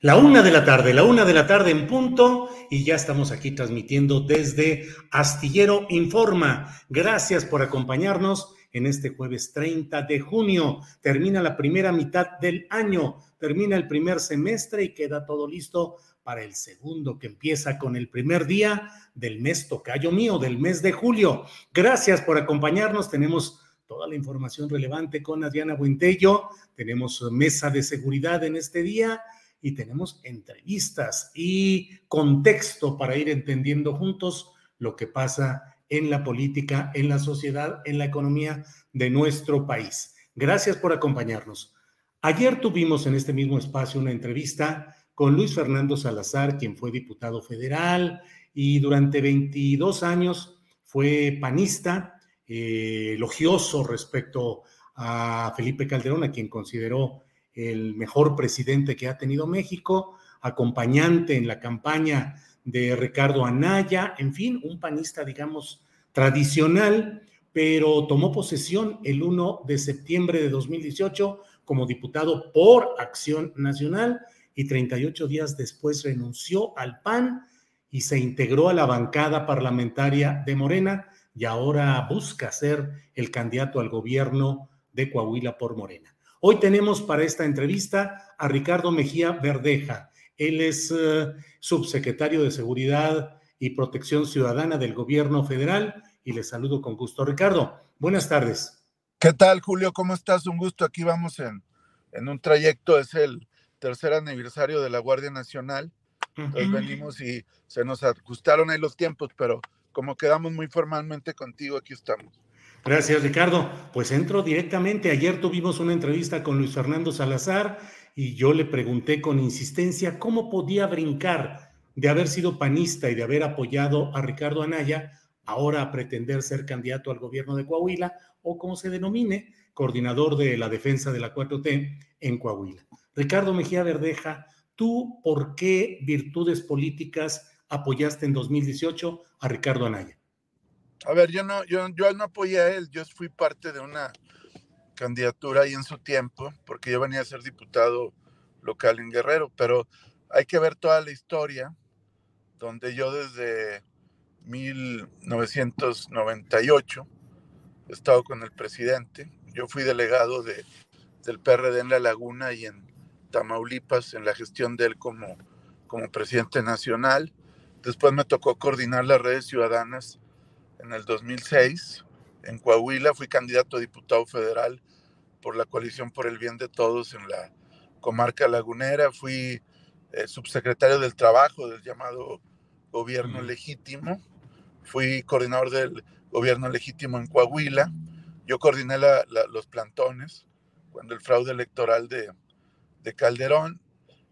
La una de la tarde, la una de la tarde en punto, y ya estamos aquí transmitiendo desde Astillero Informa. Gracias por acompañarnos en este jueves 30 de junio. Termina la primera mitad del año, termina el primer semestre y queda todo listo para el segundo que empieza con el primer día del mes tocayo mío, del mes de julio. Gracias por acompañarnos. Tenemos toda la información relevante con Adriana Buentello. Tenemos mesa de seguridad en este día y tenemos entrevistas y contexto para ir entendiendo juntos lo que pasa en la política, en la sociedad, en la economía de nuestro país. Gracias por acompañarnos. Ayer tuvimos en este mismo espacio una entrevista con Luis Fernando Salazar, quien fue diputado federal y durante 22 años fue panista, eh, elogioso respecto a Felipe Calderón, a quien consideró el mejor presidente que ha tenido México, acompañante en la campaña de Ricardo Anaya, en fin, un panista, digamos, tradicional, pero tomó posesión el 1 de septiembre de 2018 como diputado por Acción Nacional y 38 días después renunció al PAN y se integró a la bancada parlamentaria de Morena y ahora busca ser el candidato al gobierno de Coahuila por Morena. Hoy tenemos para esta entrevista a Ricardo Mejía Verdeja. Él es uh, subsecretario de Seguridad y Protección Ciudadana del Gobierno Federal y le saludo con gusto. Ricardo, buenas tardes. ¿Qué tal, Julio? ¿Cómo estás? Un gusto. Aquí vamos en, en un trayecto, es el tercer aniversario de la Guardia Nacional. Entonces venimos y se nos ajustaron ahí los tiempos, pero como quedamos muy formalmente contigo, aquí estamos. Gracias, Ricardo. Pues entro directamente. Ayer tuvimos una entrevista con Luis Fernando Salazar y yo le pregunté con insistencia cómo podía brincar de haber sido panista y de haber apoyado a Ricardo Anaya, ahora a pretender ser candidato al gobierno de Coahuila o como se denomine, coordinador de la defensa de la 4T en Coahuila. Ricardo Mejía Verdeja, ¿tú por qué virtudes políticas apoyaste en 2018 a Ricardo Anaya? A ver, yo no, yo, yo no apoyé a él, yo fui parte de una candidatura ahí en su tiempo, porque yo venía a ser diputado local en Guerrero, pero hay que ver toda la historia, donde yo desde 1998 he estado con el presidente, yo fui delegado de, del PRD en La Laguna y en Tamaulipas en la gestión de él como, como presidente nacional, después me tocó coordinar las redes ciudadanas en el 2006. En Coahuila fui candidato a diputado federal por la coalición por el bien de todos en la comarca lagunera. Fui eh, subsecretario del trabajo del llamado gobierno legítimo. Fui coordinador del gobierno legítimo en Coahuila. Yo coordiné los plantones cuando el fraude electoral de, de Calderón.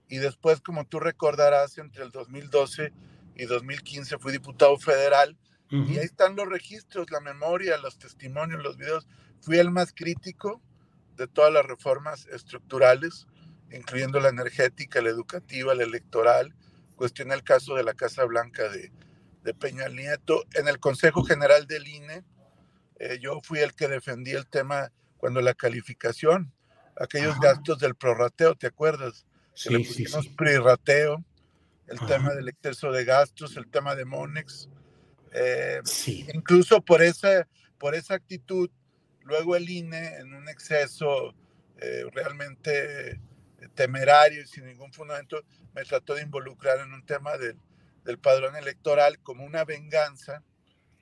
Y después, como tú recordarás, entre el 2012 y 2015 fui diputado federal. Y ahí están los registros, la memoria, los testimonios, los videos. Fui el más crítico de todas las reformas estructurales, incluyendo la energética, la educativa, la electoral. Cuestioné el caso de la Casa Blanca de, de Peña Nieto. En el Consejo General del INE, eh, yo fui el que defendí el tema cuando la calificación, aquellos gastos del prorrateo, ¿te acuerdas? Sí, que le pusimos sí, prorrateo, el tema del exceso de gastos, el tema de Monex. Eh, sí. Incluso por esa, por esa actitud, luego el INE, en un exceso eh, realmente temerario y sin ningún fundamento, me trató de involucrar en un tema del, del padrón electoral como una venganza,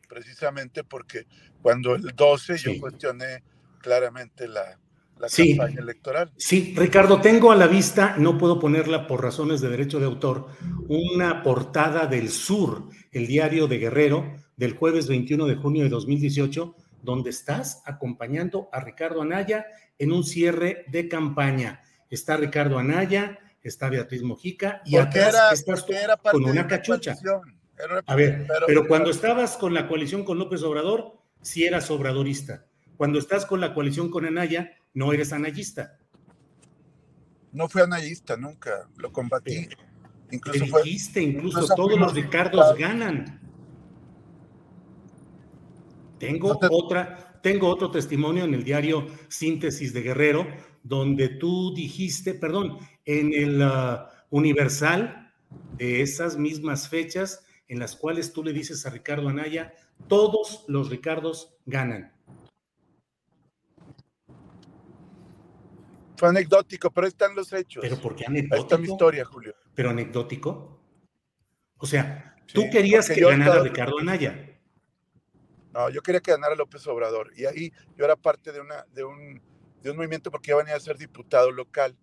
precisamente porque cuando el 12 sí. yo cuestioné claramente la, la sí, campaña electoral. Sí, Ricardo, tengo a la vista, no puedo ponerla por razones de derecho de autor, una portada del Sur, el diario de Guerrero, del jueves 21 de junio de 2018, donde estás acompañando a Ricardo Anaya en un cierre de campaña. Está Ricardo Anaya, está Beatriz Mojica y atrás era, estás tú era con una cachucha. Era, a ver, pero, pero cuando estabas con la coalición con López Obrador, sí eras obradorista. Cuando estás con la coalición con Anaya, no eres anayista. No fui anayista nunca, lo combatí. Pero, incluso fue, dijiste, incluso, incluso todos los Ricardos ganan. Tengo no te... otra, tengo otro testimonio en el diario Síntesis de Guerrero, donde tú dijiste, perdón, en el uh, Universal de esas mismas fechas en las cuales tú le dices a Ricardo Anaya, todos los Ricardos ganan. Fue anecdótico, pero están los hechos. ¿Pero por qué anecdótico? Ahí está mi historia, Julio. ¿Pero anecdótico? O sea, tú sí, querías que ganara estaba... Ricardo Anaya. No, yo quería que ganara López Obrador. Y ahí yo era parte de, una, de, un, de un movimiento porque yo venía a ser diputado local.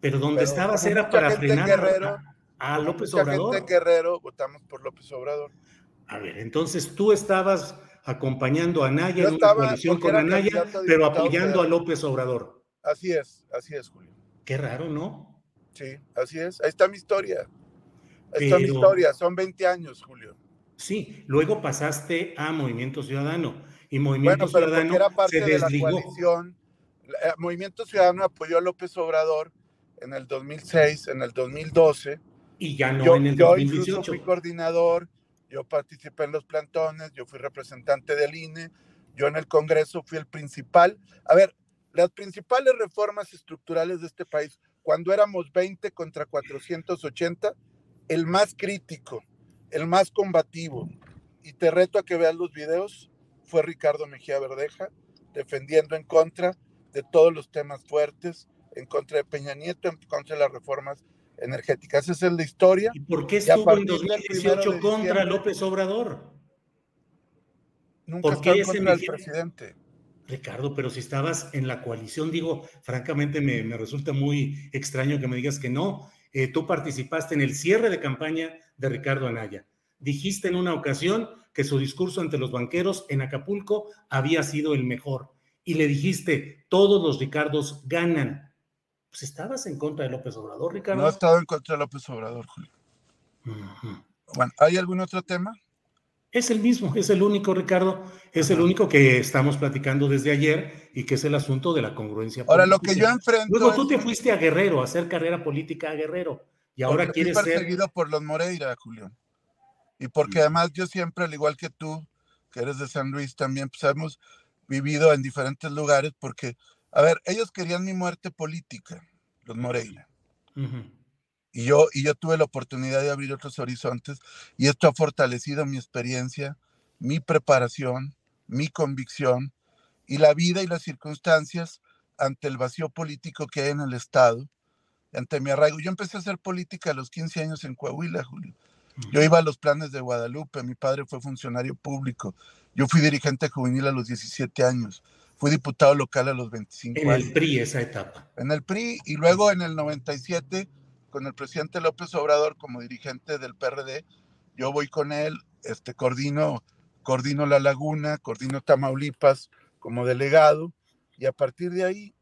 Pero donde Pero estabas era para frenar Guerrero, a, a López mucha Obrador. Gente en Guerrero votamos por López Obrador. A ver, entonces tú estabas acompañando a Anaya yo en una coalición con Anaya, pero apoyando a López Obrador. Así es, así es, Julio. Qué raro, ¿no? Sí, así es. Ahí está mi historia. Ahí está mi historia. Son 20 años, Julio. Sí, luego pasaste a Movimiento Ciudadano y Movimiento bueno, Ciudadano era parte se desligó. De la coalición. Eh, Movimiento Ciudadano apoyó a López Obrador en el 2006, en el 2012. Y ya no yo, en el yo 2018. Yo fui coordinador, yo participé en los plantones, yo fui representante del INE, yo en el Congreso fui el principal. A ver, las principales reformas estructurales de este país, cuando éramos 20 contra 480, el más crítico, el más combativo, y te reto a que veas los videos, fue Ricardo Mejía Verdeja, defendiendo en contra de todos los temas fuertes, en contra de Peña Nieto, en contra de las reformas energéticas. Esa es la historia. ¿Y por qué estuvo en 2018 contra López Obrador? Nunca ¿Por qué contra el presidente. Ricardo, pero si estabas en la coalición, digo, francamente me, me resulta muy extraño que me digas que no. Eh, tú participaste en el cierre de campaña de Ricardo Anaya. Dijiste en una ocasión que su discurso ante los banqueros en Acapulco había sido el mejor. Y le dijiste, todos los Ricardos ganan. Pues estabas en contra de López Obrador, Ricardo. No he estado en contra de López Obrador, Julio. Uh -huh. Bueno, ¿hay algún otro tema? Es el mismo, es el único, Ricardo, es el único que estamos platicando desde ayer y que es el asunto de la congruencia. Ahora, política. lo que yo enfrento. Luego tú te fuiste a Guerrero, a hacer carrera política a Guerrero, y ahora quieres fui perseguido ser. por los Moreira, Julio. Y porque además yo siempre, al igual que tú, que eres de San Luis, también pues, hemos vivido en diferentes lugares, porque, a ver, ellos querían mi muerte política, los Moreira. Uh -huh. Y yo, y yo tuve la oportunidad de abrir otros horizontes y esto ha fortalecido mi experiencia, mi preparación, mi convicción y la vida y las circunstancias ante el vacío político que hay en el Estado, ante mi arraigo. Yo empecé a hacer política a los 15 años en Coahuila, Julio. Yo iba a los planes de Guadalupe, mi padre fue funcionario público, yo fui dirigente juvenil a los 17 años, fui diputado local a los 25 en años. En el PRI esa etapa. En el PRI y luego en el 97 con el presidente López Obrador como dirigente del PRD, yo voy con él, este, coordino, coordino La Laguna, coordino Tamaulipas como delegado, y a partir de ahí,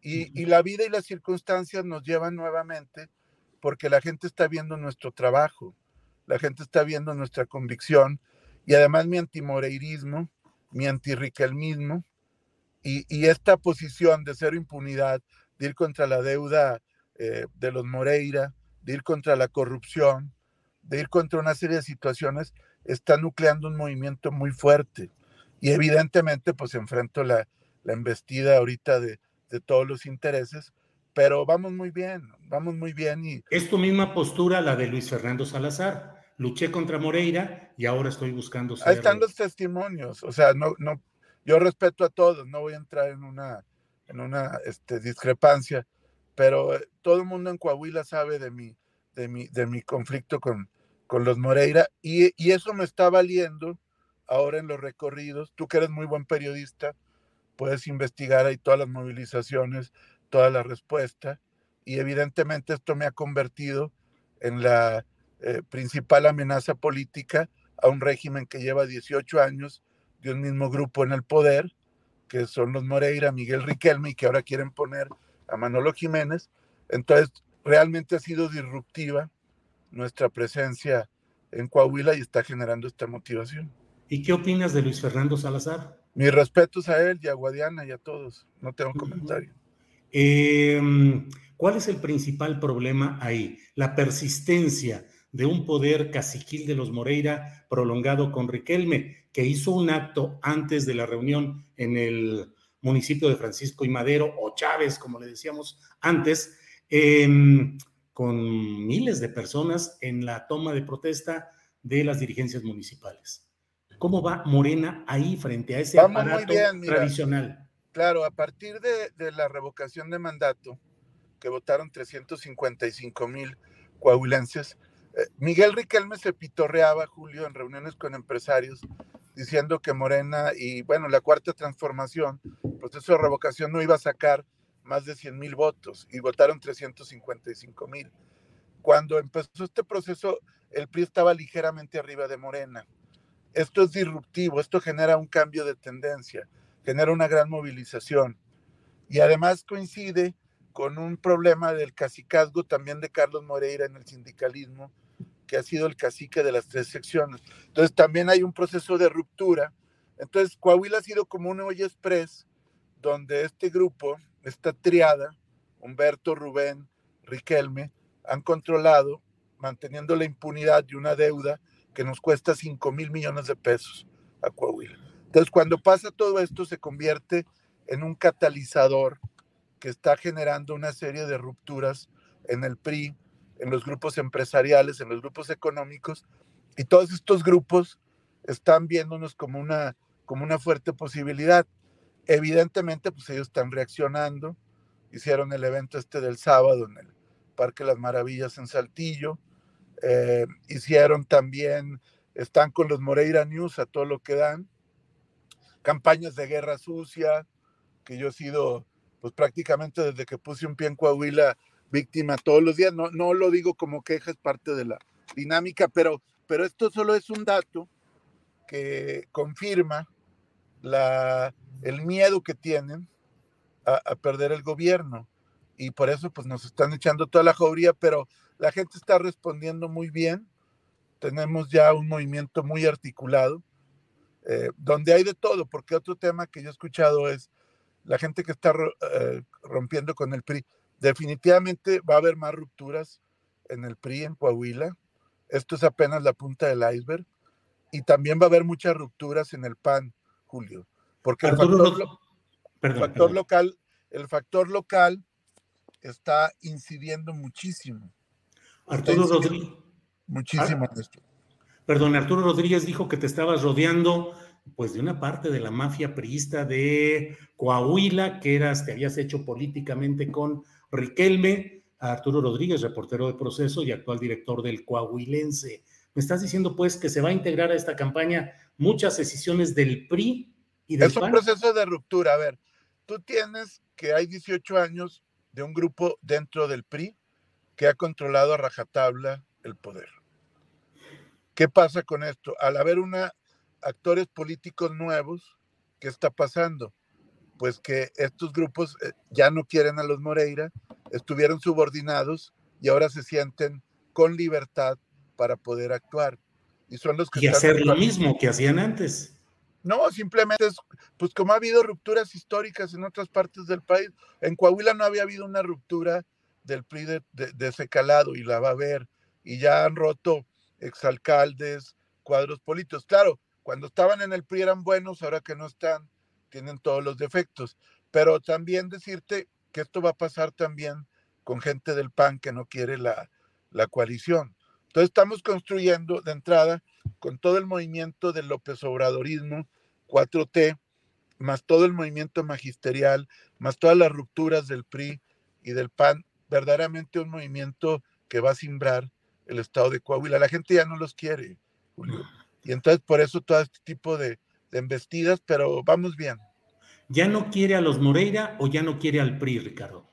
y, y, la vida y las circunstancias nos llevan nuevamente, porque la gente está viendo nuestro trabajo, la gente está viendo nuestra convicción y además mi antimoreirismo, mi antirriquelmismo y, y esta posición de cero impunidad, de ir contra la deuda eh, de los Moreira, de ir contra la corrupción, de ir contra una serie de situaciones, está nucleando un movimiento muy fuerte. Y evidentemente, pues enfrento la, la embestida ahorita de, de todos los intereses, pero vamos muy bien, vamos muy bien. Y... Es tu misma postura la de Luis Fernando Salazar. Luché contra Moreira y ahora estoy buscando ser... Ahí están los testimonios, o sea, no, no, yo respeto a todos, no voy a entrar en una, en una este, discrepancia, pero eh, todo el mundo en Coahuila sabe de mi, de mi, de mi conflicto con, con los Moreira y, y eso me está valiendo ahora en los recorridos. Tú que eres muy buen periodista, puedes investigar ahí todas las movilizaciones, toda la respuesta y evidentemente esto me ha convertido en la eh, principal amenaza política a un régimen que lleva 18 años de un mismo grupo en el poder, que son los Moreira, Miguel Riquelme, y que ahora quieren poner a Manolo Jiménez. Entonces, realmente ha sido disruptiva nuestra presencia en Coahuila y está generando esta motivación. ¿Y qué opinas de Luis Fernando Salazar? Mis respetos a él y a Guadiana y a todos. No tengo comentario. Em, ¿Cuál es el principal problema ahí? La persistencia de un poder caciquil de los Moreira prolongado con Riquelme, que hizo un acto antes de la reunión en el municipio de Francisco y Madero, o Chávez, como le decíamos antes, em, con miles de personas en la toma de protesta de las dirigencias municipales. ¿Cómo va Morena ahí frente a ese aparato tradicional? Claro, a partir de, de, la revocación de mandato, que votaron 355 mil coahuilenses, eh, Miguel Riquelme se pitorreaba, Julio, en reuniones con empresarios, diciendo que Morena y, bueno, la cuarta transformación, proceso de revocación no iba a sacar más de 100 mil votos y votaron 355 mil. Cuando empezó este proceso, el PRI estaba ligeramente arriba de Morena. Esto es disruptivo, esto genera un cambio de tendencia, genera una gran movilización y además coincide con un problema del cacicazgo también de Carlos Moreira en el sindicalismo, que ha sido el cacique de las tres secciones. Entonces también hay un proceso de ruptura. Entonces Coahuila ha sido como un hoy express donde este grupo, esta triada, Humberto, Rubén, Riquelme, han controlado, manteniendo la impunidad de una deuda que nos cuesta 5 mil millones de pesos a Coahuila. Entonces cuando pasa todo esto se convierte en un catalizador que está generando una serie de rupturas en el PRI, en los grupos empresariales, en los grupos económicos, y todos estos grupos están viéndonos como una, como una fuerte posibilidad. Evidentemente, pues ellos están reaccionando, hicieron el evento este del sábado en el Parque Las Maravillas en Saltillo, eh, hicieron también, están con los Moreira News a todo lo que dan, campañas de guerra sucia, que yo he sido, pues prácticamente desde que puse un pie en Coahuila, víctima todos los días. No, no lo digo como queja, es parte de la dinámica, pero, pero esto solo es un dato que confirma la, el miedo que tienen a, perder el gobierno. Y por eso pues nos están echando toda la jauría, pero la gente está respondiendo muy bien. Tenemos ya un movimiento muy articulado, eh, donde hay de todo, porque otro tema que yo he escuchado es la gente que está eh, rompiendo con el PRI Definitivamente va a haber más rupturas en el PRI en Coahuila. Esto es apenas la punta del iceberg. Y también va a haber muchas rupturas en el PAN, Julio. Porque el factor, local, el factor local está incidiendo muchísimo. Arturo Rodríguez. Muchísimo ah, esto. Perdón, Arturo Rodríguez dijo que te estabas rodeando pues de una parte de la mafia priista de Coahuila, que eras, te habías hecho políticamente con Riquelme, a Arturo Rodríguez, reportero de proceso y actual director del Coahuilense. Me estás diciendo, pues, que se va a integrar a esta campaña muchas decisiones del PRI y del Es un proceso de ruptura. A ver, tú tienes que hay 18 años de un grupo dentro del PRI que ha controlado a rajatabla el poder. ¿Qué pasa con esto? Al haber una actores políticos nuevos, ¿qué está pasando? Pues que estos grupos eh, ya no quieren a los Moreira, estuvieron subordinados y ahora se sienten con libertad para poder actuar. Y son los que... Y hacer lo mismo que hacían antes. No, simplemente es, pues como ha habido rupturas históricas en otras partes del país, en Coahuila no había habido una ruptura del PRI de, de ese calado y la va a haber. Y ya han roto exalcaldes, cuadros políticos. Claro, cuando estaban en el PRI eran buenos, ahora que no están, tienen todos los defectos. Pero también decirte que esto va a pasar también con gente del PAN que no quiere la, la coalición. Entonces estamos construyendo de entrada con todo el movimiento del López Obradorismo, 4T, más todo el movimiento magisterial, más todas las rupturas del PRI y del PAN, verdaderamente un movimiento que va a simbrar el estado de Coahuila. La gente ya no los quiere, Julio. Y entonces por eso todo este tipo de, de embestidas, pero vamos bien. ¿Ya no quiere a los Moreira o ya no quiere al PRI, Ricardo?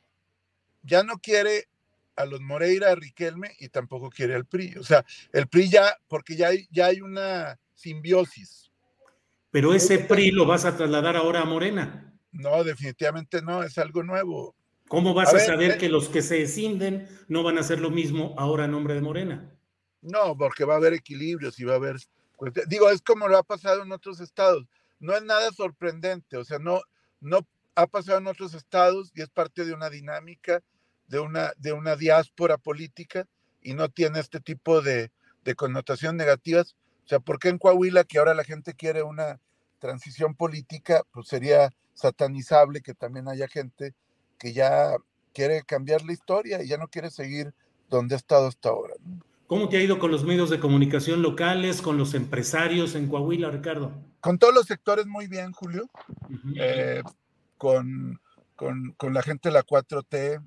Ya no quiere a los Moreira, a Riquelme y tampoco quiere al PRI. O sea, el PRI ya, porque ya hay, ya hay una simbiosis. Pero ese PRI lo vas a trasladar ahora a Morena. No, definitivamente no, es algo nuevo. ¿Cómo vas a, a ver, saber eh, que los que se descienden no van a hacer lo mismo ahora a nombre de Morena? No, porque va a haber equilibrios y va a haber. Pues, digo, es como lo ha pasado en otros estados. No es nada sorprendente, o sea, no, no ha pasado en otros estados y es parte de una dinámica de una, de una diáspora política y no tiene este tipo de, connotaciones negativas. O sea, ¿por qué en Coahuila, que ahora la gente quiere una transición política, pues sería satanizable que también haya gente que ya quiere cambiar la historia y ya no quiere seguir donde ha estado hasta ahora. ¿Cómo te ha ido con los medios de comunicación locales, con los empresarios en Coahuila, Ricardo? Con todos los sectores muy bien, Julio. Uh -huh. eh, con, con, con, la gente de la 4T,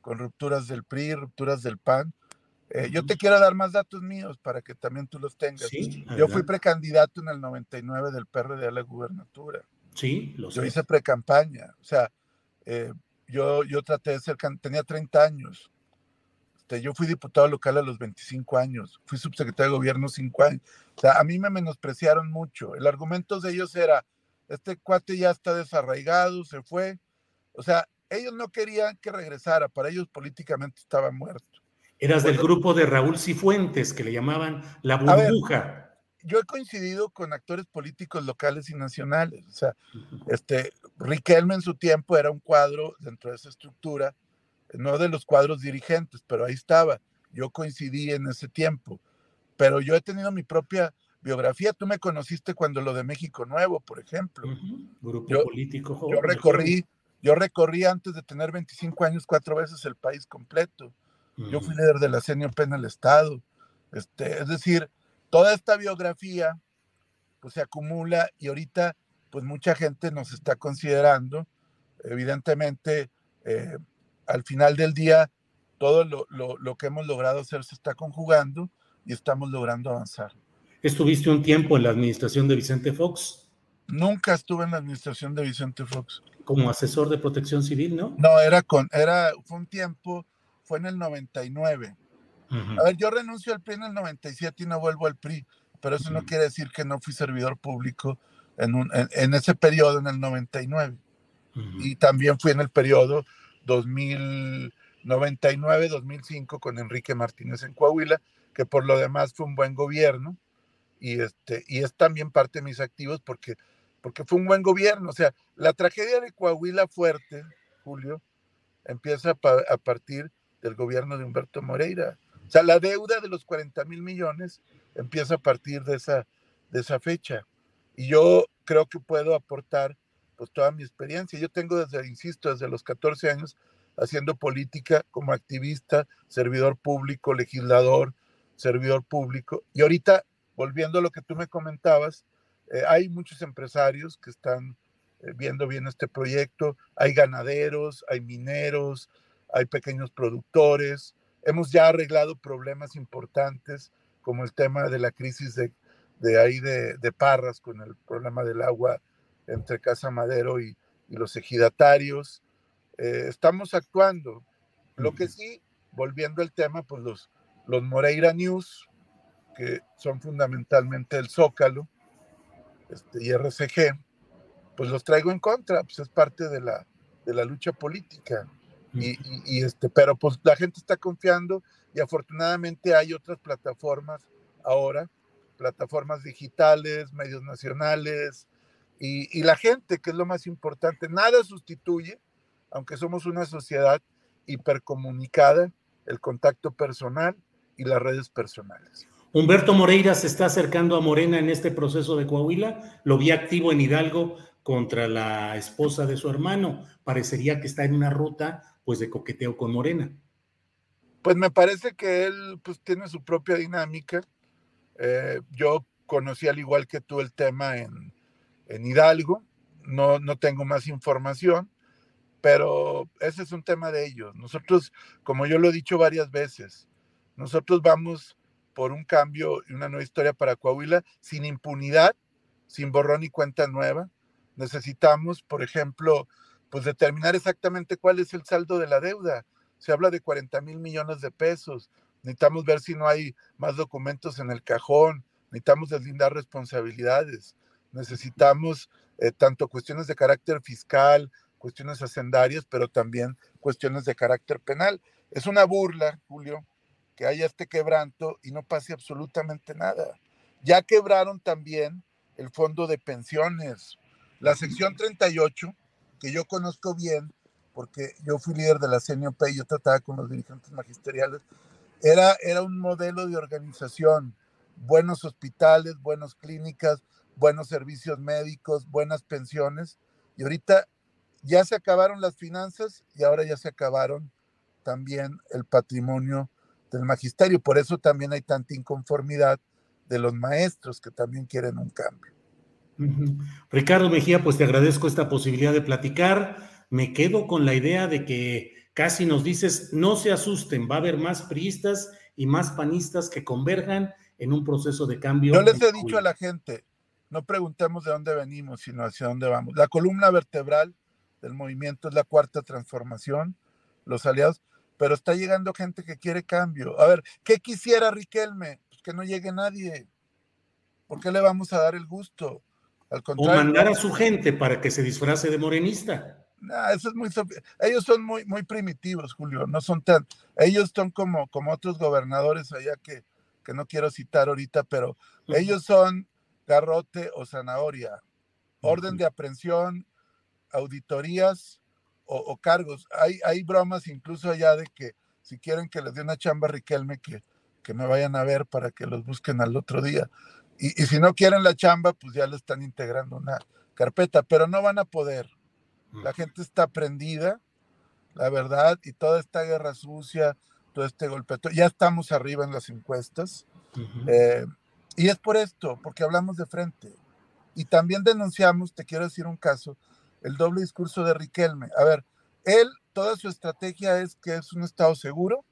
con rupturas del PRI, rupturas del PAN. Eh, yo te quiero dar más datos míos para que también tú los tengas. Sí, yo fui precandidato en el 99 del PRD a la gubernatura. Sí, lo Yo sé. hice precampaña. O sea, eh, yo, yo traté de ser, tenía 30 años. Este, yo fui diputado local a los 25 años. Fui subsecretario de gobierno 5 años. O sea, a mí me menospreciaron mucho. El argumento de ellos era, este cuate ya está desarraigado, se fue. O sea, ellos no querían que regresara, para ellos políticamente estaba muerto. Eras del grupo de Raúl Cifuentes, que le llamaban la burbuja. Ver, yo he coincidido con actores políticos locales y nacionales. O sea, este, Riquelme en su tiempo era un cuadro dentro de esa estructura, no de los cuadros dirigentes, pero ahí estaba. Yo coincidí en ese tiempo. Pero yo he tenido mi propia biografía. Tú me conociste cuando lo de México Nuevo, por ejemplo. Uh -huh. Grupo yo, político. Yo recorrí, yo recorrí antes de tener 25 años cuatro veces el país completo. Uh -huh. Yo fui líder de la CNOP en el Estado. Este, es decir, toda esta biografía pues se acumula y ahorita pues mucha gente nos está considerando. Evidentemente, eh, al final del día, todo lo, lo, lo que hemos logrado hacer se está conjugando y estamos logrando avanzar. ¿Estuviste un tiempo en la administración de Vicente Fox? Nunca estuve en la administración de Vicente Fox. Como asesor de protección civil, ¿no? No, era con, era, fue un tiempo, fue en el 99. Uh -huh. A ver, yo renuncio al PRI en el 97 y no vuelvo al PRI, pero eso uh -huh. no quiere decir que no fui servidor público en, un, en, en ese periodo, en el 99. Uh -huh. Y también fui en el periodo 2099-2005 con Enrique Martínez en Coahuila, que por lo demás fue un buen gobierno y, este, y es también parte de mis activos porque, porque fue un buen gobierno. O sea, la tragedia de Coahuila fuerte, Julio, empieza a partir del gobierno de Humberto Moreira. O sea, la deuda de los 40 mil millones empieza a partir de esa, de esa fecha. Y yo creo que puedo aportar pues toda mi experiencia. Yo tengo desde, insisto, desde los 14 años haciendo política como activista, servidor público, legislador, servidor público. Y ahorita, volviendo a lo que tú me comentabas, eh, hay muchos empresarios que están eh, viendo bien este proyecto, hay ganaderos, hay mineros, hay pequeños productores. Hemos ya arreglado problemas importantes como el tema de la crisis de, de ahí de, de Parras con el problema del agua entre Casa Madero y, y los ejidatarios. Eh, estamos actuando. Lo que sí, volviendo al tema, pues los, los Moreira News, que son fundamentalmente el Zócalo este, y RCG, pues los traigo en contra, pues es parte de la, de la lucha política. Y, y, y, este, pero pues la gente está confiando y afortunadamente hay otras plataformas ahora, plataformas digitales, medios nacionales y, y la gente, que es lo más importante. Nada sustituye, aunque somos una sociedad hipercomunicada, el contacto personal y las redes personales. Humberto Moreira se está acercando a Morena en este proceso de Coahuila. Lo vi activo en Hidalgo contra la esposa de su hermano. Parecería que está en una ruta pues de coqueteo con Morena. Pues me parece que él pues tiene su propia dinámica. Eh, yo conocí al igual que tú el tema en, en Hidalgo. No, no tengo más información, pero ese es un tema de ellos. Nosotros, como yo lo he dicho varias veces, nosotros vamos por un cambio y una nueva historia para Coahuila sin impunidad, sin borrón y cuenta nueva. Necesitamos, por ejemplo, pues determinar exactamente cuál es el saldo de la deuda. Se habla de 40 mil millones de pesos. Necesitamos ver si no hay más documentos en el cajón. Necesitamos deslindar responsabilidades. Necesitamos eh, tanto cuestiones de carácter fiscal, cuestiones hacendarias, pero también cuestiones de carácter penal. Es una burla, Julio, que haya este quebranto y no pase absolutamente nada. Ya quebraron también el fondo de pensiones. La sección 38, que yo conozco bien, porque yo fui líder de la CNOP y yo trataba con los dirigentes magisteriales, era, era un modelo de organización, buenos hospitales, buenas clínicas, buenos servicios médicos, buenas pensiones, y ahorita ya se acabaron las finanzas y ahora ya se acabaron también el patrimonio del magisterio. Por eso también hay tanta inconformidad de los maestros que también quieren un cambio. Ricardo Mejía, pues te agradezco esta posibilidad de platicar. Me quedo con la idea de que casi nos dices, no se asusten, va a haber más priistas y más panistas que converjan en un proceso de cambio. Yo les he dicho a la gente, no preguntemos de dónde venimos, sino hacia dónde vamos. La columna vertebral del movimiento es la cuarta transformación, los aliados, pero está llegando gente que quiere cambio. A ver, ¿qué quisiera Riquelme? Pues que no llegue nadie. ¿Por qué le vamos a dar el gusto? Al contrario. O mandar a su gente para que se disfrace de morenista. eso es muy ellos son muy muy primitivos, Julio, no son tan ellos son como como otros gobernadores allá que que no quiero citar ahorita, pero ellos son garrote o zanahoria. Orden de aprehensión, auditorías o, cargos. Hay, hay bromas incluso allá de que si quieren que les dé una chamba a Riquelme, que, que me vayan a ver para que los busquen al otro día. Y, si no quieren la chamba, pues ya le están integrando una carpeta, pero no van a poder. La gente está prendida, la verdad, y toda esta guerra sucia, todo este golpe, ya estamos arriba en las encuestas. Eh, y es por esto, porque hablamos de frente. Y también denunciamos, te quiero decir un caso, el doble discurso de Riquelme. A ver, él, toda su estrategia es que es un Estado seguro,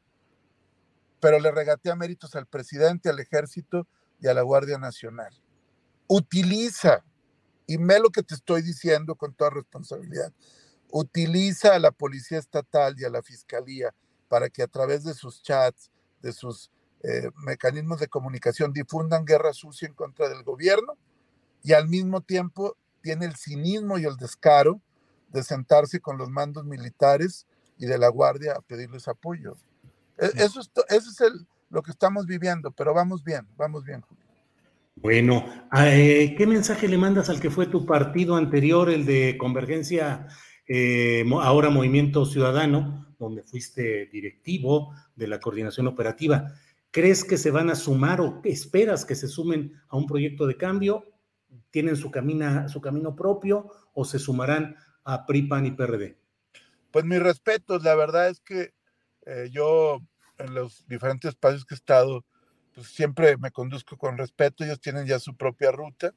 pero le regatea méritos al presidente, al ejército y a la Guardia Nacional. Utiliza, y me lo que te estoy diciendo con toda responsabilidad, utiliza a la Policía Estatal y a la Fiscalía para que a través de sus chats, de sus eh, mecanismos de comunicación difundan guerra sucia en contra del gobierno y al mismo tiempo tiene el cinismo y el descaro de sentarse con los mandos militares y de la Guardia a pedirles apoyo. E, eso es, eso es el, lo que estamos viviendo, pero vamos bien, vamos bien, Julio. Bueno, eh, ¿qué mensaje le mandas al que fue tu partido anterior, el de Convergencia, eh, ahora Movimiento Ciudadano, donde fuiste directivo de la coordinación operativa? ¿Crees que se van a sumar o esperas que se sumen a un proyecto de cambio tienen su, camina, su camino propio o se sumarán a PRI, PAN y PRD? Pues mis respetos, la verdad es que eh, yo en los diferentes espacios que he estado, pues siempre me conduzco con respeto, ellos tienen ya su propia ruta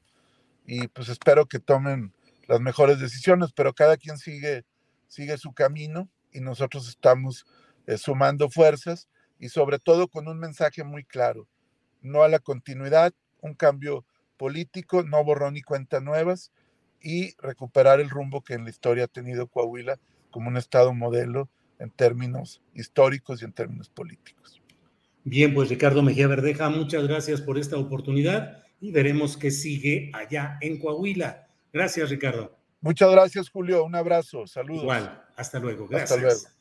y pues espero que tomen las mejores decisiones, pero cada quien sigue, sigue su camino y nosotros estamos eh, sumando fuerzas y sobre todo con un mensaje muy claro, no a la continuidad, un cambio político, no borrón ni cuenta nuevas y recuperar el rumbo que en la historia ha tenido Coahuila como un estado modelo en términos históricos y en términos políticos. Bien, pues Ricardo Mejía Verdeja, muchas gracias por esta oportunidad y veremos qué sigue allá en Coahuila. Gracias, Ricardo. Muchas gracias, Julio. Un abrazo. Saludos. Igual. Hasta luego. Gracias. Hasta luego.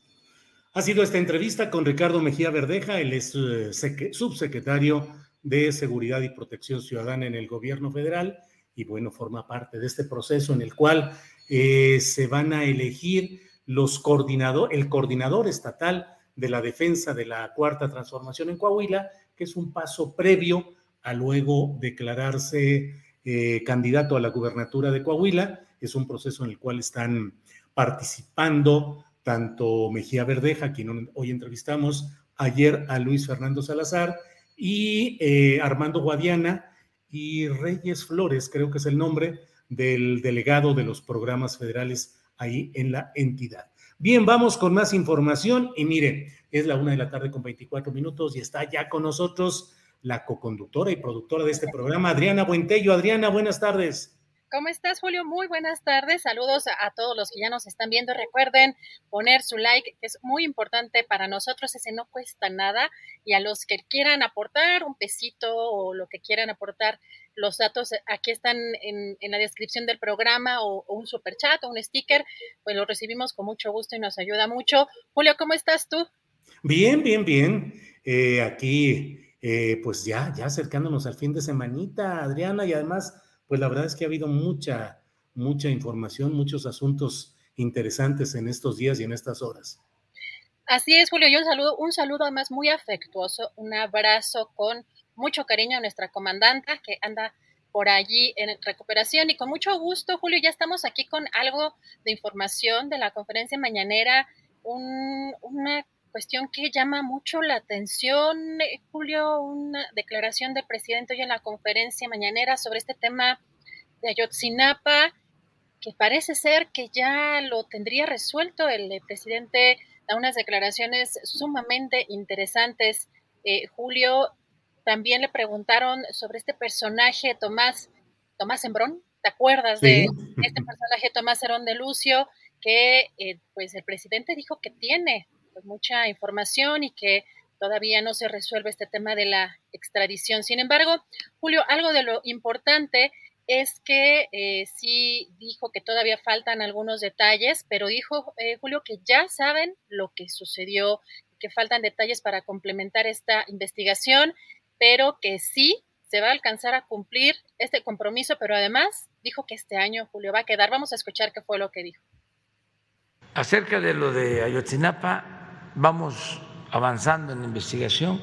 Ha sido esta entrevista con Ricardo Mejía Verdeja, él es eh, subsecretario de Seguridad y Protección Ciudadana en el gobierno federal y bueno, forma parte de este proceso en el cual eh, se van a elegir los coordinador, el coordinador estatal de la defensa de la cuarta transformación en Coahuila, que es un paso previo a luego declararse eh, candidato a la gubernatura de Coahuila. Es un proceso en el cual están participando tanto Mejía Verdeja, quien hoy entrevistamos, ayer a Luis Fernando Salazar, y eh, Armando Guadiana y Reyes Flores, creo que es el nombre del delegado de los programas federales ahí en la entidad. Bien, vamos con más información y mire, es la una de la tarde con 24 minutos y está ya con nosotros la coconductora y productora de este programa, Adriana Buentello. Adriana, buenas tardes. ¿Cómo estás, Julio? Muy buenas tardes. Saludos a, todos los que ya nos están viendo. Recuerden poner su like, que es muy importante para nosotros. Ese no cuesta nada. Y a los que quieran aportar un pesito o lo que quieran aportar, los datos aquí están en, la descripción del programa o, un super chat o un sticker. Pues lo recibimos con mucho gusto y nos ayuda mucho. Julio, ¿cómo estás tú? Bien, bien, bien. Eh, aquí, eh, pues ya, ya acercándonos al fin de semanita, Adriana, y además pues la verdad es que ha habido mucha, mucha información, muchos asuntos interesantes en estos días y en estas horas. Así es, Julio. Yo un saludo, un saludo además muy afectuoso, un abrazo con mucho cariño a nuestra comandanta que anda por allí en recuperación y con mucho gusto, Julio, ya estamos aquí con algo de información de la conferencia mañanera, una cuestión que llama mucho la atención, eh, Julio, una declaración del presidente hoy en la conferencia mañanera sobre este tema de Ayotzinapa, que parece ser que ya lo tendría resuelto. El eh, presidente da unas declaraciones sumamente interesantes. Eh, Julio, también le preguntaron sobre este personaje, Tomás, Tomás Embrón, ¿te acuerdas de este personaje, Tomás Herón de Lucio? que pues el presidente dijo que tiene pues, mucha información y que todavía no se resuelve este tema de la extradición. Sin embargo, Julio, algo de lo importante es que eh, sí dijo que todavía faltan algunos detalles, pero dijo eh, Julio que ya saben lo que sucedió, que faltan detalles para complementar esta investigación, pero que sí se va a alcanzar a cumplir este compromiso, pero además dijo que este año, Julio, va a quedar. Vamos a escuchar qué fue lo que dijo. Acerca de lo de Ayotzinapa, vamos avanzando en la investigación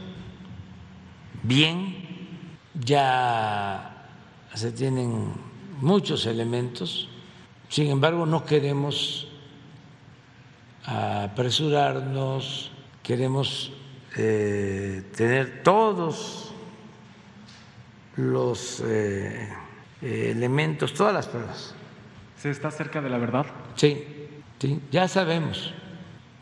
bien, ya se tienen muchos elementos, sin embargo no queremos apresurarnos, queremos eh, tener todos los eh, elementos, todas las pruebas. ¿Se está cerca de la verdad? Sí, sí, ya sabemos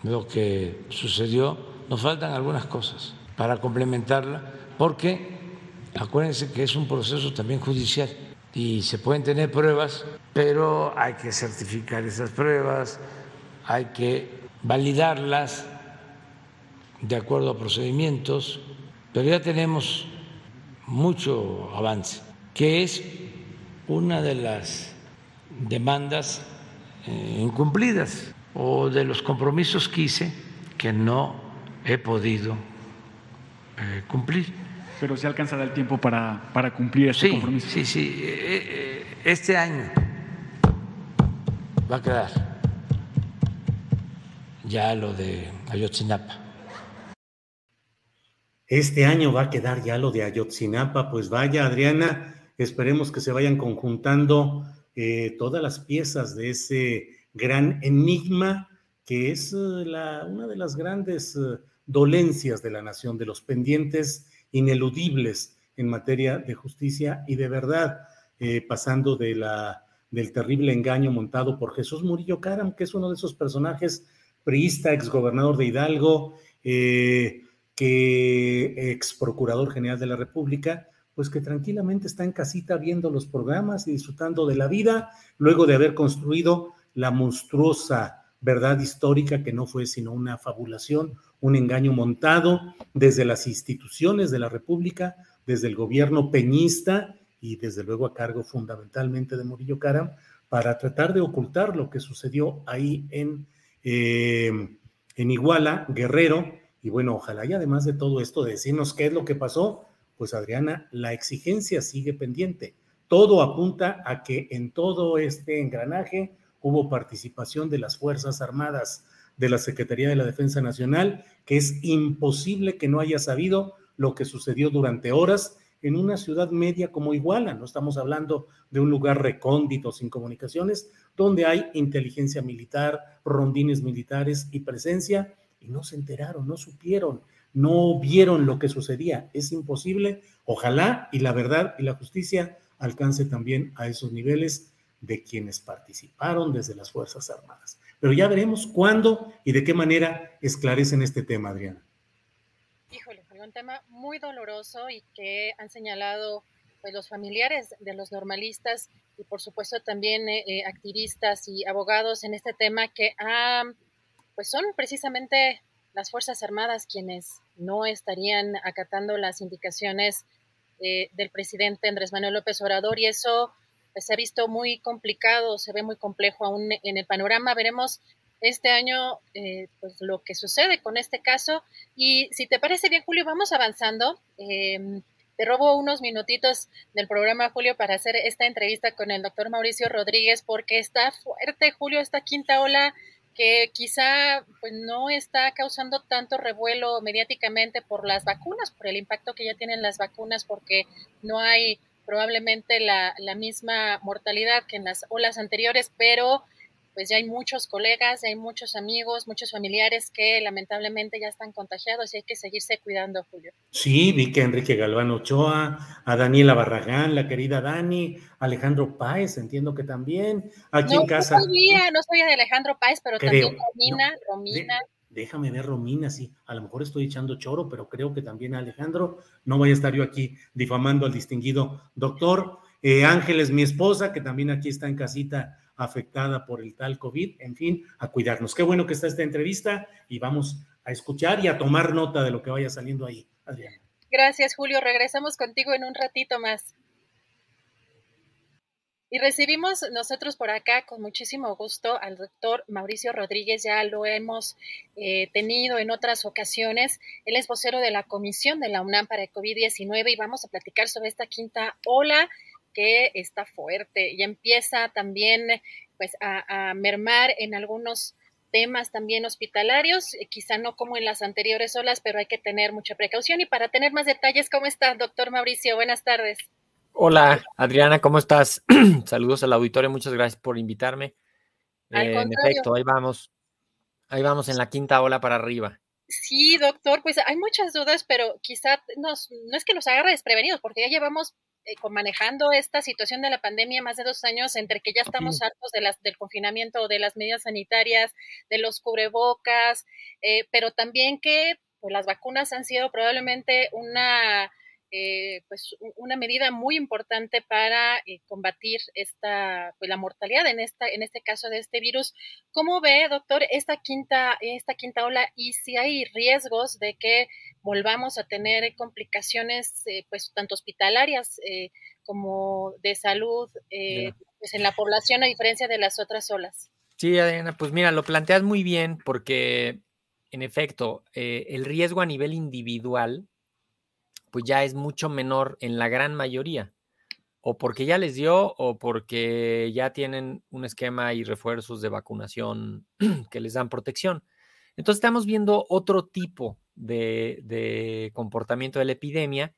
lo que sucedió, nos faltan algunas cosas para complementarla, porque acuérdense que es un proceso también judicial y se pueden tener pruebas, pero hay que certificar esas pruebas, hay que validarlas de acuerdo a procedimientos, pero ya tenemos mucho avance, que es una de las demandas eh, incumplidas o de los compromisos que hice que no he podido eh, cumplir. Pero se alcanzará el tiempo para, para cumplir ese compromiso. Sí, sí, eh, eh, este año va a quedar ya lo de Ayotzinapa. Este año va a quedar ya lo de Ayotzinapa, pues vaya Adriana, esperemos que se vayan conjuntando todas las piezas de ese gran enigma que es eh, una de las grandes eh, dolencias de la nación, de los pendientes ineludibles en materia de justicia y de verdad, eh, pasando de la, del terrible engaño montado por Jesús Murillo Caram, que es uno de esos personajes priista, exgobernador de Hidalgo, que ex procurador general de la República, pues que tranquilamente está en casita viendo los programas y disfrutando de la vida, luego de haber construido la monstruosa verdad histórica que no fue sino una fabulación, un engaño montado desde las instituciones de la República, desde el gobierno peñista y desde luego a cargo fundamentalmente de Murillo Caram, para tratar de ocultar lo que sucedió ahí en, eh, en Iguala, Guerrero, y bueno, ojalá y además de todo esto, de decirnos qué es lo que pasó, pues Adriana, la exigencia sigue pendiente. Todo apunta a que en todo este engranaje hubo participación de las Fuerzas Armadas, de la Secretaría de la Defensa Nacional, que es imposible que no haya sabido lo que sucedió durante horas en una ciudad media como Iguala. No estamos hablando de un lugar recóndito sin comunicaciones, donde hay inteligencia militar, rondines militares y presencia, y no se enteraron, no supieron, no vieron lo que sucedía. Es imposible. Ojalá y la verdad y la justicia alcance también a esos niveles de quienes participaron desde las Fuerzas Armadas. Pero ya veremos cuándo y de qué manera esclarecen este tema, Adriana. Híjole, fue un tema muy doloroso y que han señalado pues, los familiares de los normalistas y por supuesto también eh, eh, activistas y abogados en este tema que pues son precisamente las Fuerzas Armadas quienes no estarían acatando las indicaciones eh, del presidente Andrés Manuel López Obrador y eso se ha visto muy complicado, se ve muy complejo aún en el panorama. Veremos este año eh, pues lo que sucede con este caso y si te parece bien Julio vamos avanzando. Em, te robo unos minutitos del programa, Julio, para hacer esta entrevista con el doctor Mauricio Rodríguez, porque está fuerte, Julio, esta quinta ola que quizá pues, no está causando tanto revuelo mediáticamente por las vacunas, por el impacto que ya tienen las vacunas, porque no hay probablemente la, la misma mortalidad que en las olas anteriores, pero pues ya hay muchos colegas, ya hay muchos amigos, muchos familiares que lamentablemente ya están contagiados y hay que seguirse cuidando, Julio. Sí, vi que Enrique Galván Ochoa, a Daniela Barragán, la querida Dani, Alejandro Páez, entiendo que también, aquí en casa. No sabía, no sabía de Alejandro Páez, pero también Romina, Romina. Déjame ver Romina, sí, a lo mejor estoy echando choro, pero creo que también Alejandro, no vaya a estar yo aquí difamando al distinguido doctor. Eh, Ángeles, mi esposa, que también aquí está en casita afectada por el tal COVID, en fin, a cuidarnos. Qué bueno que está esta entrevista y vamos a escuchar y a tomar nota de lo que vaya saliendo ahí, Adriana. Gracias, Julio. Regresamos contigo en un ratito más. Y recibimos nosotros por acá con muchísimo gusto al doctor Mauricio Rodríguez, ya lo hemos eh, tenido en otras ocasiones. Él es vocero de la Comisión de la UNAM para el COVID-19 y vamos a platicar sobre esta quinta ola que está fuerte y empieza también pues a, mermar en algunos temas también hospitalarios, eh, quizá no como en las anteriores olas, pero hay que tener mucha precaución. Y para tener más detalles, ¿cómo está, doctor Mauricio? Buenas tardes. Hola, Adriana, ¿cómo estás? Saludos al auditorio, muchas gracias por invitarme. en efecto, ahí vamos, ahí vamos en la quinta ola para arriba. Sí, doctor, pues hay muchas dudas, pero quizá nos, no es que nos agarre desprevenidos, porque ya llevamos eh, manejando esta situación de la pandemia más de dos años, entre que ya estamos hartos de las, del confinamiento, de las medidas sanitarias, de los cubrebocas, eh, pero también que pues, las vacunas han sido probablemente una eh, pues una medida muy importante para eh, combatir esta pues, la mortalidad en esta en este caso de este virus. ¿Cómo ve, doctor, esta quinta esta quinta ola y si hay riesgos de que volvamos a tener complicaciones eh, pues tanto hospitalarias como de salud pues, en la población a diferencia de las otras olas? Sí, Adriana, pues mira, lo planteas muy bien porque en efecto, el riesgo a nivel individual pues ya es mucho menor en la gran mayoría. O porque ya les dio o porque ya tienen un esquema y refuerzos de vacunación que les dan protección. Entonces estamos viendo otro tipo de, comportamiento de la epidemia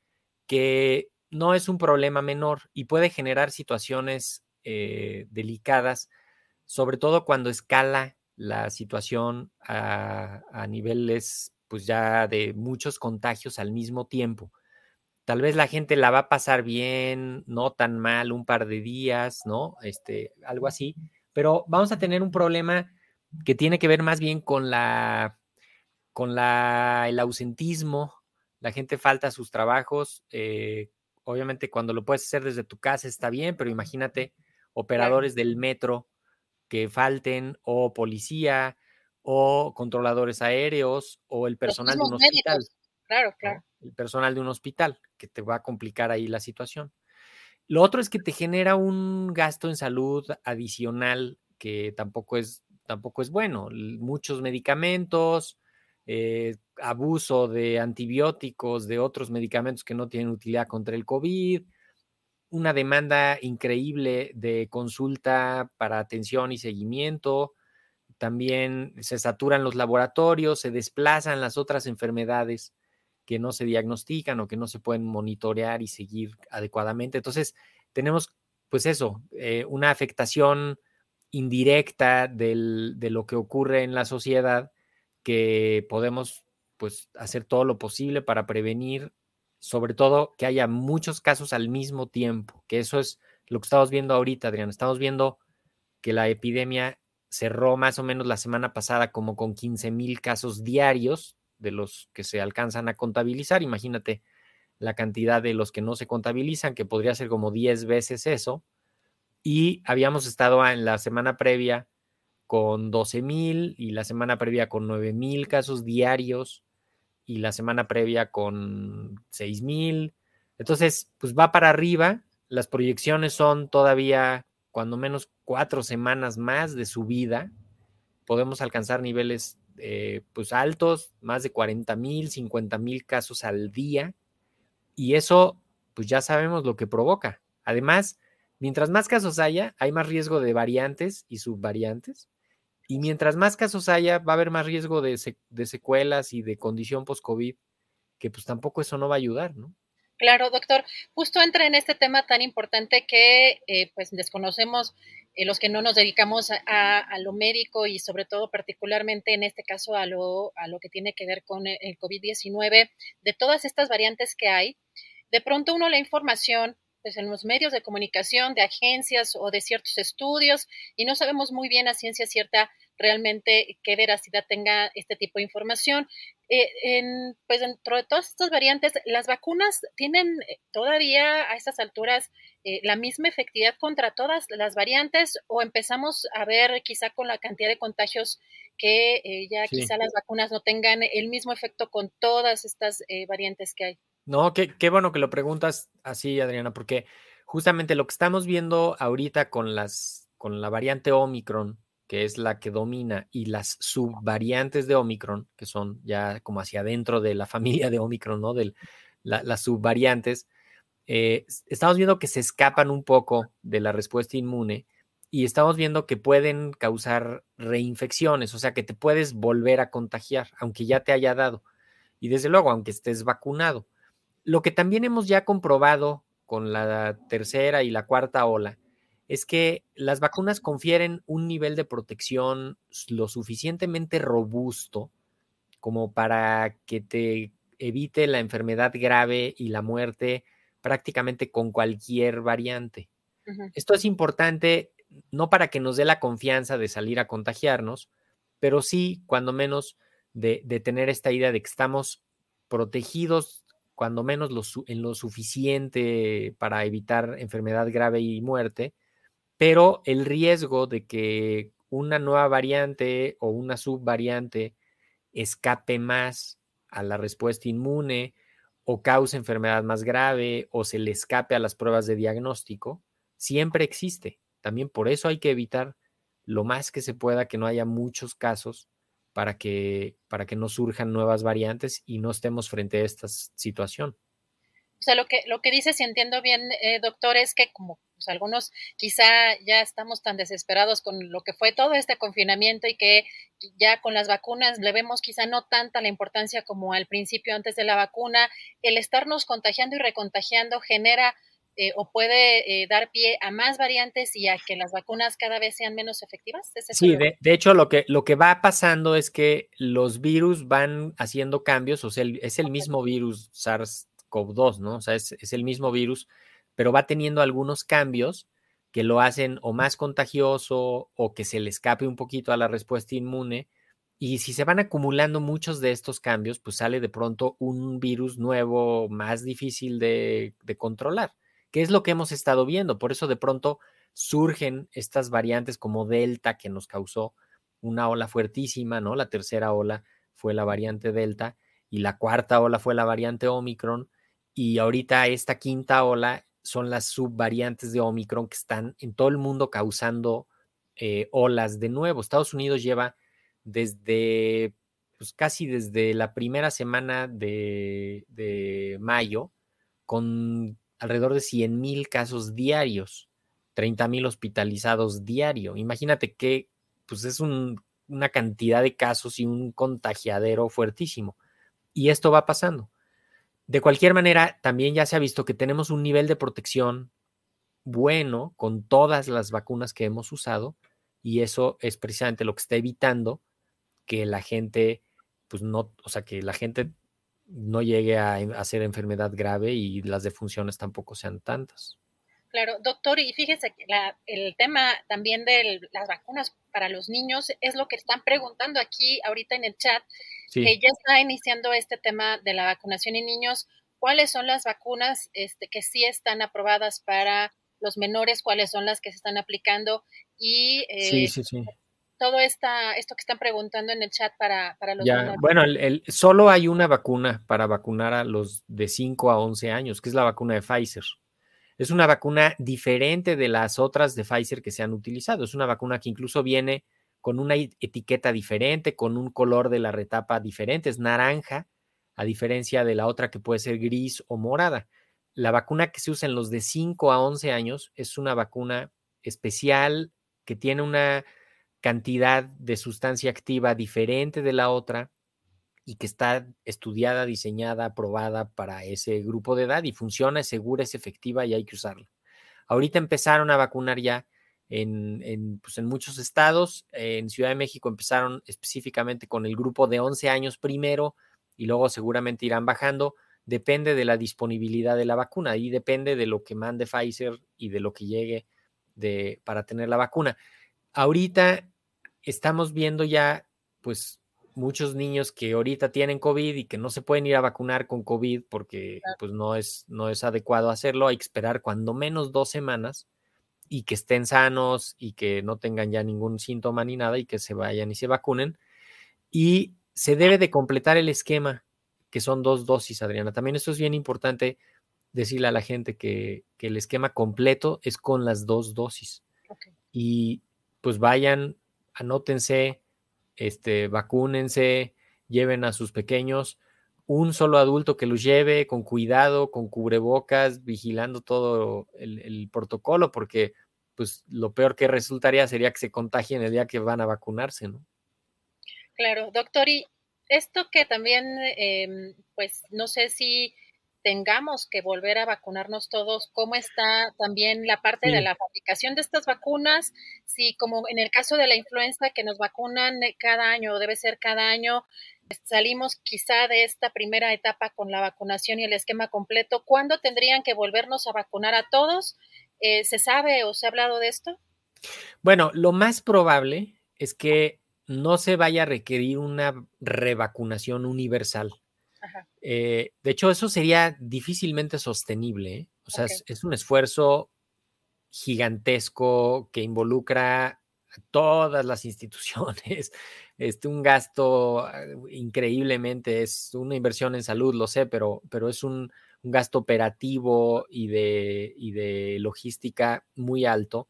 que no es un problema menor y puede generar situaciones eh, delicadas, sobre todo cuando escala la situación a, a, niveles pues ya de muchos contagios al mismo tiempo. Tal vez la gente la va a pasar bien, no tan mal, un par de días, ¿no? Este, algo así. Pero vamos a tener un problema que tiene que ver más bien con la con la, el ausentismo, la gente falta a sus trabajos, eh, obviamente cuando lo puedes hacer desde tu casa está bien, pero imagínate operadores del metro que falten, o policía, o controladores aéreos, o el personal de un hospital. Claro, claro. El personal de un hospital, que te va a complicar ahí la situación. Lo otro es que te genera un gasto en salud adicional que tampoco es tampoco es bueno. Muchos medicamentos, eh, abuso de antibióticos, de otros medicamentos que no tienen utilidad contra el COVID, una demanda increíble de consulta para atención y seguimiento, también se saturan los laboratorios, se desplazan las otras enfermedades que no se diagnostican o que no se pueden monitorear y seguir adecuadamente. Entonces, tenemos, pues eso, eh, una afectación indirecta de lo que ocurre en la sociedad que podemos, pues, hacer todo lo posible para prevenir, sobre todo que haya muchos casos al mismo tiempo, que eso es lo que estamos viendo ahorita, Adrián. Estamos viendo que la epidemia cerró más o menos la semana pasada como con 15 mil casos diarios de los que se alcanzan a contabilizar. Imagínate la cantidad de los que no se contabilizan, que podría ser como 10 veces eso. Y habíamos estado en la semana previa con 12 mil y la semana previa con 9 mil casos diarios y la semana previa con 6 mil. Entonces, pues va para arriba. Las proyecciones son todavía cuando menos cuatro semanas más de subida, podemos alcanzar niveles eh, pues altos, más de 40 mil, 50 mil casos al día. Y eso, pues ya sabemos lo que provoca. Además, mientras más casos haya, hay más riesgo de variantes y subvariantes. Y mientras más casos haya, va a haber más riesgo de, de secuelas y de condición post-COVID, que pues tampoco eso no va a ayudar, ¿no? Claro, doctor. Justo entra en este tema tan importante que eh, pues desconocemos eh, los que no nos dedicamos a, lo médico y sobre todo particularmente en este caso a lo, a lo que tiene que ver con el COVID-19, de todas estas variantes que hay. De pronto uno la información pues, en los medios de comunicación de agencias o de ciertos estudios y no sabemos muy bien a ciencia cierta realmente qué veracidad tenga este tipo de información. Eh, en, pues dentro de todas estas variantes, las vacunas tienen eh, todavía a estas alturas eh, la misma efectividad contra todas las variantes o empezamos a ver quizá con la cantidad de contagios que ya quizá las vacunas no tengan el mismo efecto con todas estas variantes que hay. No, qué, bueno que lo preguntas así, Adriana, porque justamente lo que estamos viendo ahorita con las con la variante Omicron que es la que domina, y las subvariantes de Omicron, que son ya como hacia adentro de la familia de Omicron, ¿no? De las subvariantes, eh, estamos viendo que se escapan un poco de la respuesta inmune y estamos viendo que pueden causar reinfecciones, o sea, que te puedes volver a contagiar, aunque ya te haya dado. Y desde luego, aunque estés vacunado. Lo que también hemos ya comprobado con la tercera y la cuarta ola es que las vacunas confieren un nivel de protección lo suficientemente robusto como para que te evite la enfermedad grave y la muerte prácticamente con cualquier variante. Esto es importante no para que nos dé la confianza de salir a contagiarnos, pero sí, cuando menos, de, tener esta idea de que estamos protegidos, cuando menos en lo suficiente para evitar enfermedad grave y muerte, pero el riesgo de que una nueva variante o una subvariante escape más a la respuesta inmune o cause enfermedad más grave o se le escape a las pruebas de diagnóstico, siempre existe. También por eso hay que evitar lo más que se pueda que no haya muchos casos para que, para que no surjan nuevas variantes y no estemos frente a esta situación. O sea, lo que, lo que dice, si entiendo bien, eh, doctor, es que como algunos quizá ya estamos tan desesperados con lo que fue todo este confinamiento y que ya con las vacunas le vemos quizá no tanta la importancia como al principio antes de la vacuna. El estarnos contagiando y recontagiando genera eh, o puede eh, dar pie a más variantes y a que las vacunas cada vez sean menos efectivas? sí, de, hecho lo que, lo que va pasando es que los virus van haciendo cambios, o sea, es el mismo virus SARS-CoV-2, ¿no? O sea, es, es, el mismo virus, pero va teniendo algunos cambios que lo hacen o más contagioso o que se le escape un poquito a la respuesta inmune. Y si se van acumulando muchos de estos cambios, pues sale de pronto un virus nuevo más difícil de, controlar, que es lo que hemos estado viendo. Por eso de pronto surgen estas variantes como Delta, que nos causó una ola fuertísima, ¿no? La tercera ola fue la variante Delta y la cuarta ola fue la variante Omicron. Y ahorita esta quinta ola son las subvariantes de Omicron que están en todo el mundo causando eh, olas de nuevo. Estados Unidos lleva desde, pues casi desde la primera semana de, de mayo, con alrededor de 100 mil casos diarios, 30 mil hospitalizados diario. Imagínate que pues es una cantidad de casos y un contagiadero fuertísimo. Y esto va pasando. De cualquier manera, también ya se ha visto que tenemos un nivel de protección bueno con todas las vacunas que hemos usado y eso es precisamente lo que está evitando que la gente, pues no, o sea, que la gente no llegue a, hacer enfermedad grave y las defunciones tampoco sean tantas. Claro, doctor, y fíjese que el tema también de las vacunas para los niños es lo que están preguntando aquí ahorita en el chat, que ya está iniciando este tema de la vacunación en niños. ¿Cuáles son las vacunas este, que sí están aprobadas para los menores? ¿Cuáles son las que se están aplicando? Y sí, sí, sí todo esta, esto que están preguntando en el chat para, para los ya, Bueno, el, solo hay una vacuna para vacunar a los de 5 a 11 años, que es la vacuna de Pfizer. Es una vacuna diferente de las otras de Pfizer que se han utilizado. Es una vacuna que incluso viene con una etiqueta diferente, con un color de la retapa diferente, es naranja, a diferencia de la otra que puede ser gris o morada. La vacuna que se usa en los de 5 a 11 años es una vacuna especial que tiene una cantidad de sustancia activa diferente de la otra y que está estudiada, diseñada, aprobada para ese grupo de edad y funciona, es segura, es efectiva y hay que usarla. Ahorita empezaron a vacunar ya en, en, pues en muchos estados. En Ciudad de México empezaron específicamente con el grupo de 11 años primero y luego seguramente irán bajando. Depende de la disponibilidad de la vacuna y depende de lo que mande Pfizer y de lo que llegue de, para tener la vacuna. Ahorita estamos viendo ya, pues, muchos niños que ahorita tienen COVID y que no se pueden ir a vacunar con COVID porque pues no es, no es adecuado hacerlo, hay que esperar cuando menos dos semanas y que estén sanos y que no tengan ya ningún síntoma ni nada y que se vayan y se vacunen. Y se debe de completar el esquema, que son dos dosis, Adriana. También esto es bien importante decirle a la gente que, el esquema completo es con las dos dosis. Y pues vayan anótense, este, vacúnense, lleven a sus pequeños, un solo adulto que los lleve con cuidado, con cubrebocas, vigilando todo el, protocolo, porque pues lo peor que resultaría sería que se contagien el día que van a vacunarse, ¿no? Claro, doctor, y esto que también, em, pues no sé si tengamos que volver a vacunarnos todos, cómo está también la parte de la fabricación de estas vacunas, si como en el caso de la influenza que nos vacunan cada año, debe ser cada año, salimos quizá de esta primera etapa con la vacunación y el esquema completo, ¿cuándo tendrían que volvernos a vacunar a todos? Eh, ¿Se sabe o se ha hablado de esto? Bueno, lo más probable es que no se vaya a requerir una revacunación universal. Eh, de hecho, eso sería difícilmente sostenible. ¿eh? O sea, es, un esfuerzo gigantesco que involucra a todas las instituciones, este, un gasto ah, increíblemente, es una inversión en salud, lo sé, pero, pero es un, gasto operativo y de, y de logística muy alto.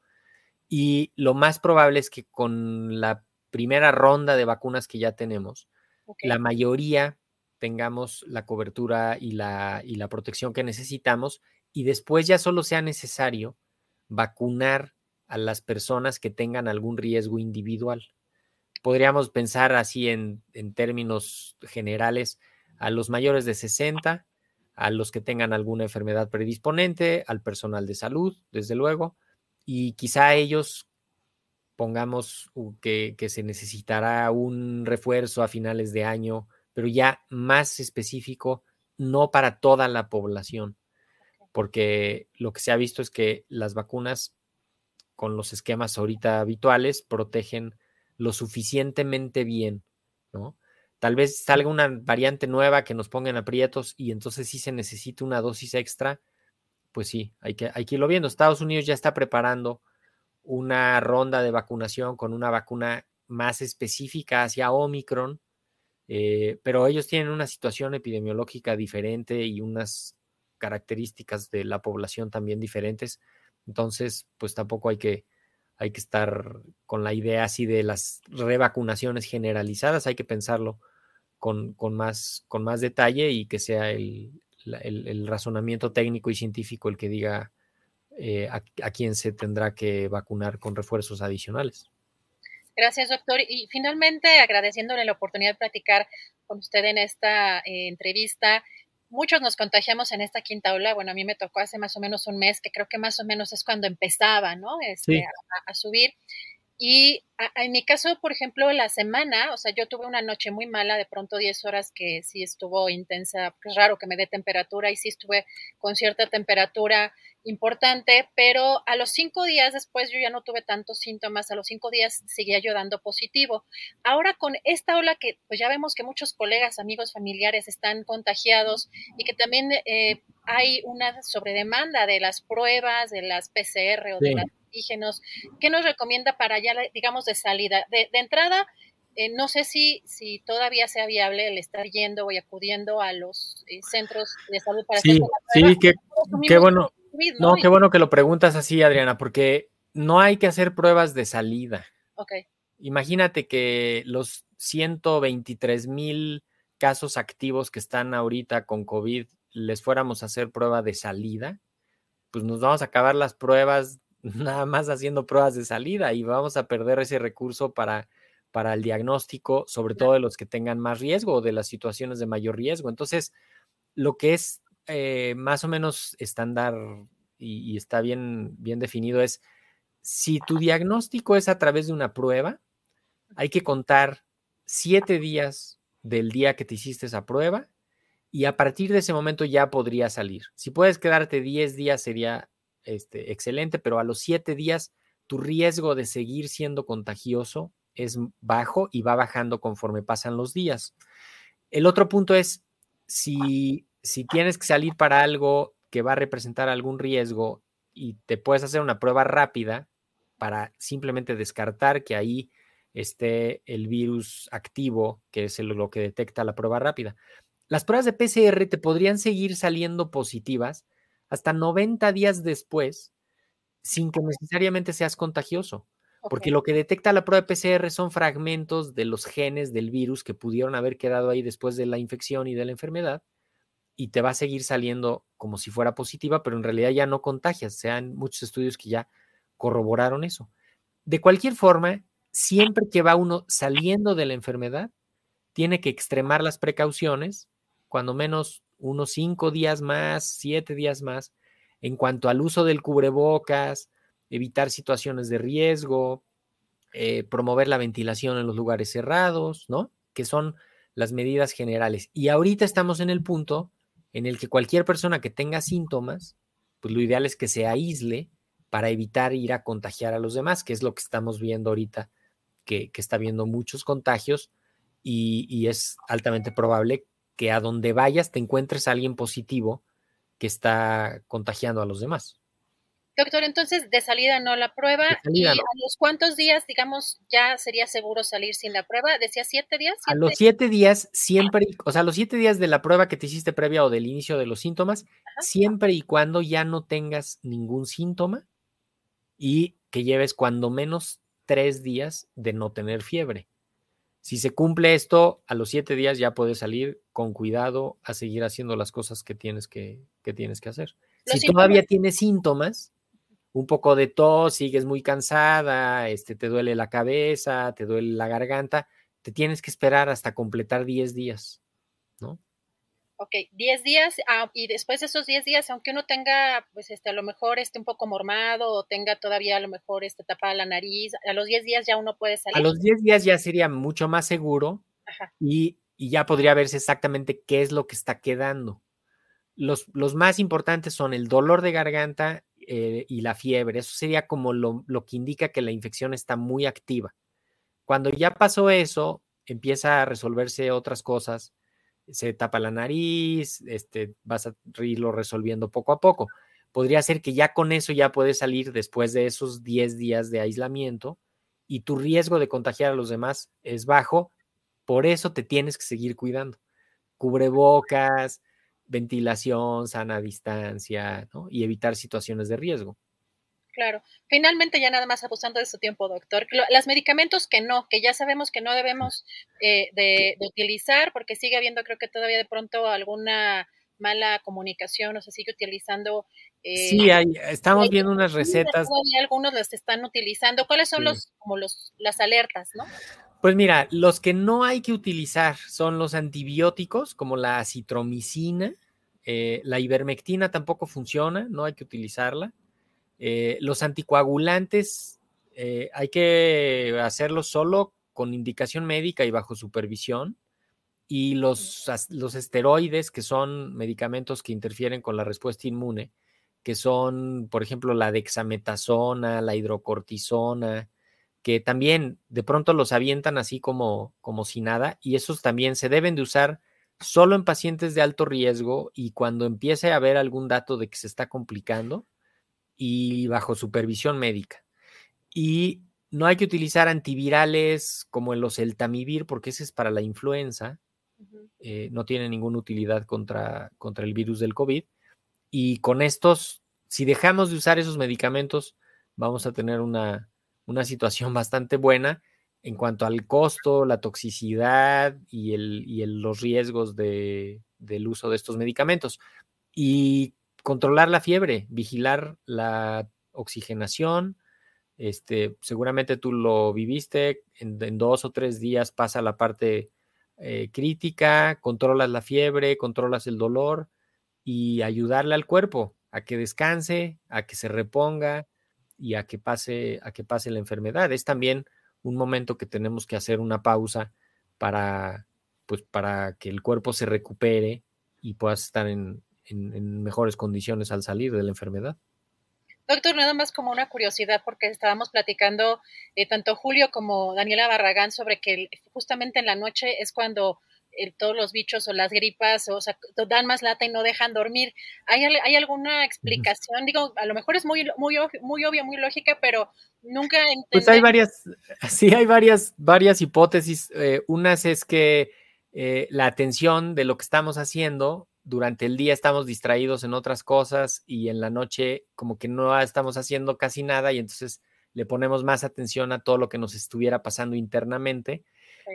Y lo más probable es que con la primera ronda de vacunas que ya tenemos, la mayoría tengamos la cobertura y la, y la protección que necesitamos y después ya solo sea necesario vacunar a las personas que tengan algún riesgo individual. Podríamos pensar así en, en términos generales a los mayores de 60, a los que tengan alguna enfermedad predisponente, al personal de salud, desde luego, y quizá a ellos pongamos que, que, se necesitará un refuerzo a finales de año pero ya más específico, no para toda la población, porque lo que se ha visto es que las vacunas con los esquemas ahorita habituales protegen lo suficientemente bien, ¿no? Tal vez salga una variante nueva que nos ponga en aprietos y entonces sí se necesita una dosis extra, pues sí, hay que, hay que irlo viendo. Estados Unidos ya está preparando una ronda de vacunación con una vacuna más específica hacia Omicron, eh, pero ellos tienen una situación epidemiológica diferente y unas características de la población también diferentes. Entonces, pues tampoco hay que, hay que estar con la idea así de las revacunaciones generalizadas, hay que pensarlo con, más, con más detalle y que sea el, razonamiento técnico y científico el que diga eh, a, quién se tendrá que vacunar con refuerzos adicionales. Gracias, doctor. Y finalmente, agradeciéndole la oportunidad de platicar con usted en esta eh, entrevista. Muchos nos contagiamos en esta quinta ola. Bueno, a mí me tocó hace más o menos un mes, que creo que más o menos es cuando empezaba, ¿no? Este, a, subir. Y en mi caso, por ejemplo, la semana, o sea, yo tuve una noche muy mala, de pronto 10 horas que sí estuvo intensa, es raro que me dé temperatura y sí estuve con cierta temperatura importante, pero a los cinco días después yo ya no tuve tantos síntomas, a los cinco días seguía yo dando positivo. Ahora con esta ola que pues ya vemos que muchos colegas, amigos, familiares están contagiados y que también eh, hay una sobredemanda de las pruebas, de las PCR o de las antígenos, ¿qué nos recomienda para ya, digamos, de salida? De, entrada, eh, no sé si, si todavía sea viable el estar yendo y acudiendo a los eh, centros de salud para sí, hacer la Sí, qué, bueno. ¿no? qué bueno que lo preguntas así, Adriana, porque no hay que hacer pruebas de salida. Ok. Imagínate que los 123 mil casos activos que están ahorita con COVID les fuéramos a hacer prueba de salida, pues nos vamos a acabar las pruebas nada más haciendo pruebas de salida y vamos a perder ese recurso para, para el diagnóstico, sobre todo de los que tengan más riesgo o de las situaciones de mayor riesgo. Entonces, lo que es eh, más o menos estándar y, y, está bien, bien definido es, si tu diagnóstico es a través de una prueba, hay que contar siete días del día que te hiciste esa prueba y a partir de ese momento ya podría salir. Si puedes quedarte 10 días sería este, excelente, pero a los 7 días tu riesgo de seguir siendo contagioso es bajo y va bajando conforme pasan los días. El otro punto es, si, si tienes que salir para algo que va a representar algún riesgo y te puedes hacer una prueba rápida para simplemente descartar que ahí esté el virus activo, que es lo que detecta la prueba rápida. Las pruebas de PCR te podrían seguir saliendo positivas hasta 90 días después sin que necesariamente seas contagioso. Porque lo que detecta la prueba de PCR son fragmentos de los genes del virus que pudieron haber quedado ahí después de la infección y de la enfermedad y te va a seguir saliendo como si fuera positiva, pero en realidad ya no contagias. Se han muchos estudios que ya corroboraron eso. De cualquier forma, siempre que va uno saliendo de la enfermedad, tiene que extremar las precauciones cuando menos unos cinco días más, siete días más, en cuanto al uso del cubrebocas, evitar situaciones de riesgo, eh, promover la ventilación en los lugares cerrados, ¿no? Que son las medidas generales. Y ahorita estamos en el punto en el que cualquier persona que tenga síntomas, pues lo ideal es que se aísle para evitar ir a contagiar a los demás, que es lo que estamos viendo ahorita, que, está viendo muchos contagios y, y es altamente probable que a donde vayas te encuentres a alguien positivo que está contagiando a los demás. Doctor, entonces de salida no la prueba y a los cuántos días, digamos, ya sería seguro salir sin la prueba. Decía siete días. A los siete días siempre, o sea, a los siete días de la prueba que te hiciste previa o del inicio de los síntomas, siempre y cuando ya no tengas ningún síntoma y que lleves cuando menos tres días de no tener fiebre. Si se cumple esto, a los siete días ya puedes salir con cuidado a seguir haciendo las cosas que tienes que, tienes que hacer. si todavía tienes síntomas, un poco de tos, sigues muy cansada, este, te duele la cabeza, te duele la garganta, te tienes que esperar hasta completar 10 días, ¿no? Ok, 10 días ah, y después de esos 10 días, aunque uno tenga, pues, este, a lo mejor esté un poco mormado o tenga todavía a lo mejor este, tapada la nariz, a los 10 días ya uno puede salir. A los 10 días ya sería mucho más seguro y, ya podría verse exactamente qué es lo que está quedando. Los, los más importantes son el dolor de garganta eh, y la fiebre. Eso sería como lo, lo que indica que la infección está muy activa. Cuando ya pasó eso, empieza a resolverse otras cosas se tapa la nariz, este, vas a irlo resolviendo poco a poco. Podría ser que ya con eso ya puedes salir después de esos 10 días de aislamiento y tu riesgo de contagiar a los demás es bajo, por eso te tienes que seguir cuidando. Claro. Finalmente, ya nada más abusando de su tiempo, doctor. Los medicamentos que no, que ya sabemos que no debemos eh, de, utilizar, porque sigue habiendo, creo que todavía de pronto alguna mala comunicación o se sigue utilizando. Eh, sí, hay, estamos viendo unas recetas. Todavía algunos las están utilizando. ¿Cuáles son los, como los, las alertas, no? Pues mira, los que no hay que utilizar son los antibióticos, como la citromicina, eh, la ivermectina tampoco funciona, no hay que utilizarla. Eh, los anticoagulantes eh, hay que hacerlos solo con indicación médica y bajo supervisión. Y los, los esteroides, que son medicamentos que interfieren con la respuesta inmune, que son, por ejemplo, la dexametasona, la hidrocortisona, que también de pronto los avientan así como, como si nada, y esos también se deben de usar solo en pacientes de alto riesgo y cuando empiece a haber algún dato de que se está complicando, y bajo supervisión médica. Y no hay que utilizar antivirales como el oseltamivir, porque ese es para la influenza, eh, no tiene ninguna utilidad contra, contra el virus del COVID. Y con estos, si dejamos de usar esos medicamentos, vamos a tener una, una situación bastante buena en cuanto al costo, la toxicidad y, el, y los riesgos de, del uso de estos medicamentos. Y controlar la fiebre, vigilar la oxigenación. Este, seguramente tú lo viviste, en, dos o tres días pasa la parte eh, crítica, controlas la fiebre, controlas el dolor y ayudarle al cuerpo a que descanse, a que se reponga y a que pase, a que pase la enfermedad. Es también un momento que tenemos que hacer una pausa para, pues, para que el cuerpo se recupere y puedas estar en, en, mejores condiciones al salir de la enfermedad. Doctor, nada más como una curiosidad, porque estábamos platicando eh, tanto Julio como Daniela Barragán sobre que justamente en la noche es cuando eh, todos los bichos o las gripas o, sea, dan más lata y no dejan dormir. ¿Hay, hay alguna explicación? Digo, a lo mejor es muy, muy, muy obvia, muy lógica, pero nunca entendí. Pues hay varias, sí, hay varias, varias hipótesis. Eh, unas es que la atención de lo que estamos haciendo durante el día estamos distraídos en otras cosas y en la noche como que no estamos haciendo casi nada y entonces le ponemos más atención a todo lo que nos estuviera pasando internamente.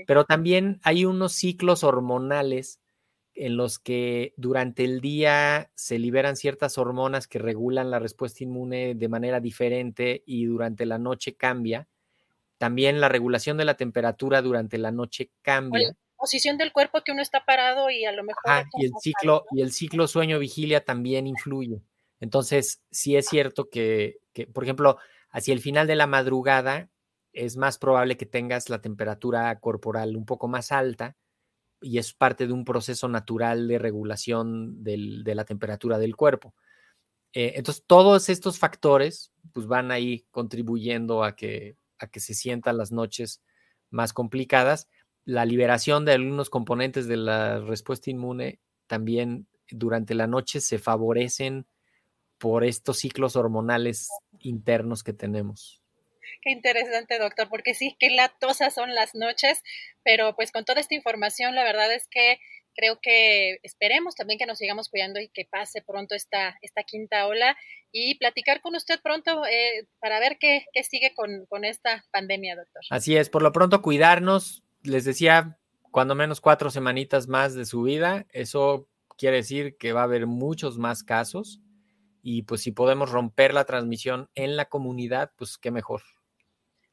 Pero también hay unos ciclos hormonales en los que durante el día se liberan ciertas hormonas que regulan la respuesta inmune de manera diferente y durante la noche cambia. También la regulación de la temperatura durante la noche cambia posición del cuerpo que uno está parado y a lo mejor... y el ciclo, y el ciclo sueño-vigilia también influye. Entonces, sí es cierto que, que, por ejemplo, hacia el final de la madrugada es más probable que tengas la temperatura corporal un poco más alta y es parte de un proceso natural de regulación del, de la temperatura del cuerpo. Eh, entonces, todos estos factores pues, van ahí contribuyendo a que, a que se sientan las noches más complicadas la liberación de algunos componentes de la respuesta inmune también durante la noche se favorecen por estos ciclos hormonales internos que tenemos. Qué interesante, doctor, porque sí, qué latosas son las noches, pero pues con toda esta información, la verdad es que creo que esperemos también que nos sigamos cuidando y que pase pronto esta, esta quinta ola y platicar con usted pronto eh, para ver qué, qué sigue con, con esta pandemia, doctor. Así es, por lo pronto cuidarnos, les decía, cuando menos cuatro semanitas más de su vida, eso quiere decir que va a haber muchos más casos y pues si podemos romper la transmisión en la comunidad, pues qué mejor.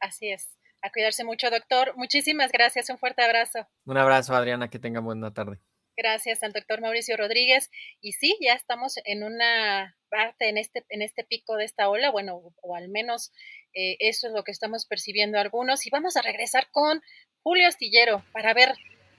Así es. A cuidarse mucho, doctor. Muchísimas gracias. Un fuerte abrazo. Un abrazo, Adriana. Que tenga buena tarde. Gracias al doctor Mauricio Rodríguez. Y sí, ya estamos en una parte, en este, en este pico de esta ola, bueno, o al menos eh, eso es lo que estamos percibiendo algunos. Y vamos a regresar con Julio Astillero para ver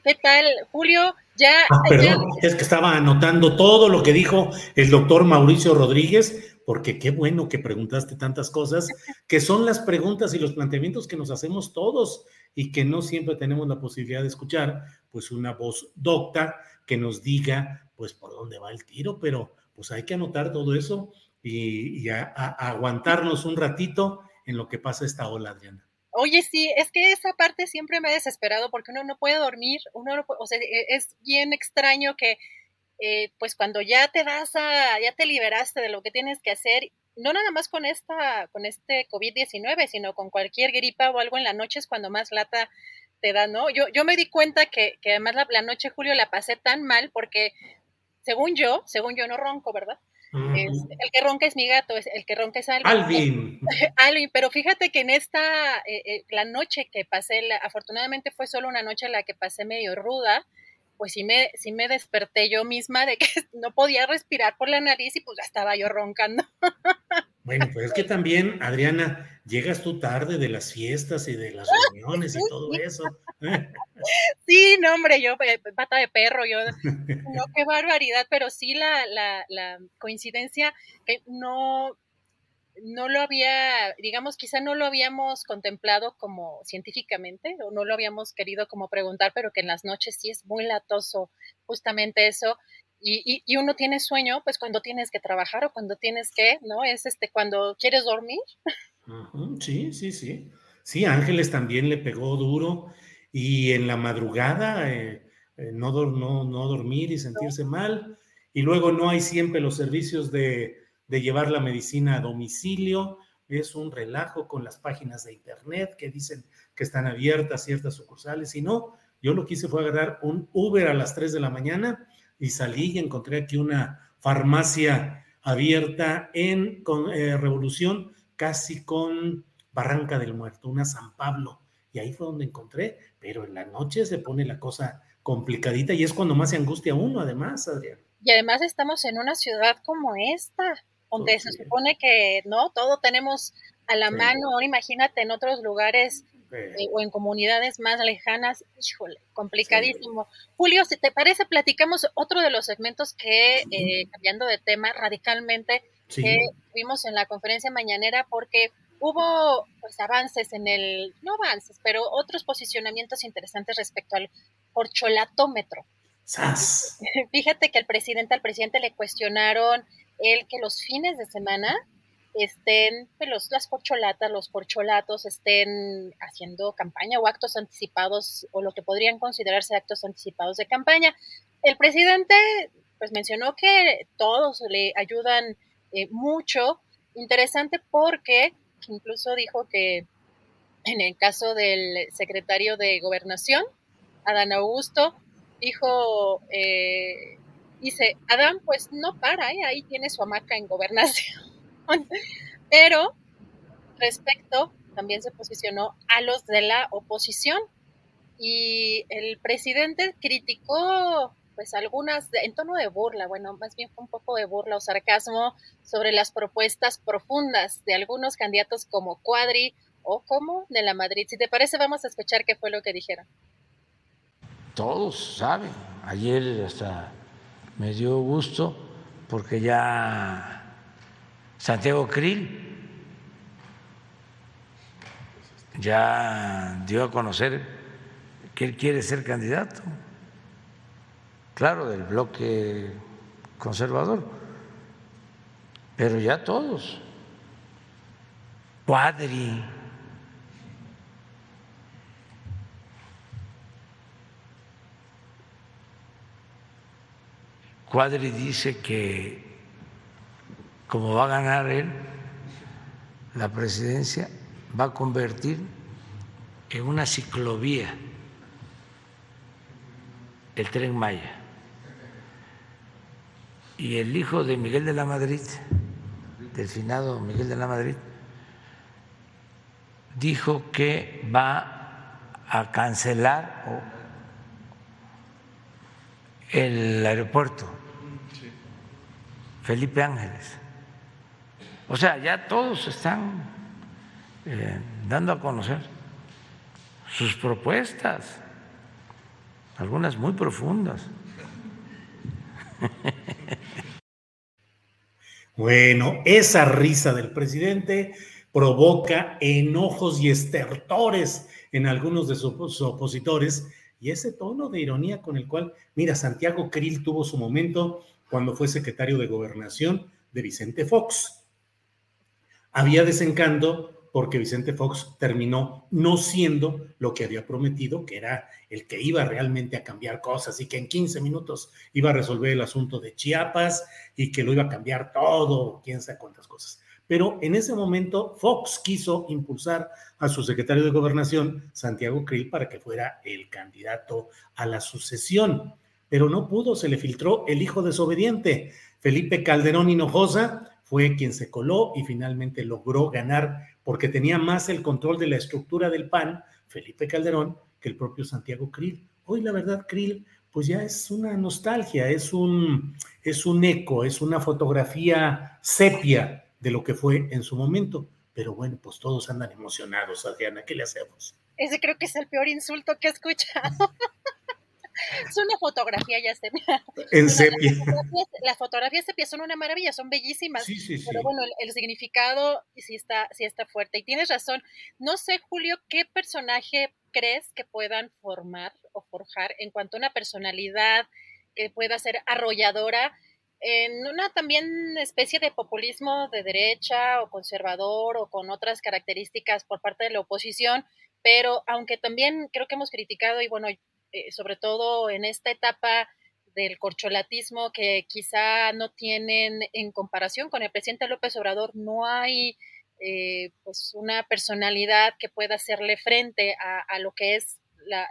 qué tal. Julio, ya. Ah, perdón, es que estaba anotando todo lo que dijo el doctor Mauricio Rodríguez, porque qué bueno que preguntaste tantas cosas, que son las preguntas y los planteamientos que nos hacemos todos y que no siempre tenemos la posibilidad de escuchar, pues una voz docta que nos diga, pues por dónde va el tiro, pero pues hay que anotar todo eso y, aguantarnos un ratito en lo que pasa esta ola, Adriana. Oye, sí, es que esa parte siempre me ha desesperado porque uno no puede dormir, uno no puede, o sea, e, es bien extraño que, eh, pues cuando ya te vas a, ya te liberaste de lo que tienes que hacer no nada más con esta, con este COVID-19, sino con cualquier gripa o algo en la noche es cuando más lata te da, ¿no? Yo, yo me di cuenta que, que además la, la, noche, Julio, la pasé tan mal porque, según yo, según yo no ronco, ¿verdad? El que ronca es mi gato, el que ronca es Alvin. Alvin. Alvin, pero fíjate que en esta, eh, eh, la noche que pasé, afortunadamente fue solo una noche la que pasé medio ruda, pues sí me, sí me desperté yo misma de que no podía respirar por la nariz y pues ya estaba yo roncando. Bueno, pues es que también, Adriana, llegas tú tarde de las fiestas y de las reuniones y todo eso. No, hombre, yo, pata de perro, yo, no, qué barbaridad, pero sí la, la, la coincidencia que no, no lo había, digamos, quizá no lo habíamos contemplado como científicamente o no lo habíamos querido como preguntar, pero que en las noches sí es muy latoso justamente eso. Y, y, uno tiene sueño, pues cuando tienes que trabajar o cuando tienes que, ¿no? Es este, cuando quieres dormir. Sí, sí, sí. Sí, Ángeles también le pegó duro y en la madrugada eh, eh, no, no, no dormir y sentirse mal. Y luego no hay siempre los servicios de de llevar la medicina a domicilio, es un relajo con las páginas de internet que dicen que están abiertas ciertas sucursales y no, yo lo que hice fue agarrar un Uber a las 3 de la mañana y salí y encontré aquí una farmacia abierta en con, eh, Revolución, casi con Barranca del Muerto, una San Pablo. Y ahí fue donde encontré, pero en la noche se pone la cosa complicadita y es cuando más se angustia uno, además, Adrián. Y además estamos en una ciudad como esta, donde se supone que no todo tenemos a la mano. Ahora imagínate en otros lugares eh, o en comunidades más lejanas, híjole, complicadísimo. Julio, si te parece, platicamos otro de los segmentos que, eh, cambiando de tema radicalmente, que vimos en la conferencia mañanera, porque hubo pues avances en el, no avances, pero otros posicionamientos interesantes respecto al corcholatómetro. Fíjate que el presidente, al presidente le cuestionaron el que los fines de semana estén pues, los, las corcholatas, los corcholatos estén haciendo campaña o actos anticipados o lo que podrían considerarse actos anticipados de campaña. El presidente pues mencionó que todos le ayudan eh, mucho, interesante porque incluso dijo que en el caso del secretario de gobernación, Adán Augusto, dijo eh, Dice, Adán, pues no para, ¿eh? ahí tiene su hamaca en gobernación. Pero respecto, también se posicionó a los de la oposición. Y el presidente criticó pues algunas en tono de burla, bueno, más bien fue un poco de burla o sarcasmo sobre las propuestas profundas de algunos candidatos como Cuadri o como de la Madrid. Si te parece, vamos a escuchar qué fue lo que dijeron. Todos saben, ayer hasta me dio gusto porque ya Santiago Krill ya dio a conocer que él quiere ser candidato, claro, del bloque conservador, pero ya todos, Cuadri, Cuadri dice que como va a ganar él la presidencia, va a convertir en una ciclovía el tren Maya. Y el hijo de Miguel de la Madrid, del finado Miguel de la Madrid, dijo que va a cancelar el aeropuerto Felipe Ángeles. O sea, ya todos están eh, dando a conocer sus propuestas, algunas muy profundas. Bueno, esa risa del presidente provoca enojos y estertores en algunos de sus opositores y ese tono de ironía con el cual, mira, Santiago Krill tuvo su momento cuando fue secretario de gobernación de Vicente Fox. Había desencanto porque Vicente Fox terminó no siendo lo que había prometido, que era el que iba realmente a cambiar cosas y que en 15 minutos iba a resolver el asunto de Chiapas y que lo iba a cambiar todo, quién sabe cuántas cosas. Pero en ese momento Fox quiso impulsar a su secretario de gobernación, Santiago Krill, para que fuera el candidato a la sucesión. Pero no pudo, se le filtró el hijo desobediente. Felipe Calderón Hinojosa fue quien se coló y finalmente logró ganar porque tenía más el control de la estructura del PAN, Felipe Calderón, que el propio Santiago Krill. Hoy la verdad, Krill, pues ya es una nostalgia, es un, es un eco, es una fotografía sepia de lo que fue en su momento. Pero bueno, pues todos andan emocionados, Adriana, ¿qué le hacemos? Ese creo que es el peor insulto que he escuchado. es una fotografía, ya se En sepia. Las fotografías, sepia son una maravilla, son bellísimas. pero bueno, el, significado sí está, sí está fuerte. Y tienes razón. No sé, Julio, ¿qué personaje crees que puedan formar o forjar en cuanto a una personalidad que pueda ser arrolladora? en una también especie de populismo de derecha o conservador o con otras características por parte de la oposición, pero aunque también creo que hemos criticado y bueno, eh, sobre todo en esta etapa del corcholatismo que quizá no tienen en comparación con el presidente López Obrador, no hay eh, pues una personalidad que pueda hacerle frente a, lo que es la,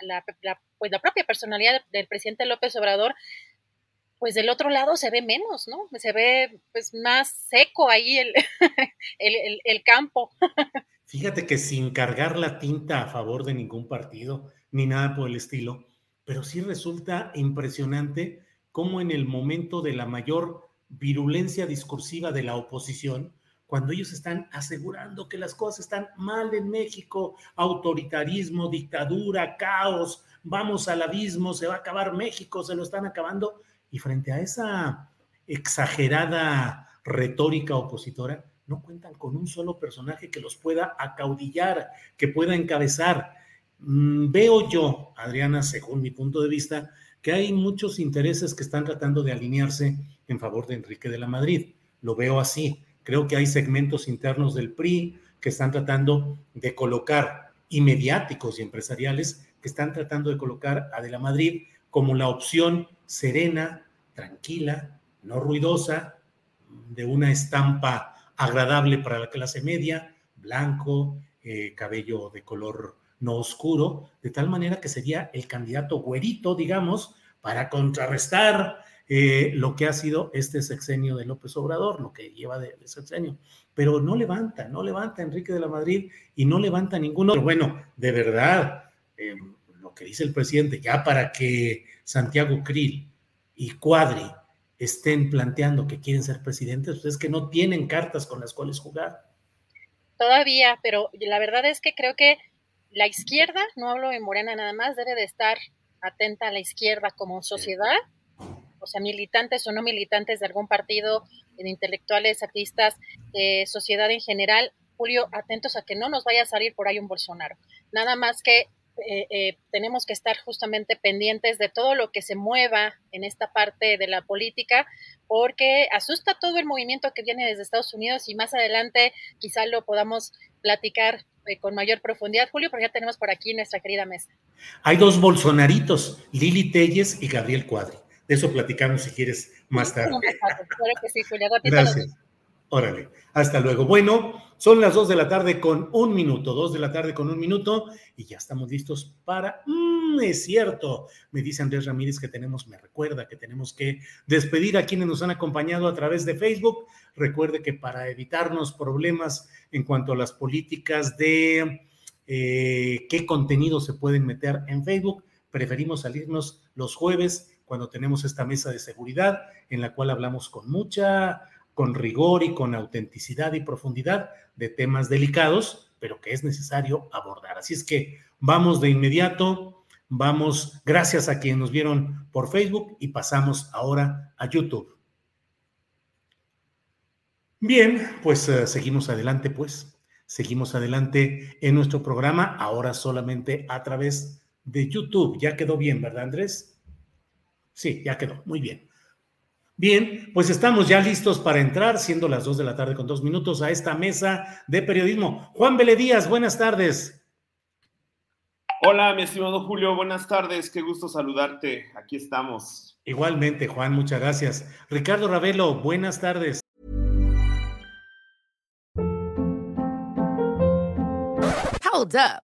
pues la propia personalidad del presidente López Obrador, pues del otro lado se ve menos, ¿no? Se ve pues más seco ahí el, el, el, campo. Fíjate que sin cargar la tinta a favor de ningún partido, ni nada por el estilo, pero sí resulta impresionante cómo en el momento de la mayor virulencia discursiva de la oposición, cuando ellos están asegurando que las cosas están mal en México, autoritarismo, dictadura, caos, vamos al abismo, se va a acabar México, se lo están acabando, y frente a esa exagerada retórica opositora, no cuentan con un solo personaje que los pueda acaudillar, que pueda encabezar. Mm, veo yo, Adriana, según mi punto de vista, que hay muchos intereses que están tratando de alinearse en favor de Enrique de la Madrid. Lo veo así. Creo que hay segmentos internos del PRI que están tratando de colocar, y mediáticos y empresariales, que están tratando de colocar a de la Madrid como la opción serena, tranquila, no ruidosa, de una estampa agradable para la clase media, blanco, eh, cabello de color no oscuro, de tal manera que sería el candidato güerito, digamos, para contrarrestar eh, lo que ha sido este sexenio de López Obrador, lo que lleva de, sexenio. Pero no levanta, no levanta Enrique de la Madrid y no levanta ninguno. Pero bueno, de verdad, eh, lo que dice el presidente, ya para que Santiago Krill y Cuadri estén planteando que quieren ser presidentes, pues es que no tienen cartas con las cuales jugar. Todavía, pero la verdad es que creo que la izquierda, no hablo de Morena nada más, debe de estar atenta a la izquierda como sociedad, o sea, militantes o no militantes de algún partido, de intelectuales, artistas, sociedad en general, Julio, atentos a que no nos vaya a salir por ahí un Bolsonaro. Nada más que eh, eh, tenemos que estar justamente pendientes de todo lo que se mueva en esta parte de la política, porque asusta todo el movimiento que viene desde Estados Unidos y más adelante quizá lo podamos platicar eh, con mayor profundidad, Julio, porque ya tenemos por aquí nuestra querida mesa. Hay dos bolsonaritos, Lili Telles y Gabriel Cuadri. De eso platicamos si quieres más tarde. Claro que sí, Julio. Gracias. Órale, hasta luego. Bueno, son las dos de la tarde con un minuto, dos de la tarde con un minuto y ya estamos listos para... Mm, es cierto, me dice Andrés Ramírez que tenemos, me recuerda que tenemos que despedir a quienes nos han acompañado a través de Facebook. Recuerde que para evitarnos problemas en cuanto a las políticas de eh, qué contenido se pueden meter en Facebook, preferimos salirnos los jueves cuando tenemos esta mesa de seguridad en la cual hablamos con mucha con rigor y con autenticidad y profundidad de temas delicados, pero que es necesario abordar. Así es que vamos de inmediato, vamos, gracias a quienes nos vieron por Facebook y pasamos ahora a YouTube. Bien, pues uh, seguimos adelante, pues, seguimos adelante en nuestro programa, ahora solamente a través de YouTube. Ya quedó bien, ¿verdad, Andrés? Sí, ya quedó, muy bien. Bien, pues estamos ya listos para entrar, siendo las 2 de la tarde con dos minutos, a esta mesa de periodismo. Juan Vélez Díaz, buenas tardes. Hola, mi estimado Julio, buenas tardes, qué gusto saludarte. Aquí estamos. Igualmente, Juan, muchas gracias. Ricardo Ravelo, buenas tardes. Hold up.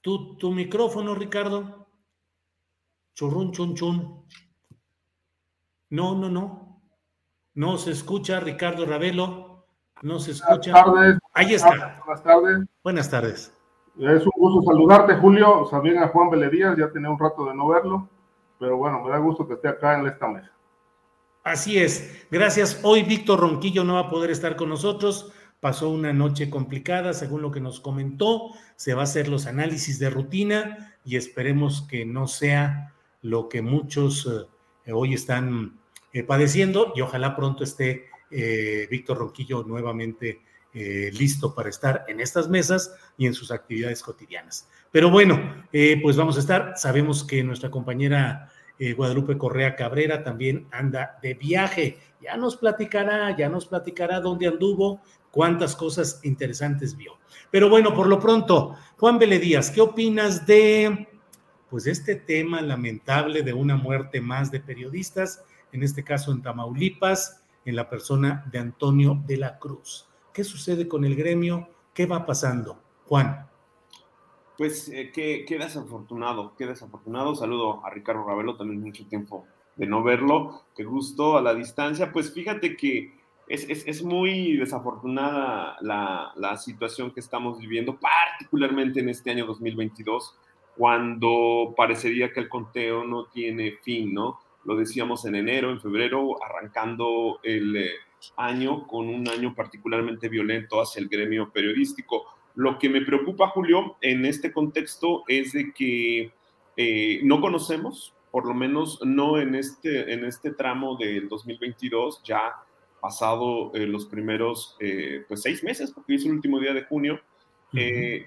Tu, tu micrófono, Ricardo. Churrun, chun, chun. No, no, no. No se escucha, Ricardo Ravelo. No se escucha. Buenas tardes. Ahí está. Buenas tardes. Buenas tardes. Es un gusto saludarte, Julio. También a Juan Díaz, ya tenía un rato de no verlo, pero bueno, me da gusto que esté acá en esta mesa. Así es. Gracias. Hoy Víctor Ronquillo no va a poder estar con nosotros. Pasó una noche complicada, según lo que nos comentó. Se va a hacer los análisis de rutina y esperemos que no sea lo que muchos eh, hoy están eh, padeciendo y ojalá pronto esté eh, Víctor Ronquillo nuevamente listo para estar en estas mesas y en sus actividades cotidianas. Pero bueno, pues vamos a estar. Sabemos que nuestra compañera Guadalupe Correa Cabrera también anda de viaje. Ya nos platicará, ya nos platicará dónde anduvo, cuántas cosas interesantes vio. Pero bueno, por lo pronto, Juan Vélez Díaz, ¿qué opinas de pues este tema lamentable de una muerte más de periodistas, en este caso en Tamaulipas, en la persona de Antonio de la Cruz? ¿Qué sucede con el gremio? ¿Qué va pasando? Juan. Pues eh, qué, qué, desafortunado, qué desafortunado. Saludo a Ricardo Ravelo, también mucho tiempo de no verlo. Qué gusto a la distancia. Pues fíjate que es, es, es muy desafortunada la, la, situación que estamos viviendo, particularmente en este año 2022, cuando parecería que el conteo no tiene fin, ¿no? Lo decíamos en enero, en febrero, arrancando el eh, año con un año particularmente violento hacia el gremio periodístico. Lo que me preocupa, Julio, en este contexto es de que eh, no conocemos, por lo menos no en este, en este tramo del 2022, ya pasado eh, los primeros eh, pues seis meses, porque es el último día de junio, eh,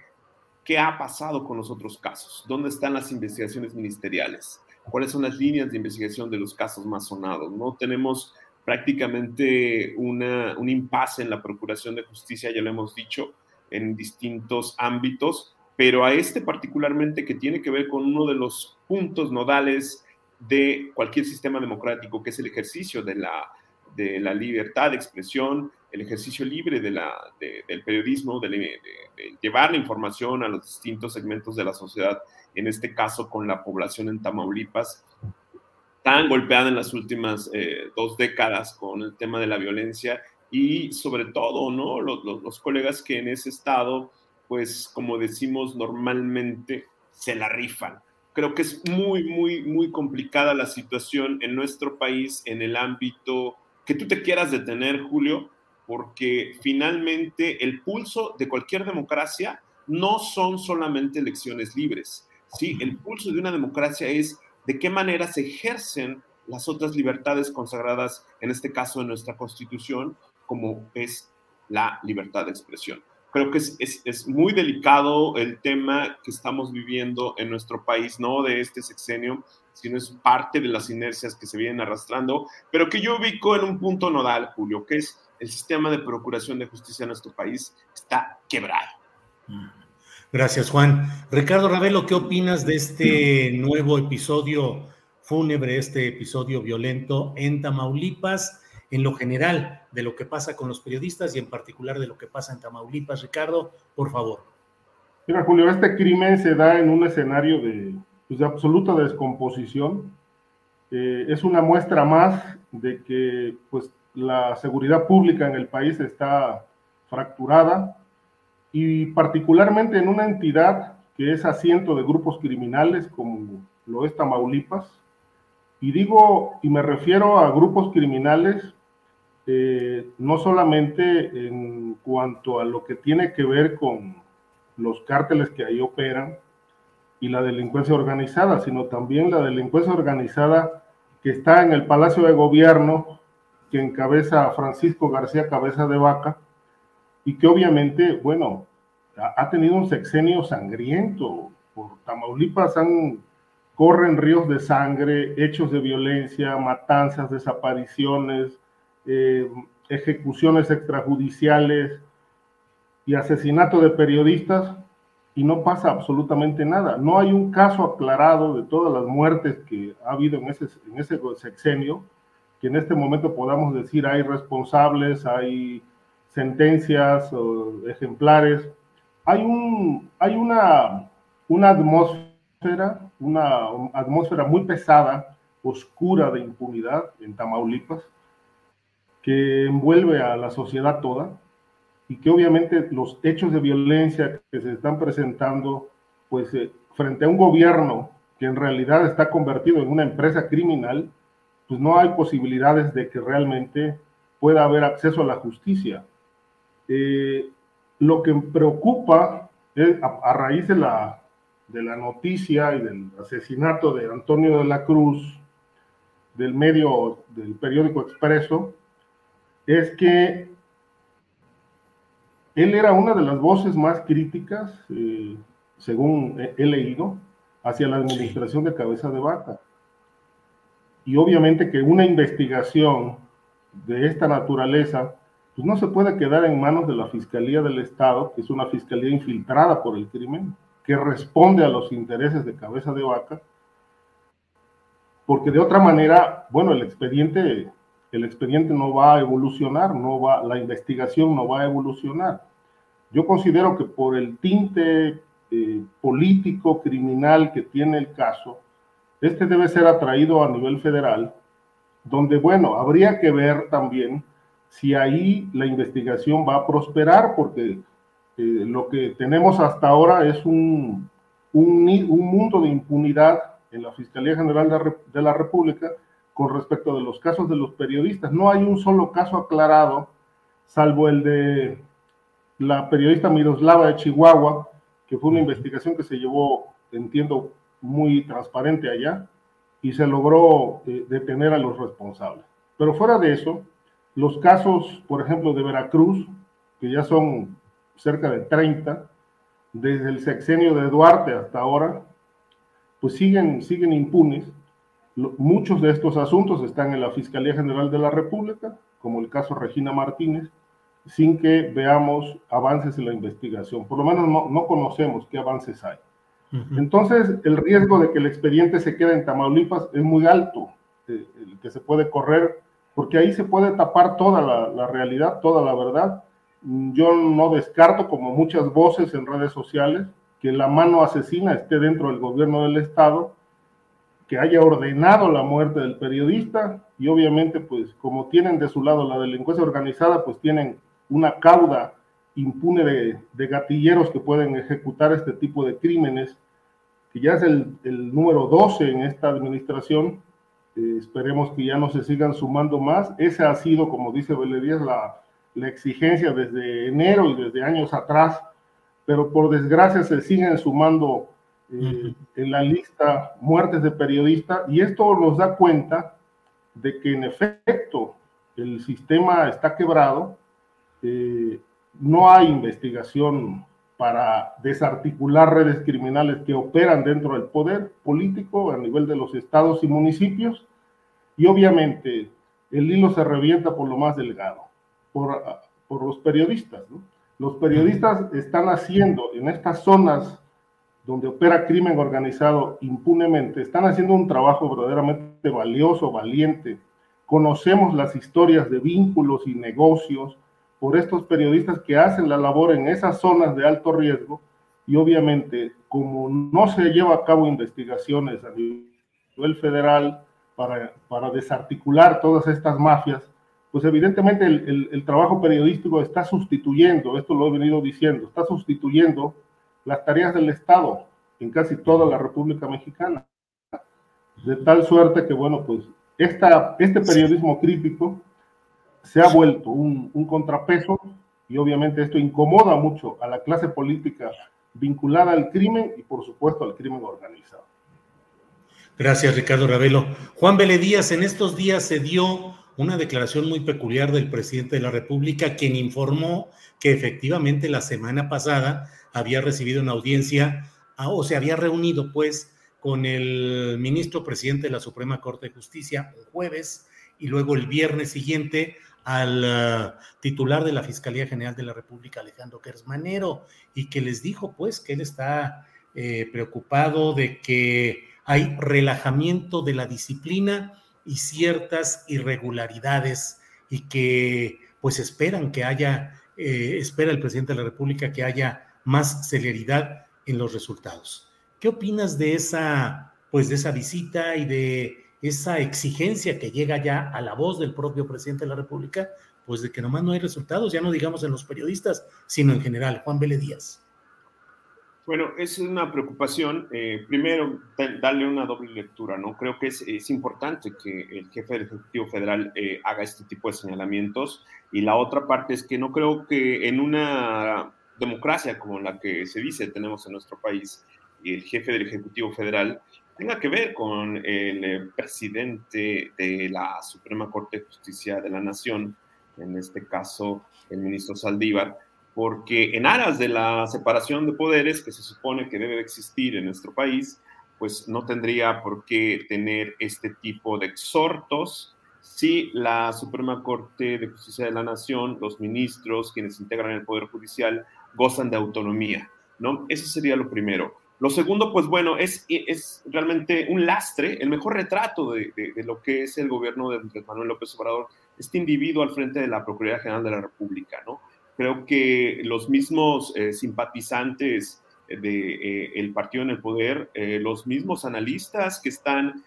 ¿qué ha pasado con los otros casos? ¿Dónde están las investigaciones ministeriales? ¿Cuáles son las líneas de investigación de los casos más sonados? ¿no? Tenemos prácticamente una, un impasse en la Procuración de Justicia, ya lo hemos dicho, en distintos ámbitos, pero a este particularmente que tiene que ver con uno de los puntos nodales de cualquier sistema democrático, que es el ejercicio de la de la libertad de expresión, el ejercicio libre de la, del periodismo, de, llevar la información a los distintos segmentos de la sociedad, en este caso con la población en Tamaulipas, tan golpeada en las últimas eh, dos décadas con el tema de la violencia y sobre todo, ¿no? Los, los, colegas que en ese estado, pues como decimos normalmente, se la rifan. Creo que es muy, muy, muy complicada la situación en nuestro país en el ámbito que tú te quieras detener, Julio, porque finalmente el pulso de cualquier democracia no son solamente elecciones libres. ¿sí? El pulso de una democracia es de qué manera se ejercen las otras libertades consagradas, en este caso en nuestra constitución, como es la libertad de expresión. Creo que es, es, es, muy delicado el tema que estamos viviendo en nuestro país, ¿no? De este sexenio, sino es parte de las inercias que se vienen arrastrando, pero que yo ubico en un punto nodal, Julio, que es el sistema de procuración de justicia en nuestro país está quebrado. Gracias, Juan. Ricardo Ravelo, ¿qué opinas de este nuevo episodio fúnebre, este episodio violento en Tamaulipas, en lo general de lo que pasa con los periodistas y en particular de lo que pasa en Tamaulipas? Ricardo, por favor. Mira, Julio, este crimen se da en un escenario de pues, de absoluta descomposición. Eh, es una muestra más de que pues, la seguridad pública en el país está fracturada. y particularmente en una entidad que es asiento de grupos criminales como lo es Tamaulipas. Y digo, y me refiero a grupos criminales eh, no solamente en cuanto a lo que tiene que ver con los cárteles que ahí operan y la delincuencia organizada, sino también la delincuencia organizada que está en el Palacio de Gobierno, que encabeza Francisco García Cabeza de Vaca, y que obviamente, bueno, ha, tenido un sexenio sangriento. Por Tamaulipas corren ríos de sangre, hechos de violencia, matanzas, desapariciones, eh, ejecuciones extrajudiciales y asesinato de periodistas y no pasa absolutamente nada. No hay un caso aclarado de todas las muertes que ha habido en ese, en ese sexenio, que en este momento podamos decir hay responsables, hay sentencias ejemplares. Hay, un, hay una, una atmósfera, una atmósfera muy pesada, oscura de impunidad en Tamaulipas, que envuelve a la sociedad toda y que obviamente los hechos de violencia que se están presentando, pues eh, frente a un gobierno que en realidad está convertido en una empresa criminal, pues no hay posibilidades de que realmente pueda haber acceso a la justicia. Eh, lo que preocupa es, a, raíz de la, de la noticia y del asesinato de Antonio de la Cruz, del medio del periódico Expreso, es que él era una de las voces más críticas, eh, según he, leído, hacia la administración de cabeza de vaca. Y obviamente que una investigación de esta naturaleza, pues no se puede quedar en manos de la Fiscalía del Estado, que es una fiscalía infiltrada por el crimen, que responde a los intereses de cabeza de vaca, porque de otra manera, bueno, el expediente el expediente no va a evolucionar, no va, la investigación no va a evolucionar. Yo considero que por el tinte eh, político, criminal que tiene el caso, este debe ser atraído a nivel federal, donde, bueno, habría que ver también si ahí la investigación va a prosperar, porque eh, lo que tenemos hasta ahora es un, un, mundo de impunidad en la Fiscalía General de la República con respecto de los casos de los periodistas. No hay un solo caso aclarado, salvo el de la periodista Miroslava de Chihuahua, que fue una investigación que se llevó, entiendo, muy transparente allá, y se logró eh, detener a los responsables. Pero fuera de eso, los casos, por ejemplo, de Veracruz, que ya son cerca de 30, desde el sexenio de Duarte hasta ahora, pues siguen, siguen impunes Muchos de estos asuntos están en la Fiscalía General de la República, como el caso Regina Martínez, sin que veamos avances en la investigación. Por lo menos no, conocemos qué avances hay. Entonces, el riesgo de que el expediente se quede en Tamaulipas es muy alto, eh, el que se puede correr, porque ahí se puede tapar toda la, la realidad, toda la verdad. Yo no descarto, como muchas voces en redes sociales, que la mano asesina esté dentro del gobierno del Estado que haya ordenado la muerte del periodista y obviamente pues como tienen de su lado la delincuencia organizada pues tienen una cauda impune de, gatilleros que pueden ejecutar este tipo de crímenes que ya es el, número 12 en esta administración. Eh, esperemos que ya no se sigan sumando más. Esa ha sido como dice Beledías la, la exigencia desde enero y desde años atrás pero por desgracia se siguen sumando eh, en la lista muertes de periodistas y esto nos da cuenta de que en efecto el sistema está quebrado, eh, no hay investigación para desarticular redes criminales que operan dentro del poder político a nivel de los estados y municipios y obviamente el hilo se revienta por lo más delgado, por, por los periodistas. Los periodistas están haciendo en estas zonas donde opera crimen organizado impunemente, están haciendo un trabajo verdaderamente valioso, valiente. Conocemos las historias de vínculos y negocios por estos periodistas que hacen la labor en esas zonas de alto riesgo y obviamente como no se lleva a cabo investigaciones a nivel federal para, para desarticular todas estas mafias, pues evidentemente el, trabajo periodístico está sustituyendo, esto lo he venido diciendo, está sustituyendo las tareas del Estado en casi toda la República Mexicana. De tal suerte que, bueno, pues esta, este periodismo crítico se ha vuelto un, un contrapeso y obviamente esto incomoda mucho a la clase política vinculada al crimen y por supuesto al crimen organizado. Gracias, Ricardo Ravelo. Juan Vélez Díaz, en estos días se dio una declaración muy peculiar del presidente de la República, quien informó que efectivamente la semana pasada había recibido una audiencia ah, o se había reunido pues con el ministro presidente de la Suprema Corte de Justicia el jueves y luego el viernes siguiente al ah, titular de la Fiscalía General de la República, Alejandro Kersmanero, y que les dijo pues que él está eh, preocupado de que hay relajamiento de la disciplina y ciertas irregularidades y que pues esperan que haya, eh, espera el presidente de la República que haya más celeridad en los resultados. ¿Qué opinas de esa, pues de esa visita y de esa exigencia que llega ya a la voz del propio presidente de la República, pues de que nomás no hay resultados, ya no digamos en los periodistas, sino en general? Juan Vélez Díaz. Bueno, es una preocupación. Eh, primero, darle una doble lectura, ¿no? Creo que es, importante que el jefe del Ejecutivo Federal eh, haga este tipo de señalamientos. Y la otra parte es que no creo que en una democracia como la que se dice tenemos en nuestro país, el jefe del Ejecutivo Federal tenga que ver con el eh, presidente de la Suprema Corte de Justicia de la Nación, en este caso el ministro Saldívar porque en aras de la separación de poderes que se supone que debe existir en nuestro país, pues no tendría por qué tener este tipo de exhortos si la Suprema Corte de Justicia de la Nación, los ministros, quienes integran el Poder Judicial, gozan de autonomía, ¿no? Eso sería lo primero. Lo segundo, pues bueno, es, es realmente un lastre, el mejor retrato de, de, lo que es el gobierno de Andrés Manuel López Obrador, este individuo al frente de la Procuraduría General de la República, ¿no? Creo que los mismos eh, simpatizantes del de, eh, partido en el poder, eh, los mismos analistas que están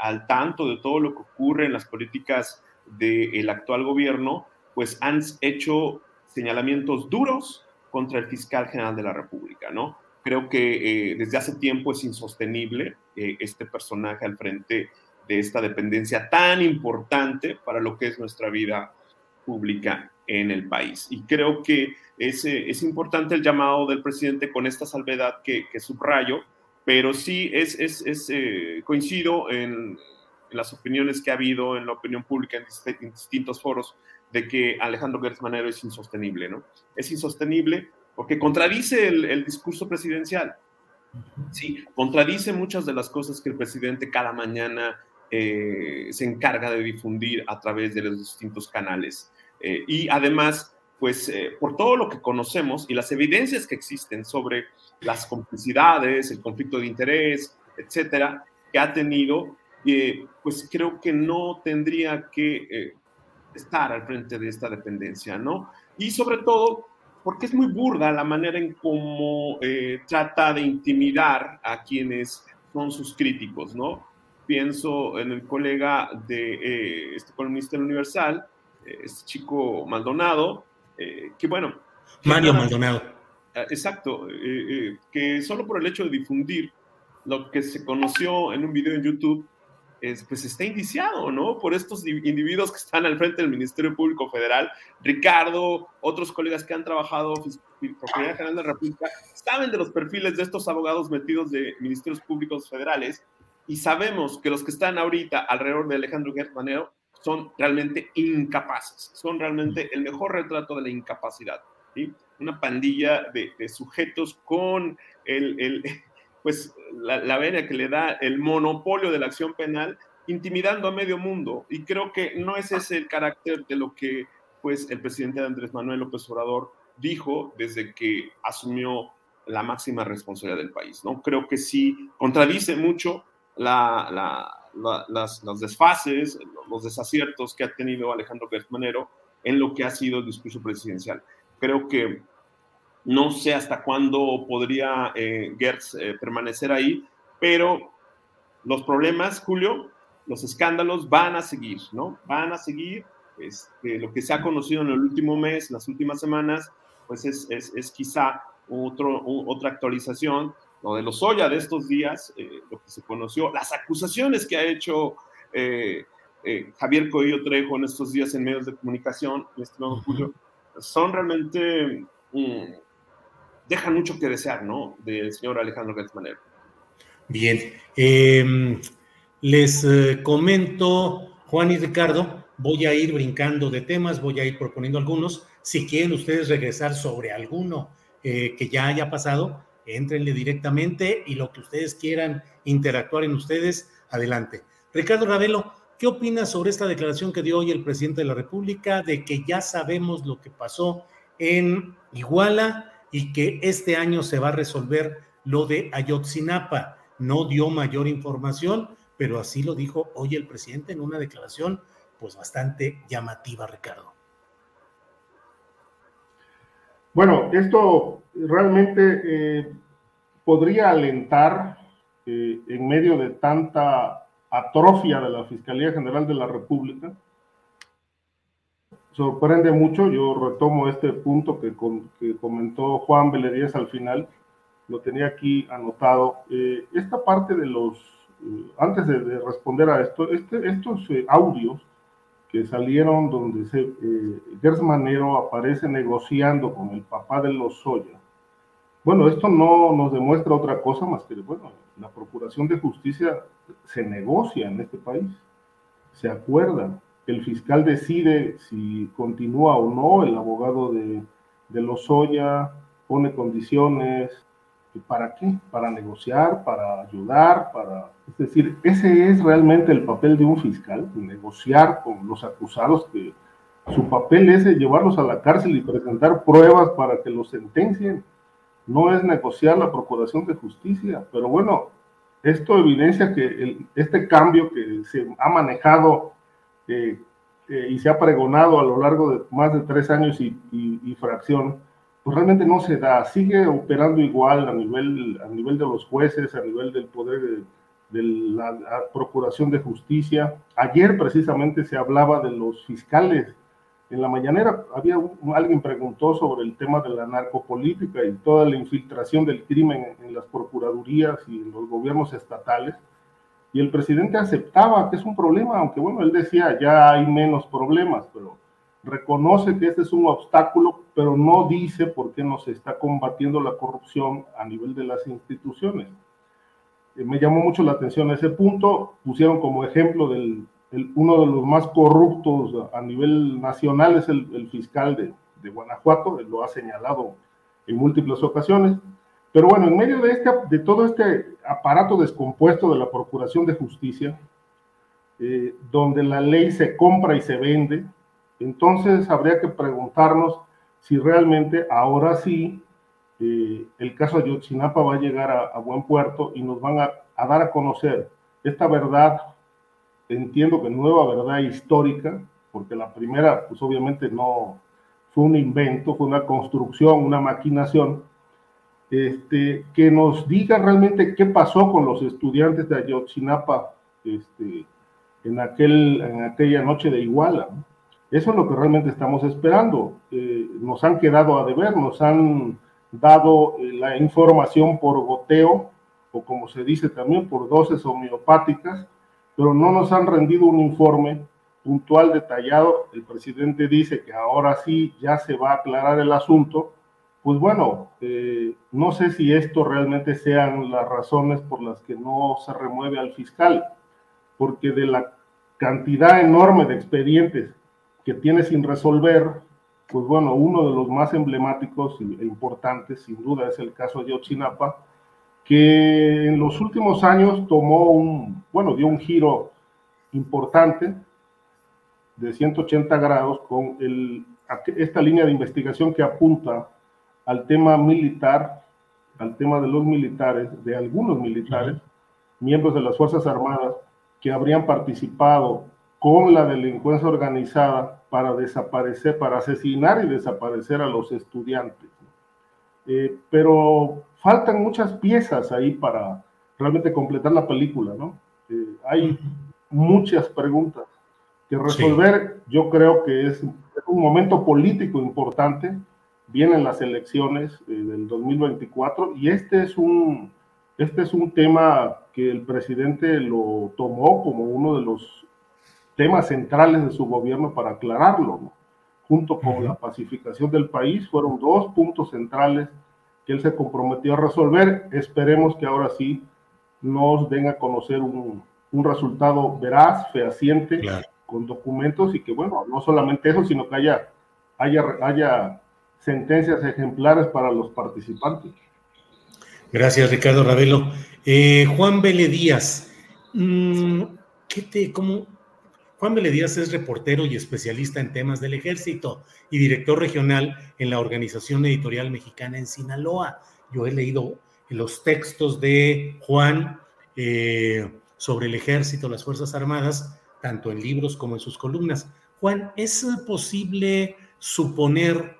al tanto de todo lo que ocurre en las políticas del actual gobierno, pues han hecho señalamientos duros contra el fiscal general de la República, ¿no? Creo que desde hace tiempo es insostenible este personaje al frente de esta dependencia tan importante para lo que es nuestra vida pública en el país. Y creo que es, eh, es importante el llamado del presidente con esta salvedad que, que subrayo, pero sí es, es, es eh, coincido en, las opiniones que ha habido en la opinión pública en, distintos foros de que Alejandro Gertz Manero es insostenible, ¿no? Es insostenible porque contradice el, discurso presidencial, ¿sí? Contradice muchas de las cosas que el presidente cada mañana eh, se encarga de difundir a través de los distintos canales. Eh, y además, pues eh, por todo lo que conocemos y las evidencias que existen sobre las complicidades, el conflicto de interés, etcétera, que ha tenido, eh, pues creo que no tendría que estar al frente de esta dependencia, ¿no? Y sobre todo, porque es muy burda la manera en cómo trata de intimidar a quienes son sus críticos, ¿no? Pienso en el colega de este columnista del Universal, este chico Maldonado, eh, que bueno... Mario Maldonado. Exacto, eh, eh, que solo por el hecho de difundir lo que se conoció en un video en YouTube, es, pues está indiciado, ¿no? Por estos individuos que están al frente del Ministerio Público Federal, Ricardo, otros colegas que han trabajado en Procuraduría General de la República, saben de los perfiles de estos abogados metidos de ministerios públicos federales y sabemos que los que están ahorita alrededor de Alejandro Manero son realmente incapaces, son realmente el mejor retrato de la incapacidad. ¿sí? Una pandilla de, sujetos con el pues, la, la, vena que le da el monopolio de la acción penal, intimidando a medio mundo. Y creo que no es ese el carácter de lo que pues, el presidente Andrés Manuel López Obrador dijo desde que asumió la máxima responsabilidad del país. ¿no? Creo que sí contradice mucho la, la las, desfases, los desaciertos que ha tenido Alejandro Gertz Manero en lo que ha sido el discurso presidencial. Creo que no sé hasta cuándo podría eh, Gertz eh, permanecer ahí, pero los problemas, Julio, los escándalos van a seguir, ¿no? Van a seguir. Este, lo que se ha conocido en el último mes, las últimas semanas, pues es, es, es quizá otro, otra actualización, lo de los Soya de estos días, eh, lo que se conoció, las acusaciones que ha hecho eh, eh, Javier Coello Trejo en estos días en medios de comunicación, estimado Julio, son realmente, mm, dejan mucho que desear, ¿no? Del señor Alejandro Gertz Bien, em, les comento, Juan y Ricardo, voy a ir brincando de temas, voy a ir proponiendo algunos. Si quieren ustedes regresar sobre alguno eh, que ya haya pasado, entrenle directamente y lo que ustedes quieran interactuar en ustedes, adelante. Ricardo Ravelo, ¿qué opinas sobre esta declaración que dio hoy el presidente de la República de que ya sabemos lo que pasó en Iguala y que este año se va a resolver lo de Ayotzinapa? No dio mayor información, pero así lo dijo hoy el presidente en una declaración pues bastante llamativa, Ricardo. Bueno, esto realmente eh, podría alentar eh, en medio de tanta atrofia de la Fiscalía General de la República. Sorprende mucho, yo retomo este punto que, comentó Juan Beledías al final, lo tenía aquí anotado. Eh, esta parte de los, antes de, responder a esto, este, estos audios que salieron donde se, eh, Gers aparece negociando con el papá de los Soya. Bueno, esto no nos demuestra otra cosa más que, bueno, la Procuración de Justicia se negocia en este país, se acuerda, el fiscal decide si continúa o no, el abogado de, de los Soya pone condiciones, ¿Para qué? Para negociar, para ayudar, para... Es decir, ese es realmente el papel de un fiscal, negociar con los acusados, su papel es llevarlos a la cárcel y presentar pruebas para que los sentencien. No es negociar la procuración de justicia, pero bueno, esto evidencia que este cambio que se ha manejado eh, eh, y se ha pregonado a lo largo de más de tres años y fracción, pues realmente no se da, sigue operando igual a nivel, a nivel de los jueces, a nivel del poder de, la, Procuración de Justicia. Ayer precisamente se hablaba de los fiscales. En la mañanera había alguien preguntó sobre el tema de la narcopolítica y toda la infiltración del crimen en, en las procuradurías y en los gobiernos estatales. Y el presidente aceptaba que es un problema, aunque bueno, él decía ya hay menos problemas, pero reconoce que este es un obstáculo, pero no dice por qué no se está combatiendo la corrupción a nivel de las instituciones. Eh, me llamó mucho la atención ese punto. Pusieron como ejemplo del uno de los más corruptos a nivel nacional es el, fiscal de, de, Guanajuato, él lo ha señalado en múltiples ocasiones. Pero bueno, en medio de, este, de todo este aparato descompuesto de la Procuración de Justicia, eh, donde la ley se compra y se vende, entonces habría que preguntarnos si realmente ahora sí eh, el caso de Ayotzinapa va a llegar a, buen puerto y nos van a, dar a conocer esta verdad, entiendo que nueva verdad histórica, porque la primera pues obviamente no fue un invento, fue una construcción, una maquinación, este, que nos diga realmente qué pasó con los estudiantes de Ayotzinapa este, en, aquel, en aquella noche de Iguala. Eso es lo que realmente estamos esperando. Eh, nos han quedado a deber, nos han dado eh, la información por goteo, o como se dice también, por dosis homeopáticas, pero no nos han rendido un informe puntual, detallado. El presidente dice que ahora sí ya se va a aclarar el asunto. Pues bueno, eh, no sé si esto realmente sean las razones por las que no se remueve al fiscal, porque de la cantidad enorme de expedientes que tiene sin resolver, pues bueno, uno de los más emblemáticos e importantes, sin duda, es el caso de Ochinapa, que en los últimos años tomó un, bueno, dio un giro importante de 180 grados con esta línea de investigación que apunta al tema militar, al tema de los militares, de algunos militares, miembros de las Fuerzas Armadas, que habrían participado con la delincuencia organizada para desaparecer, para asesinar y desaparecer a los estudiantes. Eh, pero faltan muchas piezas ahí para realmente completar la película, ¿no? Eh, hay muchas preguntas que resolver. Yo creo que es, un momento político importante. Vienen las elecciones eh, del 2024 y este es un este es un tema que el presidente lo tomó como uno de los temas centrales de su gobierno para aclararlo, junto con la pacificación del país, fueron dos puntos centrales que él se comprometió a resolver. Esperemos que ahora sí nos den a conocer un, un resultado veraz, fehaciente, con documentos y que, bueno, no solamente eso, sino que haya, haya, haya sentencias ejemplares para los participantes. Gracias, Ricardo Ravelo. Eh, Juan Vélez Díaz, mm, ¿qué te, cómo? Juan Vélez Díaz es reportero y especialista en temas del ejército y director regional en la Organización Editorial Mexicana en Sinaloa. Yo he leído los textos de Juan eh, sobre el ejército, las Fuerzas Armadas, tanto en libros como en sus columnas. Juan, ¿es posible suponer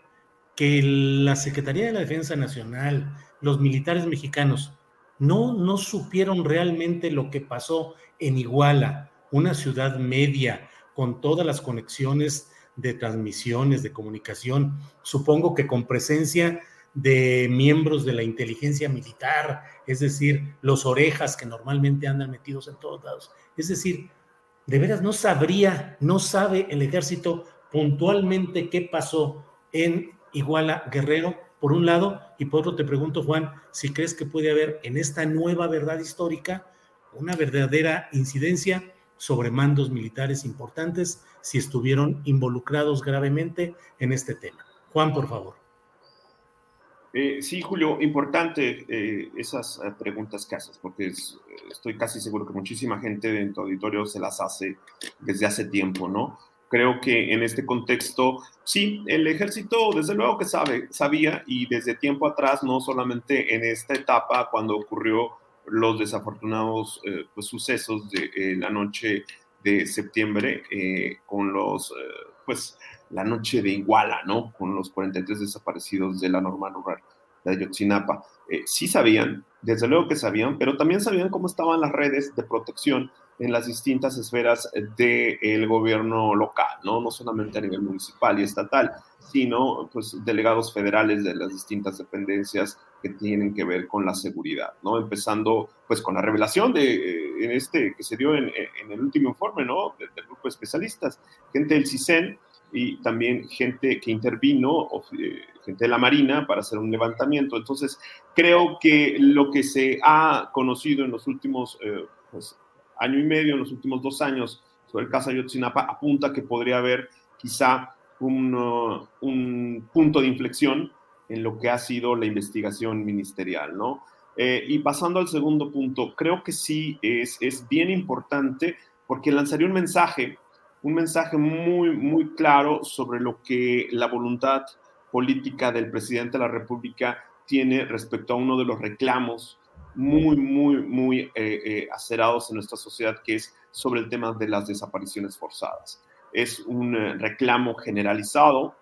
que la Secretaría de la Defensa Nacional, los militares mexicanos no, no supieron realmente lo que pasó en Iguala, una ciudad media con todas las conexiones de transmisiones, de comunicación, supongo que con presencia de miembros de la inteligencia militar, es decir, los orejas que normalmente andan metidos en todos lados. Es decir, de veras no sabría, no sabe el ejército puntualmente qué pasó en Iguala Guerrero por un lado, y por otro te pregunto, Juan, si crees que puede haber en esta nueva verdad histórica una verdadera incidencia sobre mandos militares importantes si estuvieron involucrados gravemente en este tema. Juan, por favor. Eh, sí, Julio, importante eh, esas eh, preguntas que haces, porque estoy casi seguro que muchísima gente en tu auditorio se las hace desde hace tiempo, ¿no? Creo que en este contexto, sí, el ejército desde luego que sabe, sabía y desde tiempo atrás, no solamente en esta etapa cuando ocurrió los desafortunados eh, pues, sucesos de eh, la noche de septiembre eh, con los, pues, la noche de Iguala, ¿no? Con los 43 desaparecidos de la normal rural de Ayotzinapa. sí sabían, desde luego que sabían, pero también sabían cómo estaban las redes de protección en las distintas esferas del gobierno local, ¿no? no solamente a nivel municipal y estatal, sino pues, delegados federales de las distintas dependencias que tienen que ver con la seguridad, ¿no? Empezando pues con la revelación de eh, en este que se dio en, en el último informe, ¿no? Del, grupo de especialistas, gente del CISEN y también gente que intervino, eh, gente de la Marina para hacer un levantamiento. Entonces, creo que lo que se ha conocido en los últimos eh, pues, año y medio, en los últimos dos años, sobre el caso Ayotzinapa, apunta que podría haber quizá un, uh, un, punto de inflexión en lo que ha sido la investigación ministerial, ¿no? Eh, y pasando al segundo punto, creo que sí es, es bien importante porque lanzaría un mensaje, un mensaje muy, muy claro sobre lo que la voluntad política del presidente de la República tiene respecto a uno de los reclamos muy, muy, muy eh, eh, acerados en nuestra sociedad, que es sobre el tema de las desapariciones forzadas. Es un eh, reclamo generalizado,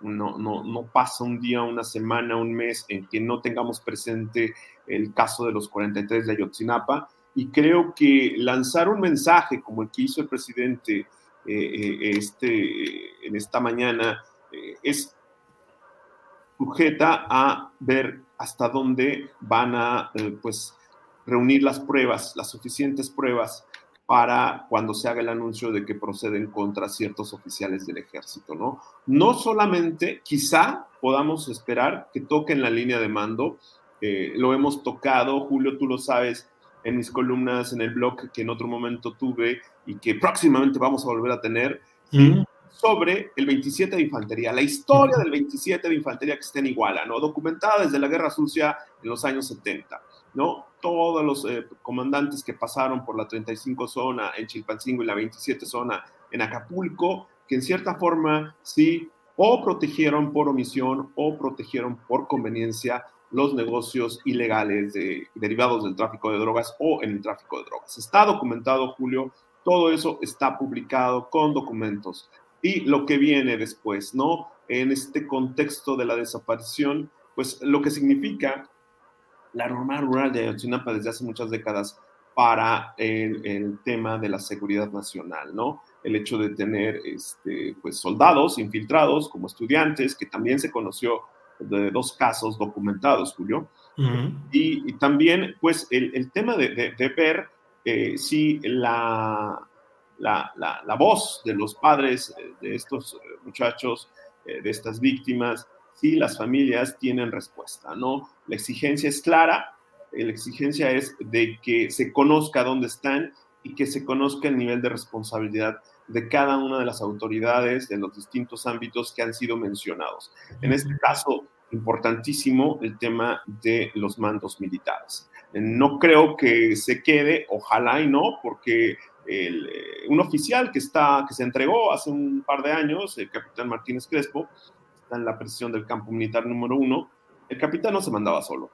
no, no, no, pasa un día, una semana, un mes en que no tengamos presente el caso de los 43 de Ayotzinapa. Y creo que lanzar un mensaje como el que hizo el presidente este, en esta mañana es sujeta a ver hasta dónde van a eh, pues, reunir las pruebas, las suficientes pruebas para cuando se haga el anuncio de que proceden contra ciertos oficiales del ejército, ¿no? No solamente, quizá podamos esperar que toquen la línea de mando, eh, lo hemos tocado, Julio, tú lo sabes, en mis columnas en el blog que en otro momento tuve y que próximamente vamos a volver a tener, sobre el 27 de Infantería, la historia del 27 de Infantería que está en Iguala, ¿no? Documentada desde la Guerra Sucia en los años 70, ¿no? Todos los eh, comandantes que pasaron por la 35 zona en Chilpancingo y la 27 zona en Acapulco, que en cierta forma sí o protegieron por omisión o protegieron por conveniencia los negocios ilegales de, derivados del tráfico de drogas o en el tráfico de drogas. Está documentado, Julio, todo eso está publicado con documentos y lo que viene después, ¿no? En este contexto de la desaparición, pues lo que significa la normal rural de Ayotzinapa desde hace muchas décadas para el, tema de la seguridad nacional, ¿no? el hecho de tener este, pues, soldados infiltrados como estudiantes, que también se conoció de dos casos documentados, Julio. y, también, pues, el, el tema de, de, ver eh, si la, la, la, voz de los padres de estos eh, muchachos, eh, de estas víctimas, si las familias tienen respuesta, ¿no? La exigencia es clara, la exigencia es de que se conozca dónde están y que se conozca el nivel de responsabilidad de cada una de las autoridades de los distintos ámbitos que han sido mencionados. En este caso, importantísimo el tema de los mandos militares. No creo que se quede, ojalá y no, porque eh, un oficial que, está, que se entregó hace un par de años, el capitán Martínez Crespo, está en la prisión del campo militar número uno, el capitán no se mandaba solo.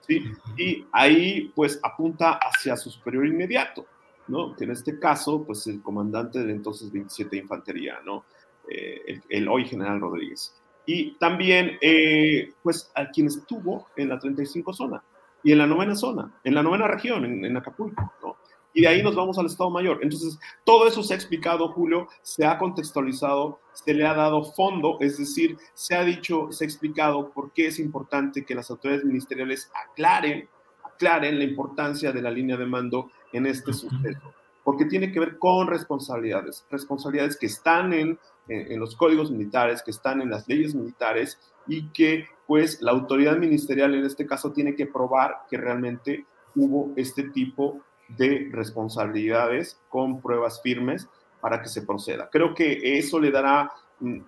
¿sí? Y ahí pues apunta hacia su superior inmediato. ¿no? Que en este caso, pues el comandante de entonces 27 Infantería, ¿no? Eh, el, hoy general Rodríguez. Y también, eh, pues, a quien estuvo en la 35 zona y en la novena zona, en la novena región, en, en Acapulco, ¿no? Y de ahí nos vamos al Estado Mayor. Entonces, todo eso se ha explicado, Julio, se ha contextualizado, se le ha dado fondo, es decir, se ha dicho, se ha explicado por qué es importante que las autoridades ministeriales aclaren, aclaren la importancia de la línea de mando en este suceso, porque tiene que ver con responsabilidades, responsabilidades que están en, en, los códigos militares, que están en las leyes militares y que pues la autoridad ministerial en este caso tiene que probar que realmente hubo este tipo de responsabilidades con pruebas firmes para que se proceda. Creo que eso le dará mm,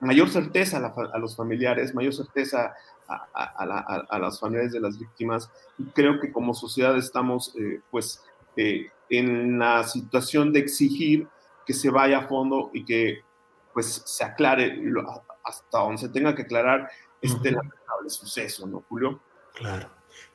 mayor certeza a, los familiares, mayor certeza a, las familias de las víctimas. Creo que como sociedad estamos eh, pues eh, en la situación de exigir que se vaya a fondo y que pues se aclare hasta donde se tenga que aclarar este lamentable suceso, ¿no, Julio? Claro.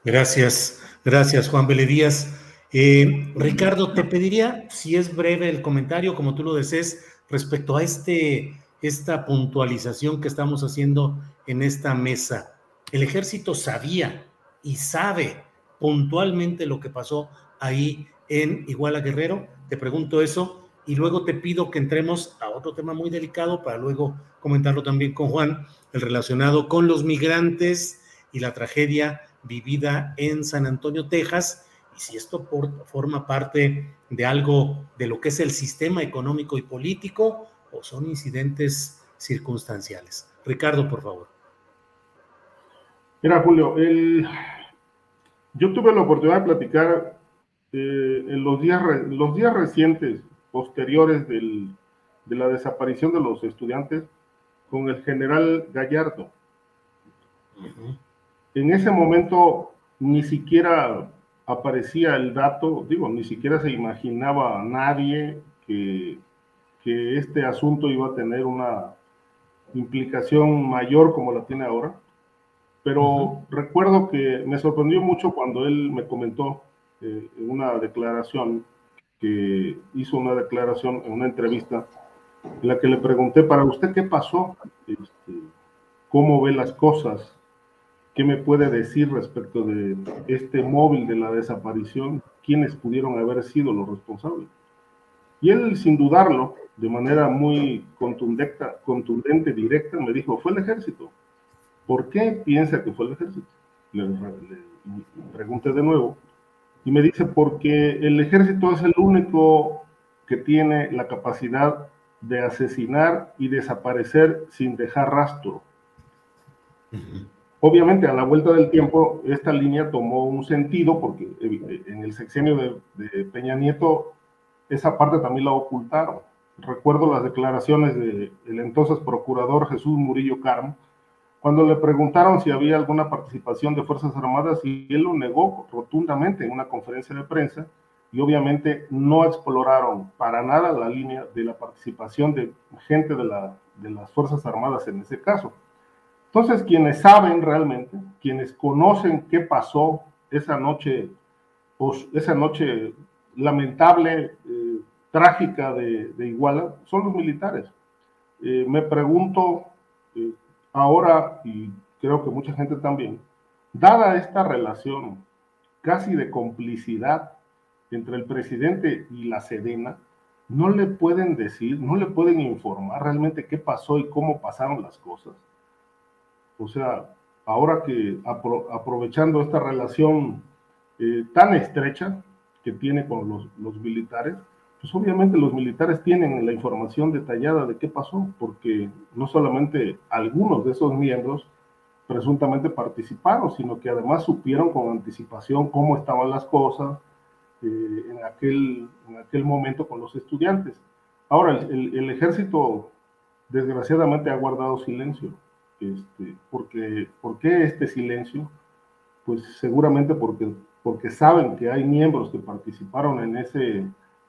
Gracias, gracias, Juan Díaz. Eh, Ricardo, te pediría, si es breve el comentario, como tú lo desees, respecto a este, esta puntualización que estamos haciendo en esta mesa. El ejército sabía y sabe puntualmente lo que pasó ahí en Iguala Guerrero. Te pregunto eso y luego te pido que entremos a otro tema muy delicado para luego comentarlo también con Juan, el relacionado con los migrantes y la tragedia vivida en San Antonio, Texas, y si esto forma parte de algo de lo que es el sistema económico y político o son incidentes circunstanciales. Ricardo, por favor. Mira, Julio, yo tuve la oportunidad de platicar eh, en los días, los días recientes, posteriores de la desaparición de los estudiantes, con el general Gallardo. En ese momento ni siquiera aparecía el dato, digo, ni siquiera se imaginaba a nadie que, que este asunto iba a tener una implicación mayor como la tiene ahora. Pero recuerdo que me sorprendió mucho cuando él me comentó eh, una declaración, que hizo una declaración en una entrevista, en la que le pregunté, ¿para usted qué pasó? Este, ¿Cómo ve las cosas? ¿Qué me puede decir respecto de este móvil de la desaparición? ¿Quiénes pudieron haber sido los responsables? Y él, sin dudarlo, de manera muy contundente, contundente directa, me dijo, fue el ejército. ¿Por qué piensa que fue el ejército? Le, pregunté de nuevo. Y me dice, porque el ejército es el único que tiene la capacidad de asesinar y desaparecer sin dejar rastro. Obviamente, a la vuelta del tiempo, esta línea tomó un sentido porque eh, en el sexenio de, Peña Nieto, esa parte también la ocultaron. Recuerdo las declaraciones del entonces procurador Jesús Murillo Carm, cuando le preguntaron si había alguna participación de Fuerzas Armadas y él lo negó rotundamente en una conferencia de prensa y obviamente no exploraron para nada la línea de la participación de gente de las Fuerzas Armadas en ese caso. Entonces, quienes saben realmente, quienes conocen qué pasó esa noche, pues, esa noche lamentable, eh, trágica de, Iguala, son los militares. Eh, me pregunto eh, ahora, y creo que mucha gente también, dada esta relación casi de complicidad entre el presidente y la Sedena, no le pueden decir, no le pueden informar realmente qué pasó y cómo pasaron las cosas. O sea, ahora que aprovechando esta relación eh, tan estrecha que tiene con los, los, militares, pues obviamente los militares tienen la información detallada de qué pasó, porque no solamente algunos de esos miembros presuntamente participaron, sino que además supieron con anticipación cómo estaban las cosas eh, en, aquel, en aquel momento con los estudiantes. Ahora, el, el ejército desgraciadamente ha guardado silencio. Este, porque, ¿Por qué este silencio? Pues seguramente porque, porque saben que hay miembros que participaron en, ese,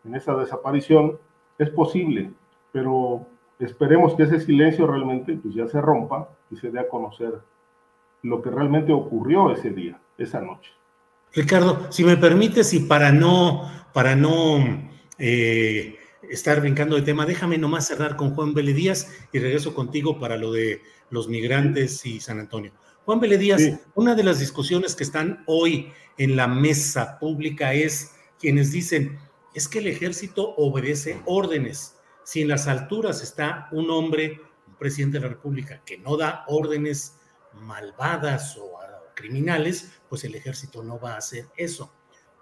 en esa desaparición. Es posible, pero esperemos que ese silencio realmente pues, ya se rompa y se dé a conocer lo que realmente ocurrió ese día, esa noche. Ricardo, si me permites y para no, para no eh, estar brincando de tema, déjame nomás cerrar con Juan Vélez Díaz y regreso contigo para lo de los migrantes y San Antonio. Juan Vélez Díaz, una de las discusiones que están hoy en la mesa pública es quienes dicen, es que el ejército obedece órdenes. Si en las alturas está un hombre, un presidente de la República, que no da órdenes malvadas o criminales, pues el ejército no va a hacer eso.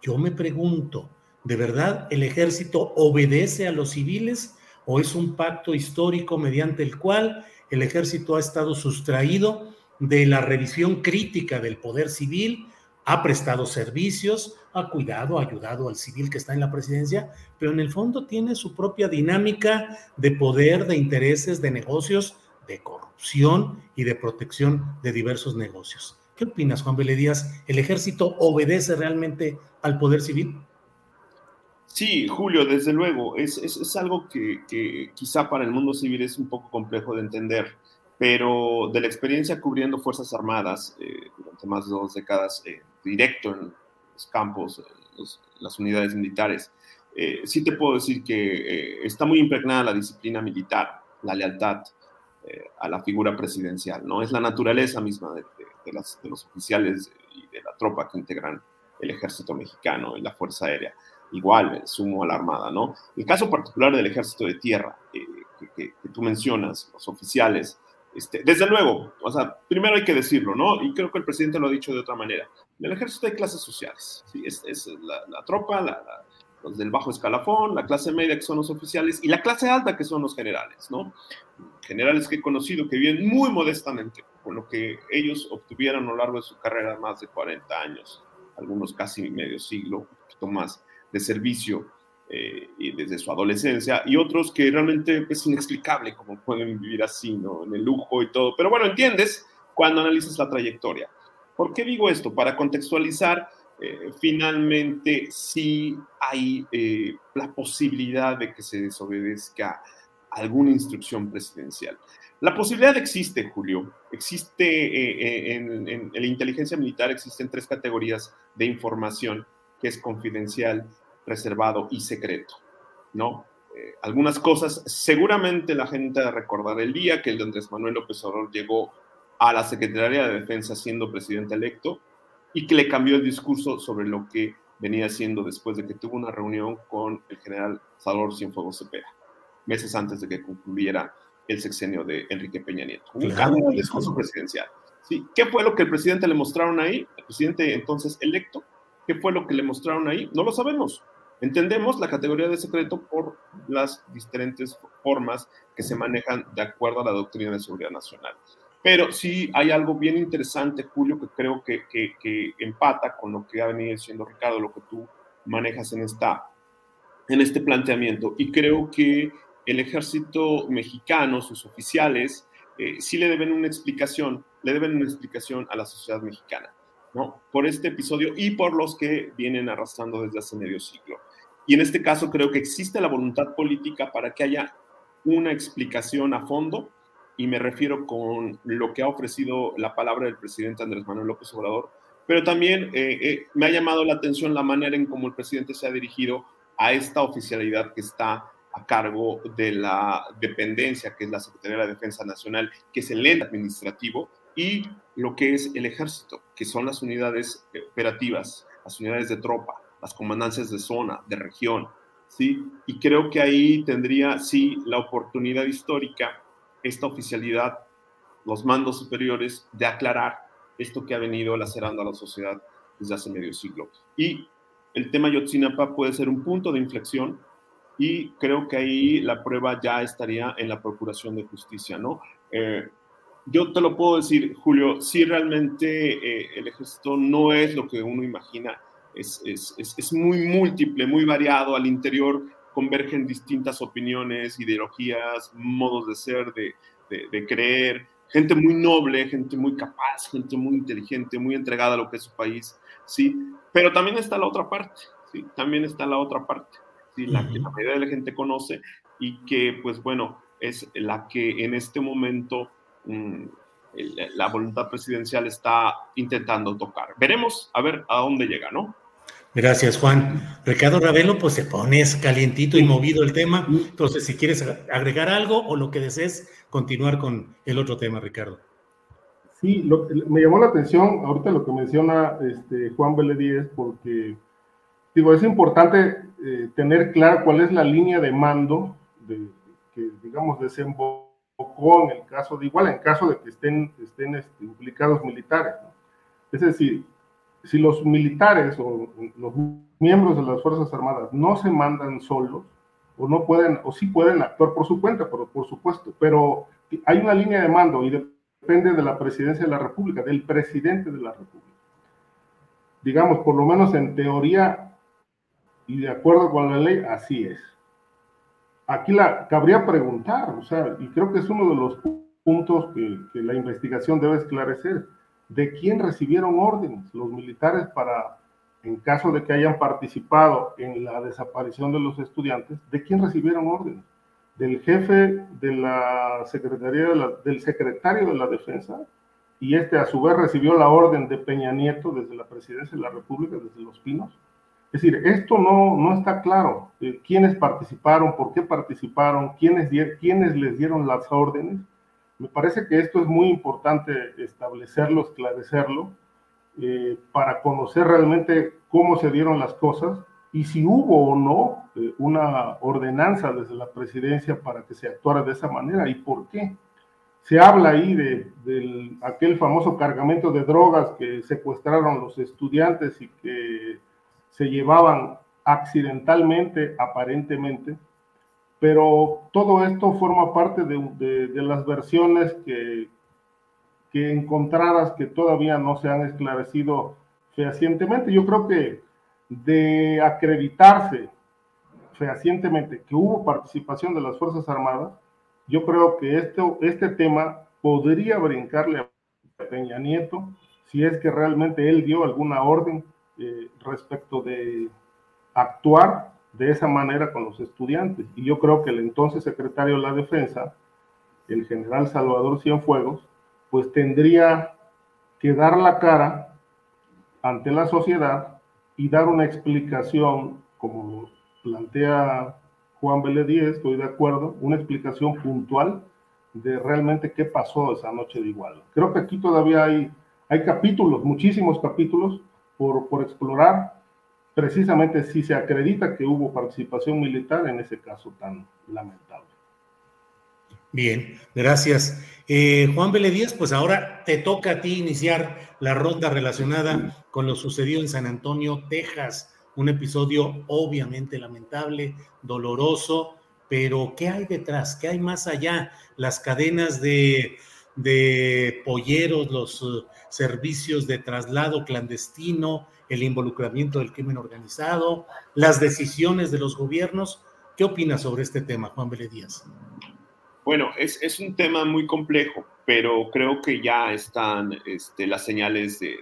Yo me pregunto, ¿de verdad el ejército obedece a los civiles o es un pacto histórico mediante el cual el ejército ha estado sustraído de la revisión crítica del poder civil, ha prestado servicios, ha cuidado, ha ayudado al civil que está en la presidencia, pero en el fondo tiene su propia dinámica de poder, de intereses, de negocios, de corrupción y de protección de diversos negocios. ¿Qué opinas, Juan Vélez Díaz? ¿El ejército obedece realmente al poder civil? Sí, Julio, desde luego, es, es, algo que, quizá para el mundo civil es un poco complejo de entender, pero de la experiencia cubriendo Fuerzas Armadas eh, durante más de dos décadas, eh, directo en los campos, las unidades militares, eh, sí te puedo decir que está muy impregnada la disciplina militar, la lealtad a la figura presidencial, ¿no? Es la naturaleza misma de, de, los oficiales y de la tropa que integran el ejército mexicano y la Fuerza Aérea. Igual, sumo a la Armada, ¿no? El caso particular del ejército de tierra eh, que, tú mencionas, los oficiales, este, desde luego, o sea, primero hay que decirlo, ¿no? Y creo que el presidente lo ha dicho de otra manera. En el ejército hay clases sociales, ¿sí? Es, es la, tropa, los del bajo escalafón, la clase media que son los oficiales y la clase alta que son los generales, ¿no? Generales que he conocido que viven muy modestamente, con lo que ellos obtuvieron a lo largo de su carrera más de 40 años, algunos casi medio siglo, un poquito más de servicio eh, y desde su adolescencia, y otros que realmente es inexplicable cómo pueden vivir así, ¿no? En el lujo y todo. Pero bueno, entiendes cuando analizas la trayectoria. ¿Por qué digo esto? Para contextualizar, eh, finalmente sí hay eh, la posibilidad de que se desobedezca alguna instrucción presidencial. La posibilidad existe, Julio. Existe eh, eh, en, la inteligencia militar, existen tres categorías de información, que es confidencial, reservado y secreto, ¿no? Eh, algunas cosas, seguramente la gente recordar el día que el de Andrés Manuel López Obrador llegó a la Secretaría de Defensa siendo presidente electo y que le cambió el discurso sobre lo que venía haciendo después de que tuvo una reunión con el general Salvador Cienfuegos Cepeda, meses antes de que concluyera el sexenio de Enrique Peña Nieto. Un cambio el discurso presidencial. ¿Sí? ¿Qué fue lo que el presidente le mostraron ahí? El presidente entonces electo, ¿qué fue lo que le mostraron ahí? No lo sabemos. Entendemos la categoría de secreto por las diferentes formas que se manejan de acuerdo a la doctrina de seguridad nacional. Pero sí hay algo bien interesante, Julio, que creo que, empata con lo que ha venido diciendo Ricardo, lo que tú manejas en, esta, en este planteamiento. Y creo que el ejército mexicano, sus oficiales, eh, sí le deben una explicación, le deben una explicación a la sociedad mexicana, ¿no? Por este episodio y por los que vienen arrastrando desde hace medio siglo. Y en este caso creo que existe la voluntad política para que haya una explicación a fondo, y me refiero con lo que ha ofrecido la palabra del presidente Andrés Manuel López Obrador, pero también eh, eh, me ha llamado la atención la manera en cómo el presidente se ha dirigido a esta oficialidad que está a cargo de la dependencia, que es la Secretaría de la Defensa Nacional, que es el ente administrativo, y lo que es el ejército, que son las unidades operativas, las unidades de tropa, las comandancias de zona, de región, ¿sí? Y creo que ahí tendría, sí, la oportunidad histórica, esta oficialidad, los mandos superiores, de aclarar esto que ha venido lacerando a la sociedad desde hace medio siglo. Y el tema Yotzinapa puede ser un punto de inflexión y creo que ahí la prueba ya estaría en la procuración de justicia, ¿no? Eh, yo te lo puedo decir, Julio, si realmente eh, el ejército no es lo que uno imagina, es, es, es, muy múltiple, muy variado, al interior convergen distintas opiniones, ideologías, modos de ser, de, de, de creer, gente muy noble, gente muy capaz, gente muy inteligente, muy entregada a lo que es su país, ¿sí? Pero también está la otra parte, ¿sí? También está la otra parte, ¿sí? La que la mayoría de la gente conoce y que, pues bueno, es la que en este momento la voluntad presidencial está intentando tocar. Veremos a ver a dónde llega, ¿no? Gracias, Juan. Ricardo Ravelo, pues se pones calientito y movido el tema. Entonces, si quieres agregar algo o lo que desees, continuar con el otro tema, Ricardo. Sí, me llamó la atención ahorita lo que menciona este, Juan Vélez porque, digo, es importante eh, tener claro cuál es la línea de mando de, que, digamos, desembocó en el caso de, igual en caso de que estén, estén este, implicados militares. Es decir, si los militares o los miembros de las Fuerzas Armadas no se mandan solos, o no pueden, o sí pueden actuar por su cuenta, por, por supuesto, pero hay una línea de mando y depende de la presidencia de la República, del presidente de la República. Digamos, por lo menos en teoría y de acuerdo con la ley, así es. Aquí la cabría preguntar, o sea, y creo que es uno de los puntos que, la investigación debe esclarecer de quién recibieron órdenes los militares para, en caso de que hayan participado en la desaparición de los estudiantes, de quién recibieron órdenes. Del jefe de la Secretaría del secretario de la Defensa, y este a su vez recibió la orden de Peña Nieto desde la presidencia de la República, desde Los Pinos. Es decir, esto no, no está claro. Eh, ¿Quiénes participaron? ¿Por qué participaron? ¿Quiénes, ¿Quiénes les dieron las órdenes? Me parece que esto es muy importante establecerlo, esclarecerlo, eh, para conocer realmente cómo se dieron las cosas y si hubo o no eh, una ordenanza desde la presidencia para que se actuara de esa manera y por qué. Se habla ahí de, de aquel famoso cargamento de drogas que secuestraron los estudiantes y que se llevaban accidentalmente, aparentemente, pero todo esto forma parte de, las versiones que, que encontradas que todavía no se han esclarecido fehacientemente. Yo creo que de acreditarse fehacientemente que hubo participación de las Fuerzas Armadas, yo creo que este, este tema podría brincarle a Peña Nieto si es que realmente él dio alguna orden eh, respecto de actuar de esa manera con los estudiantes. Y yo creo que el entonces secretario de la Defensa, el general Salvador Cienfuegos, pues tendría que dar la cara ante la sociedad y dar una explicación, como plantea Juan Vélez estoy de acuerdo, una explicación puntual de realmente qué pasó esa noche de igual. Creo que aquí todavía hay, hay capítulos, muchísimos capítulos por, por explorar precisamente si se acredita que hubo participación militar en ese caso tan lamentable. Bien, gracias. Eh, Juan Díaz, pues ahora te toca a ti iniciar la ronda relacionada con lo sucedido en San Antonio, Texas. Un episodio obviamente lamentable, doloroso, pero ¿qué hay detrás? ¿Qué hay más allá? Las cadenas de, de polleros, los servicios de traslado clandestino, el involucramiento del crimen organizado, las decisiones de los gobiernos. ¿Qué opinas sobre este tema, Juan Vélez Díaz? Bueno, es, es, un tema muy complejo, pero creo que ya están este, las señales de,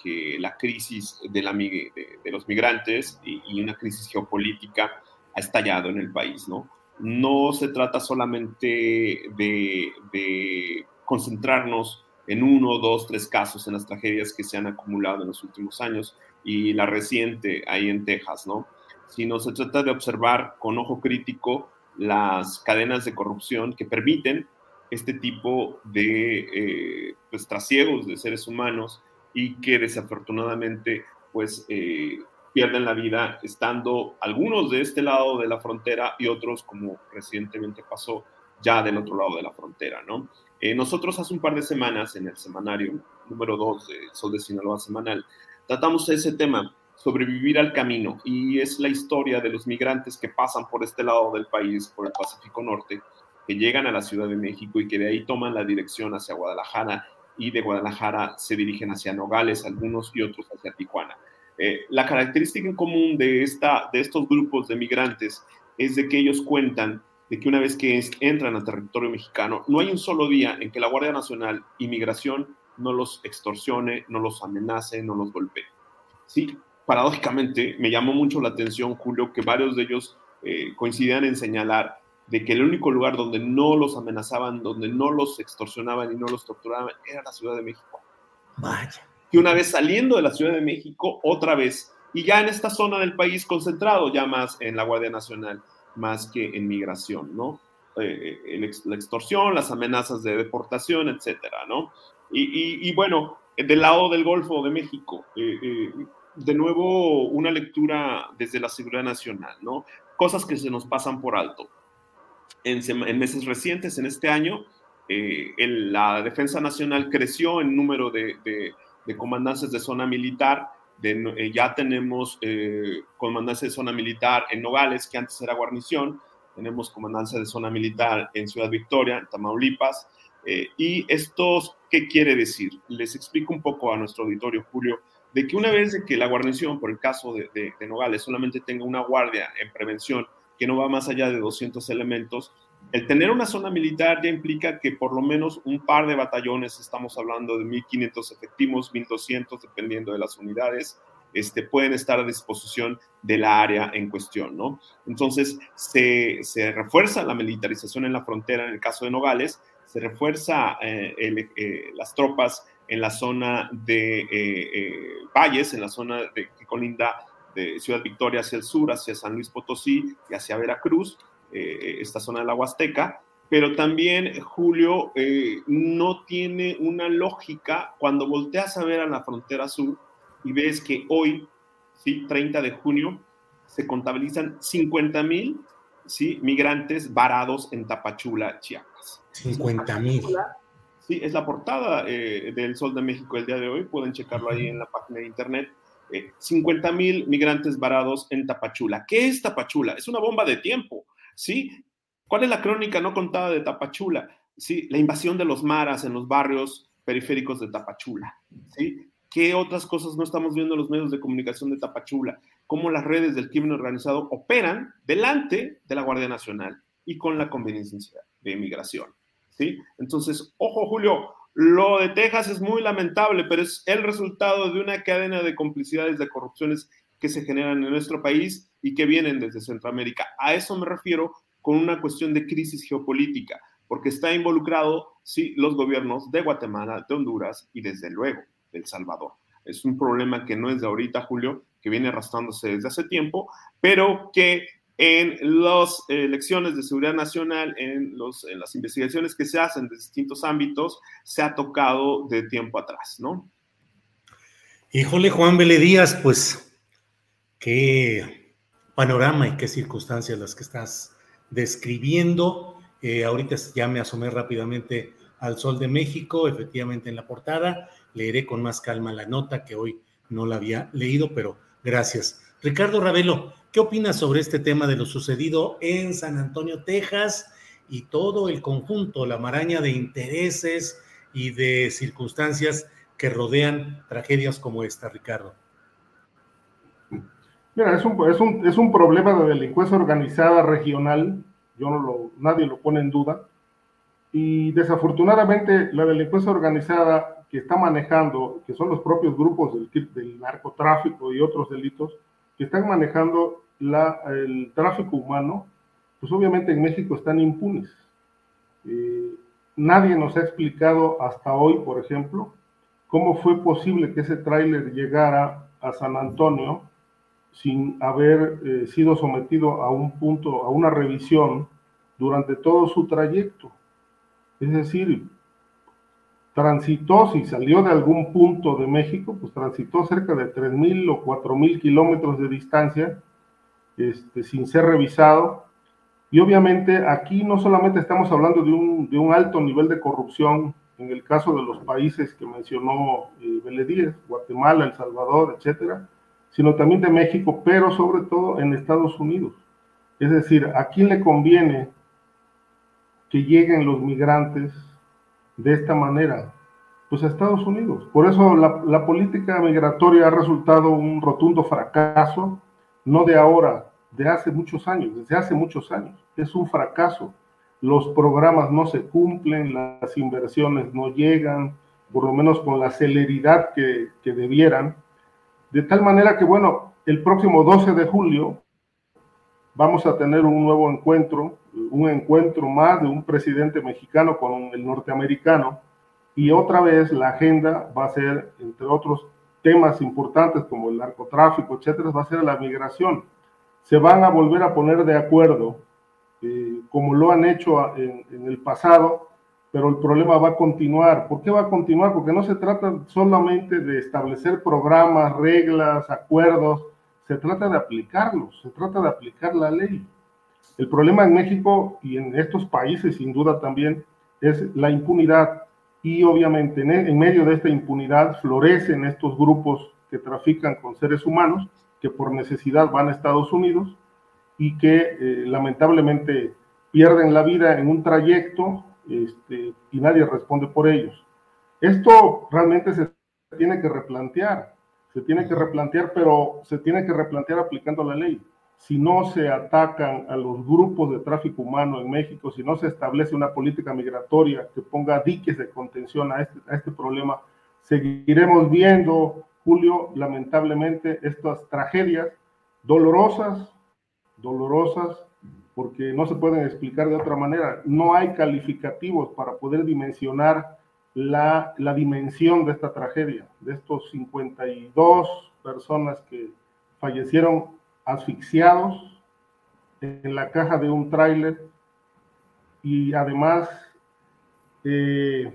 que la crisis de, la, de, los migrantes y, y, una crisis geopolítica ha estallado en el país, ¿no? No se trata solamente de concentrarnos en uno, dos, tres casos en las tragedias que se han acumulado en los últimos años y la reciente ahí en Texas, ¿no? Sino se trata de observar con ojo crítico las cadenas de corrupción que permiten este tipo de eh, pues, trasiegos de seres humanos y que desafortunadamente pues eh, pierden la vida estando algunos de este lado de la frontera y otros, como recientemente pasó, ya del otro lado de la frontera, ¿no? Eh, nosotros hace un par de semanas en el semanario número 2 de Sol de Sinaloa Semanal tratamos ese tema, sobrevivir al camino, y es la historia de los migrantes que pasan por este lado del país, por el Pacífico Norte, que llegan a la Ciudad de México y que de ahí toman la dirección hacia Guadalajara y de Guadalajara se dirigen hacia Nogales, algunos y otros hacia Tijuana. Eh, la característica en común de, esta, de estos grupos de migrantes es de que ellos cuentan de que una vez que entran al territorio mexicano, no hay un solo día en que la Guardia Nacional y Migración no los extorsione, no los amenace, no los golpee. Sí, paradójicamente me llamó mucho la atención, Julio, que varios de ellos eh, coincidían en señalar de que el único lugar donde no los amenazaban, donde no los extorsionaban y no los torturaban era la Ciudad de México. Vaya. Que una vez saliendo de la Ciudad de México, otra vez, y ya en esta zona del país concentrado, ya más en la Guardia Nacional, más que en migración, ¿no? Eh, la extorsión, las amenazas de deportación, etcétera, ¿no? Y, bueno, del lado del Golfo de México, eh, eh, de nuevo una lectura desde la seguridad nacional, ¿no? Cosas que se nos pasan por alto. En, meses recientes, en este año, la Defensa Nacional creció en número de, de, comandancias de zona militar. De, ya tenemos comandancia de zona militar en Nogales, que antes era guarnición, tenemos comandancia de zona militar en Ciudad Victoria, en Tamaulipas. Eh, y esto, ¿qué quiere decir? Les explico un poco a nuestro auditorio, Julio, de que una vez que la guarnición, por el caso de, de, Nogales, solamente tenga una guardia en prevención que no va más allá de 200 elementos, el tener una zona militar ya implica que por lo menos un par de batallones, estamos hablando de 1.500 efectivos, 1.200, dependiendo de las unidades, este, pueden estar a disposición de la área en cuestión, ¿no? Entonces, se, refuerza la militarización en la frontera en el caso de Nogales, se refuerza eh, eh, las tropas en la zona de eh, Valles, en la zona de, que colinda de Ciudad Victoria hacia el sur, hacia San Luis Potosí y hacia Veracruz, esta zona de la Huasteca, pero también, Julio, no tiene una lógica cuando volteas a ver a la frontera sur y ves que hoy, ¿sí? 30 de junio, se contabilizan 50 mil ¿sí? migrantes varados en Tapachula, Chiapas. 50 mil. Sí, es la portada eh, del Sol de México el día de hoy, pueden checarlo ahí en la página de internet. 50 eh, mil migrantes varados en Tapachula. ¿Qué es Tapachula? Es una bomba de tiempo, ¿sí? ¿Cuál es la crónica no contada de Tapachula? Sí, la invasión de los maras en los barrios periféricos de Tapachula, ¿sí? ¿Qué otras cosas no estamos viendo en los medios de comunicación de Tapachula? Cómo las redes del crimen organizado operan delante de la Guardia Nacional y con la conveniencia de inmigración. ¿sí? Entonces, ojo Julio, lo de Texas es muy lamentable, pero es el resultado de una cadena de complicidades, de corrupciones que se generan en nuestro país y que vienen desde Centroamérica. A eso me refiero con una cuestión de crisis geopolítica, porque está involucrado, sí, los gobiernos de Guatemala, de Honduras y desde luego el Salvador. Es un problema que no es de ahorita, Julio, que viene arrastrándose desde hace tiempo, pero que en las elecciones de seguridad nacional, en, las investigaciones que se hacen de distintos ámbitos, se ha tocado de tiempo atrás, ¿no? Híjole, Juan Vélez pues qué panorama y qué circunstancias las que estás describiendo. Eh, ahorita ya me asomé rápidamente al Sol de México, efectivamente en la portada, leeré con más calma la nota que hoy no la había leído, pero gracias. Ricardo Ravelo, ¿qué opinas sobre este tema de lo sucedido en San Antonio, Texas y todo el conjunto, la maraña de intereses y de circunstancias que rodean tragedias como esta, Ricardo? Mira, es un, es un, es un problema de delincuencia organizada regional, yo no lo, nadie lo pone en duda, y desafortunadamente la delincuencia organizada que está manejando, que son los propios grupos del, del narcotráfico y otros delitos, que están manejando la, el tráfico humano, pues obviamente en México están impunes. Eh, nadie nos ha explicado hasta hoy, por ejemplo, cómo fue posible que ese tráiler llegara a San Antonio sin haber eh, sido sometido a un punto, a una revisión durante todo su trayecto. Es decir, transitó, si salió de algún punto de México, pues transitó cerca de 3.000 o 4.000 kilómetros de distancia, este, sin ser revisado. Y obviamente aquí no solamente estamos hablando de un, de un alto nivel de corrupción, en el caso de los países que mencionó eh, Guatemala, El Salvador, etcétera, sino también de México, pero sobre todo en Estados Unidos. Es decir, ¿a quién le conviene que lleguen los migrantes de esta manera? Pues a Estados Unidos. Por eso la, política migratoria ha resultado un rotundo fracaso, no de ahora, de hace muchos años, desde hace muchos años. Es un fracaso. Los programas no se cumplen, las inversiones no llegan, por lo menos con la celeridad que, que debieran. De tal manera que, bueno, el próximo 12 de julio vamos a tener un nuevo encuentro, un encuentro más de un presidente mexicano con el norteamericano, y otra vez la agenda va a ser, entre otros temas importantes como el narcotráfico, etcétera, va a ser la migración. Se van a volver a poner de acuerdo, eh, como lo han hecho en el pasado, pero el problema va a continuar. ¿Por qué va a continuar? Porque no se trata solamente de establecer programas, reglas, acuerdos, se trata de aplicarlos, se trata de aplicar la ley. El problema en México y en estos países, sin duda también, es la impunidad. Y obviamente en, medio de esta impunidad florecen estos grupos que trafican con seres humanos, que por necesidad van a Estados Unidos y que eh, lamentablemente pierden la vida en un trayecto este, y nadie responde por ellos. Esto realmente se tiene que replantear se tiene que replantear, pero se tiene que replantear aplicando la ley. Si no se atacan a los grupos de tráfico humano en México, si no se establece una política migratoria que ponga diques de contención a este, a este problema, seguiremos viendo, Julio, lamentablemente, estas tragedias dolorosas, dolorosas, porque no se pueden explicar de otra manera. No hay calificativos para poder dimensionar la, dimensión de esta tragedia, de estos 52 personas que fallecieron asfixiados en la caja de un tráiler y además eh,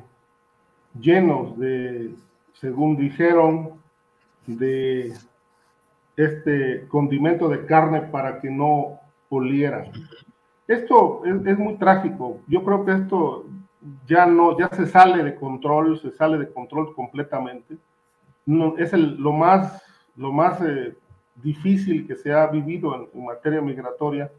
llenos de, según dijeron, de este condimento de carne para que no olieran. Esto es, es, muy trágico. Yo creo que esto ya no, ya se sale de control, se sale de control completamente. No, es el, lo más, lo más eh, difícil que se ha vivido en, materia migratoria.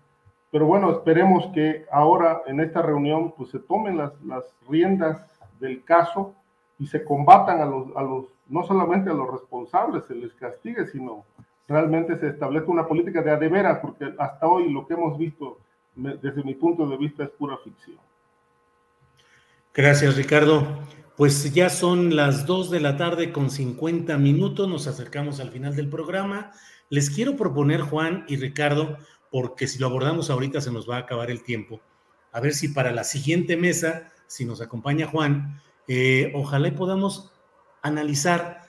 Pero bueno, esperemos que ahora en esta reunión pues se tomen las, las riendas del caso y se combatan a los, a los, no solamente a los responsables, se les castigue, sino realmente se establezca una política de adevera, porque hasta hoy lo que hemos visto, desde mi punto de vista, es pura ficción. Gracias, Ricardo. Pues ya son las 2 de la tarde con 50 minutos, nos acercamos al final del programa. Les quiero proponer, Juan y Ricardo, porque si lo abordamos ahorita se nos va a acabar el tiempo, a ver si para la siguiente mesa, si nos acompaña Juan, eh, ojalá podamos analizar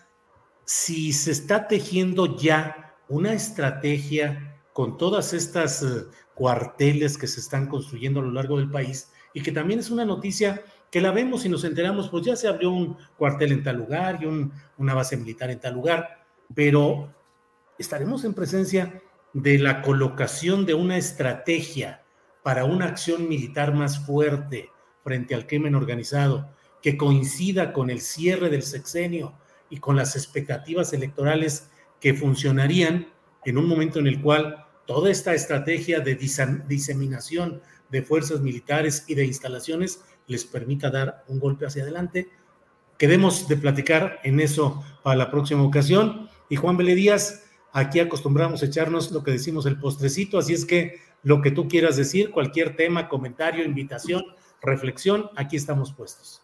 si se está tejiendo ya una estrategia con todas estas eh, cuarteles que se están construyendo a lo largo del país y que también es una noticia que la vemos y nos enteramos, pues ya se abrió un cuartel en tal lugar y una base militar en tal lugar, pero estaremos en presencia de la colocación de una estrategia para una acción militar más fuerte frente al crimen organizado, que coincida con el cierre del sexenio y con las expectativas electorales que funcionarían en un momento en el cual toda esta estrategia de diseminación de fuerzas militares y de instalaciones les permita dar un golpe hacia adelante. Quedemos de platicar en eso para la próxima ocasión. Y Juan Vélez Díaz, aquí acostumbramos a echarnos lo que decimos el postrecito, así es que lo que tú quieras decir, cualquier tema, comentario, invitación, reflexión, aquí estamos puestos.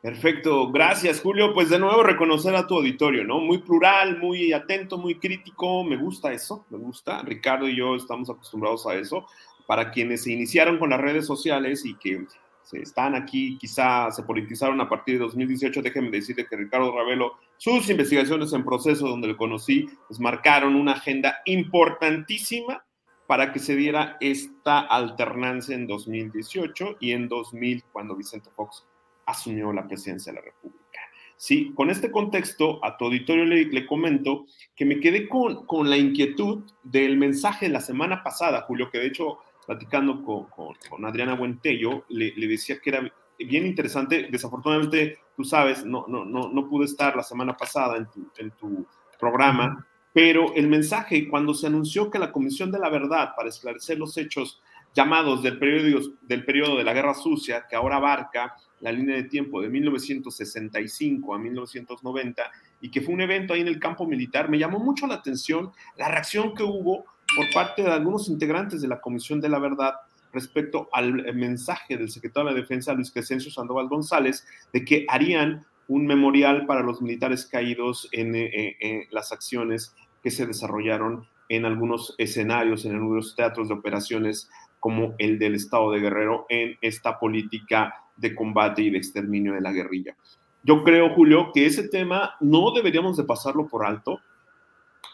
Perfecto, gracias Julio. Pues de nuevo reconocer a tu auditorio, ¿no? Muy plural, muy atento, muy crítico, me gusta eso, me gusta. Ricardo y yo estamos acostumbrados a eso. Para quienes se iniciaron con las redes sociales y que están aquí, quizá se politizaron a partir de 2018. Déjenme decirle que Ricardo Ravelo, sus investigaciones en proceso donde lo conocí, pues marcaron una agenda importantísima para que se diera esta alternancia en 2018 y en 2000, cuando Vicente Fox asumió la presidencia de la República. Sí, con este contexto, a tu auditorio le, comento que me quedé con, con, la inquietud del mensaje de la semana pasada, Julio, que de hecho, platicando con, con, Adriana Buentello, le, le, decía que era bien interesante. Desafortunadamente, tú sabes, no, no, no, no pude estar la semana pasada en tu, en tu programa, pero el mensaje, cuando se anunció que la Comisión de la Verdad para esclarecer los hechos llamados del periodo, del periodo de la Guerra Sucia, que ahora abarca la línea de tiempo de 1965 a 1990 y que fue un evento ahí en el campo militar, me llamó mucho la atención la reacción que hubo por parte de algunos integrantes de la Comisión de la Verdad respecto al mensaje del secretario de la Defensa, Luis Crescencio Sandoval González, de que harían un memorial para los militares caídos en, eh, en las acciones que se desarrollaron en algunos escenarios, en algunos teatros de operaciones como el del Estado de Guerrero en esta política de combate y de exterminio de la guerrilla. Yo creo, Julio, que ese tema no deberíamos de pasarlo por alto,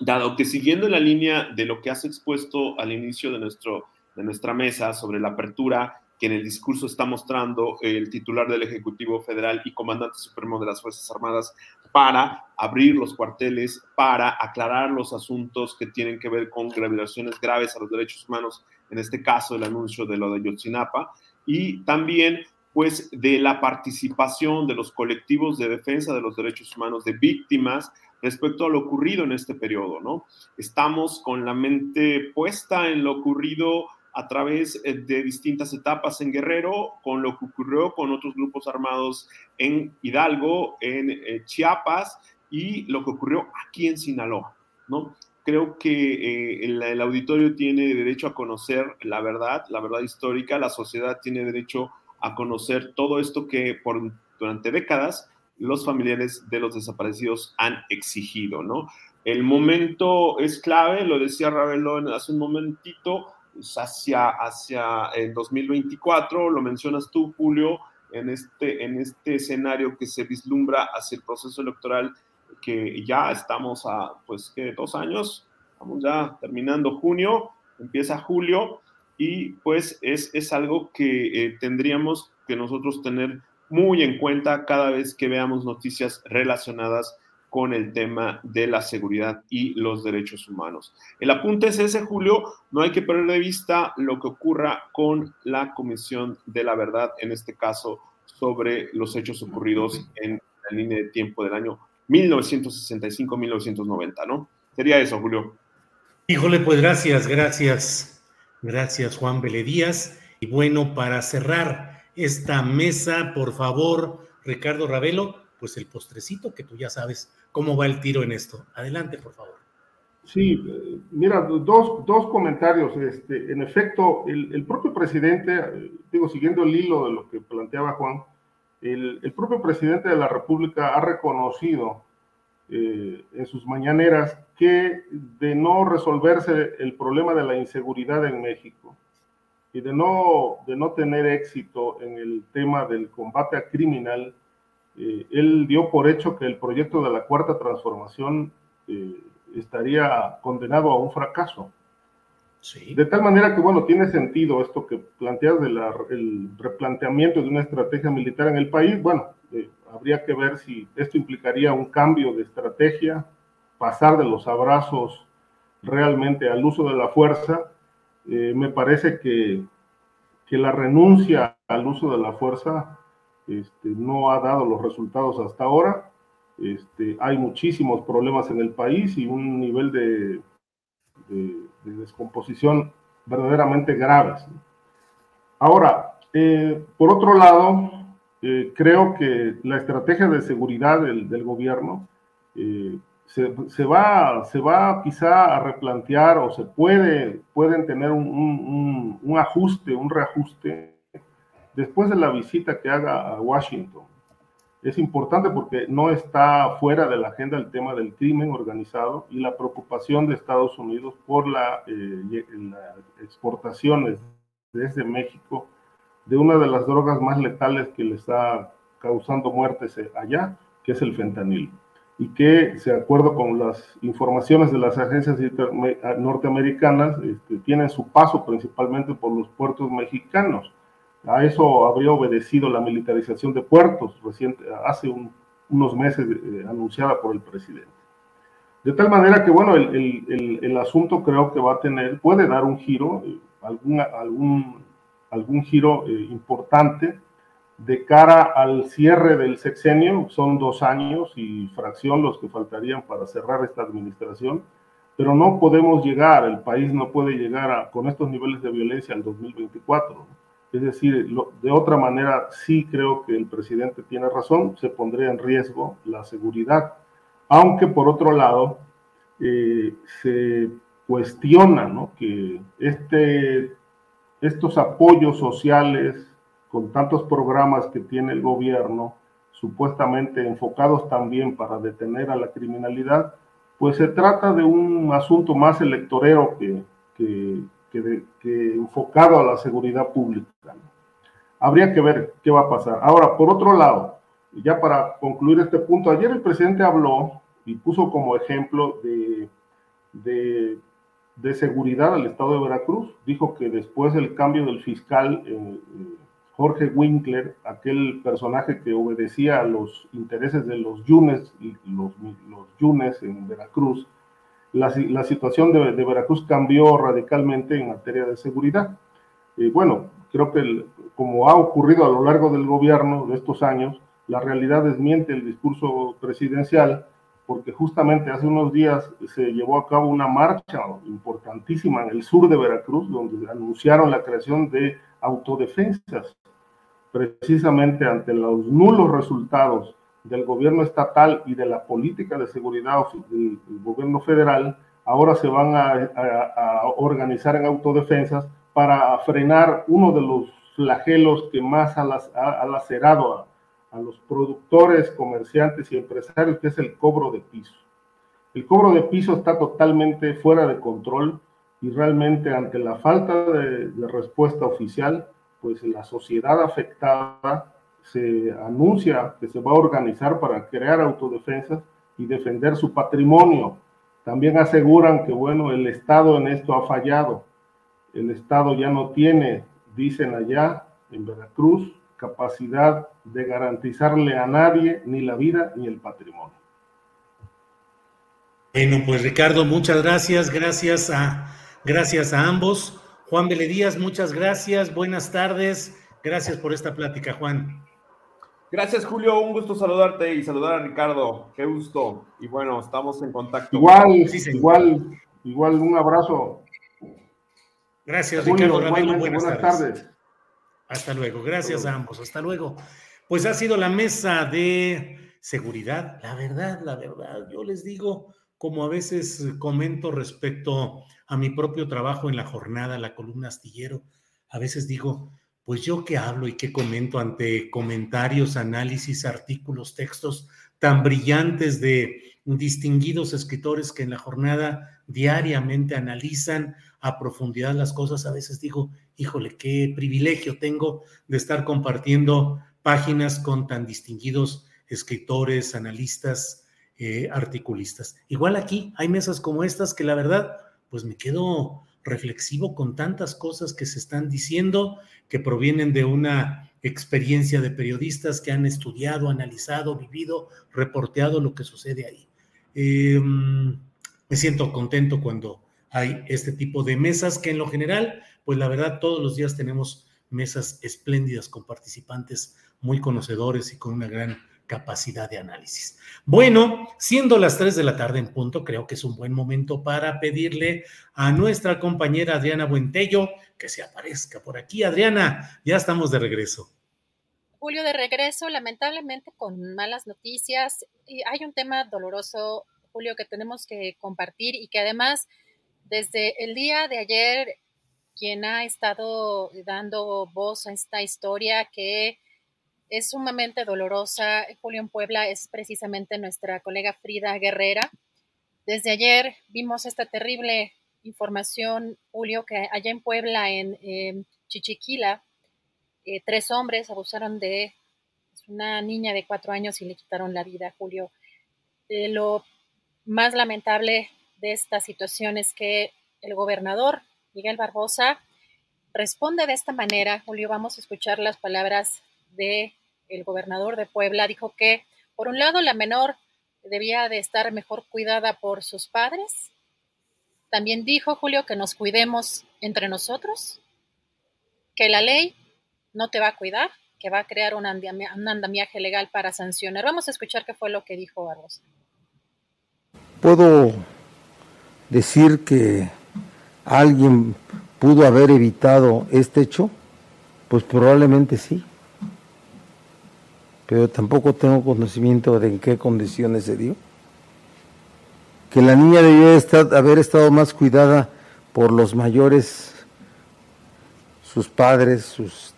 dado que siguiendo la línea de lo que has expuesto al inicio de, nuestro, de nuestra mesa sobre la apertura que en el discurso está mostrando el titular del Ejecutivo Federal y comandante supremo de las Fuerzas Armadas para abrir los cuarteles, para aclarar los asuntos que tienen que ver con revelaciones graves a los derechos humanos, en este caso el anuncio de lo de Yotzinapa, y también pues de la participación de los colectivos de defensa de los derechos humanos de víctimas respecto a lo ocurrido en este periodo, ¿no? Estamos con la mente puesta en lo ocurrido a través eh, de distintas etapas en Guerrero, con lo que ocurrió con otros grupos armados en Hidalgo, en eh, Chiapas y lo que ocurrió aquí en Sinaloa, ¿no? Creo que eh, el, auditorio tiene derecho a conocer la verdad, la verdad histórica, la sociedad tiene derecho a conocer todo esto que por, durante décadas los familiares de los desaparecidos han exigido, ¿no? El momento es clave, lo decía Ravelo hace un momentito, hacia, hacia el 2024, lo mencionas tú, Julio, en este, en este escenario que se vislumbra hacia el proceso electoral que ya estamos a, pues, ¿qué? Dos años, estamos ya terminando junio, empieza julio, y pues es, es algo que eh, tendríamos que nosotros tener muy en cuenta cada vez que veamos noticias relacionadas con el tema de la seguridad y los derechos humanos. El apunte es ese, Julio, no hay que perder de vista lo que ocurra con la Comisión de la Verdad, en este caso, sobre los hechos ocurridos en la línea de tiempo del año 1965-1990, ¿no? Sería eso, Julio. Híjole, pues gracias, gracias. Gracias, Juan Beledías. Y bueno, para cerrar esta mesa, por favor, Ricardo Ravelo, pues el postrecito que tú ya sabes cómo va el tiro en esto. Adelante, por favor. Sí, mira, dos, dos comentarios. Este, en efecto, el, propio presidente, digo, siguiendo el hilo de lo que planteaba Juan, el, el propio presidente de la República ha reconocido eh, en sus mañaneras que de no resolverse el problema de la inseguridad en México y de no, de no tener éxito en el tema del combate a criminal, eh, él dio por hecho que el proyecto de la cuarta transformación eh, estaría condenado a un fracaso. De tal manera que, bueno, tiene sentido esto que planteas del replanteamiento de una estrategia militar en el país. Bueno, eh, habría que ver si esto implicaría un cambio de estrategia, pasar de los abrazos realmente al uso de la fuerza. Eh, me parece que, que, la renuncia al uso de la fuerza este, no ha dado los resultados hasta ahora. Este, hay muchísimos problemas en el país y un nivel de, de, descomposición verdaderamente graves. Ahora, eh, por otro lado, eh, creo que la estrategia de seguridad del, gobierno se, va, se va quizá a replantear o se puede, pueden tener un, ajuste, un reajuste después de la visita que haga a Washington. Es importante porque no está fuera de la agenda el tema del crimen organizado y la preocupación de Estados Unidos por la, eh, exportaciones desde México de una de las drogas más letales que le está causando muertes allá, que es el fentanilo y que, de acuerdo con las informaciones de las agencias norteamericanas, este, tienen su paso principalmente por los puertos mexicanos. A eso habría obedecido la militarización de puertos reciente, hace unos meses eh, anunciada por el presidente. De tal manera que, bueno, el, asunto creo que va a tener, puede dar un giro, eh, algún, giro eh, importante de cara al cierre del sexenio. Son dos años y fracción los que faltarían para cerrar esta administración pero no podemos llegar, el país no puede llegar con estos niveles de violencia al 2024. Es decir, de otra manera, sí creo que el presidente tiene razón, se pondría en riesgo la seguridad, aunque por otro lado eh, se cuestiona ¿no? que este, estos apoyos sociales con tantos programas que tiene el gobierno, supuestamente enfocados también para detener a la criminalidad, pues se trata de un asunto más electorero que, que, enfocado a la seguridad pública. Habría que ver qué va a pasar. Ahora, por otro lado, ya para concluir este punto, ayer el presidente habló y puso como ejemplo de, de, de seguridad al estado de Veracruz. Dijo que después del cambio del fiscal eh, Jorge Winkler, aquel personaje que obedecía a los intereses de los yunes, los, los yunes en Veracruz, la, la situación de, de, Veracruz cambió radicalmente en materia de seguridad. Y bueno, creo que como ha ocurrido a lo largo del gobierno de estos años, la realidad desmiente el discurso presidencial, porque justamente hace unos días se llevó a cabo una marcha importantísima en el sur de Veracruz, donde anunciaron la creación de autodefensas precisamente ante los nulos resultados del gobierno estatal y de la política de seguridad del, gobierno federal, ahora se van a, organizar en autodefensas para frenar uno de los flagelos que más ha, lacerado a, a los productores, comerciantes y empresarios, que es el cobro de piso. El cobro de piso está totalmente fuera de control y realmente ante la falta de, de respuesta oficial, pues la sociedad afectada se anuncia que se va a organizar para crear autodefensas y defender su patrimonio. También aseguran que, bueno, el Estado en esto ha fallado. El Estado ya no tiene, dicen allá en Veracruz, capacidad de garantizarle a nadie ni la vida ni el patrimonio. Bueno, pues Ricardo, muchas gracias, gracias a, gracias a ambos. Juan Beledías, muchas gracias, buenas tardes, gracias por esta plática, Juan. Gracias, Julio, un gusto saludarte y saludar a Ricardo, qué gusto. Y bueno, estamos en contacto. Igual, igual, igual, un abrazo. Gracias, Ricardo buenas, tardes. Hasta luego, gracias a ambos, hasta luego. Pues ha sido la mesa de seguridad, la verdad, la verdad, yo les digo, como a veces comento respecto a mi propio trabajo en la jornada, la columna astillero, a veces digo, pues yo qué hablo y qué comento ante comentarios, análisis, artículos, textos tan brillantes de distinguidos escritores que en la jornada diariamente analizan a profundidad las cosas, a veces digo, híjole, qué privilegio tengo de estar compartiendo páginas con tan distinguidos escritores, analistas, eh, articulistas. Igual aquí hay mesas como estas que la verdad pues me quedo reflexivo con tantas cosas que se están diciendo, que provienen de una experiencia de periodistas que han estudiado, analizado, vivido, reporteado lo que sucede ahí. Em, me siento contento cuando hay este tipo de mesas que en lo general, pues la verdad todos los días tenemos mesas espléndidas con participantes muy conocedores y con una gran capacidad de análisis. Bueno, siendo las 3 de la tarde en punto, creo que es un buen momento para pedirle a nuestra compañera Adriana Buentello que se aparezca por aquí. Adriana, ya estamos de regreso. Julio, de regreso, lamentablemente con malas noticias. Y hay un tema doloroso, Julio, que tenemos que compartir y que además desde el día de ayer, quien ha estado dando voz a esta historia que es sumamente dolorosa. Julio en Puebla es precisamente nuestra colega Frida Guerrera. Desde ayer vimos esta terrible información, Julio, que allá en Puebla, en Chichiquila, eh, tres hombres abusaron de una niña de cuatro años y le quitaron la vida, Julio. Eh, lo más lamentable de esta situación es que el gobernador Miguel Barbosa responde de esta manera, Julio, vamos a escuchar las palabras de el gobernador de Puebla. Dijo que, por un lado, la menor debía de estar mejor cuidada por sus padres. También dijo, Julio, que nos cuidemos entre nosotros, que la ley no te va a cuidar, que va a crear un, andamiaje legal para sancionar. Vamos a escuchar qué fue lo que dijo Barbosa. Puedo decir que alguien pudo haber evitado este hecho, pues probablemente sí. Pero tampoco tengo conocimiento de en qué condiciones se dio. Que la niña debió estar, haber estado más cuidada por los mayores, sus padres, sus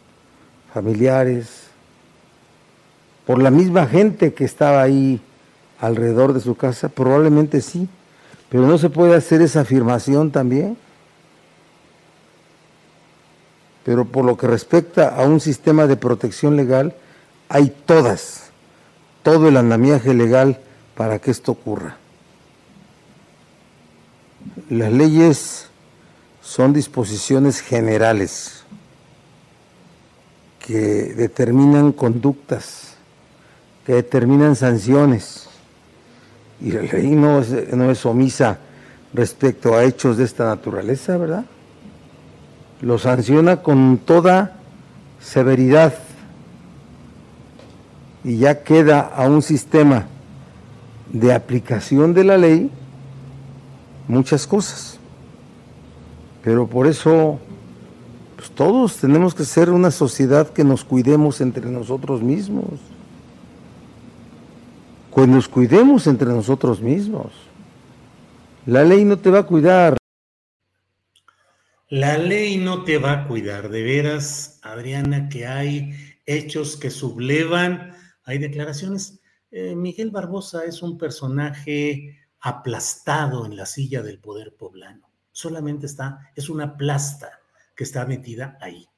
familiares, por la misma gente que estaba ahí alrededor de su casa, probablemente sí, pero no se puede hacer esa afirmación también. Pero por lo que respecta a un sistema de protección legal, hay todas, todo el andamiaje legal para que esto ocurra. Las leyes son disposiciones generales que determinan conductas, que determinan sanciones. Y la ley no es, no es omisa respecto a hechos de esta naturaleza, ¿verdad? Lo sanciona con toda severidad y ya queda a un sistema de aplicación de la ley muchas cosas. Pero por eso pues todos tenemos que ser una sociedad que nos cuidemos entre nosotros mismos. Que nos cuidemos entre nosotros mismos. La ley no te va a cuidar. La ley no te va a cuidar. De veras, Adriana, que hay hechos que sublevan hay declaraciones. Eh, Miguel Barbosa es un personaje aplastado en la silla del poder poblano. Solamente está, es una plasta que está metida ahí.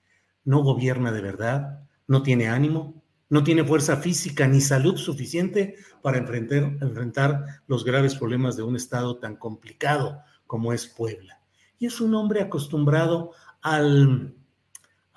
No gobierna de verdad, no tiene ánimo, no tiene fuerza física ni salud suficiente para enfrentar, enfrentar los graves problemas de un estado tan complicado como es Puebla. Y es un hombre acostumbrado al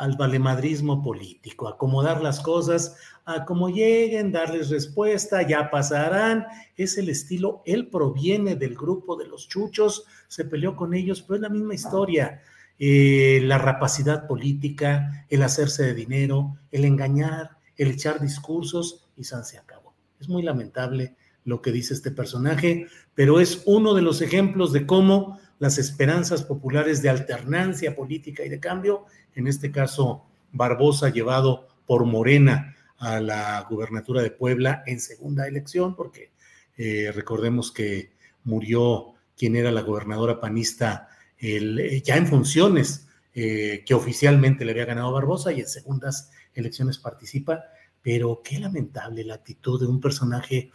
al valemadrismo político, acomodar las cosas a como lleguen, darles respuesta, ya pasarán. Es el estilo, él proviene del grupo de los chuchos, se peleó con ellos, pero es la misma historia. Eh, la rapacidad política, el hacerse de dinero, el engañar, el echar discursos y San se acabó. Es muy lamentable lo que dice este personaje, pero es uno de los ejemplos de cómo las esperanzas populares de alternancia política y de cambio en este caso Barbosa llevado por Morena a la gubernatura de Puebla en segunda elección, porque eh, recordemos que murió quien era la gobernadora panista eh, ya en funciones, eh, que oficialmente le había ganado Barbosa y en segundas elecciones participa, pero qué lamentable la actitud de un personaje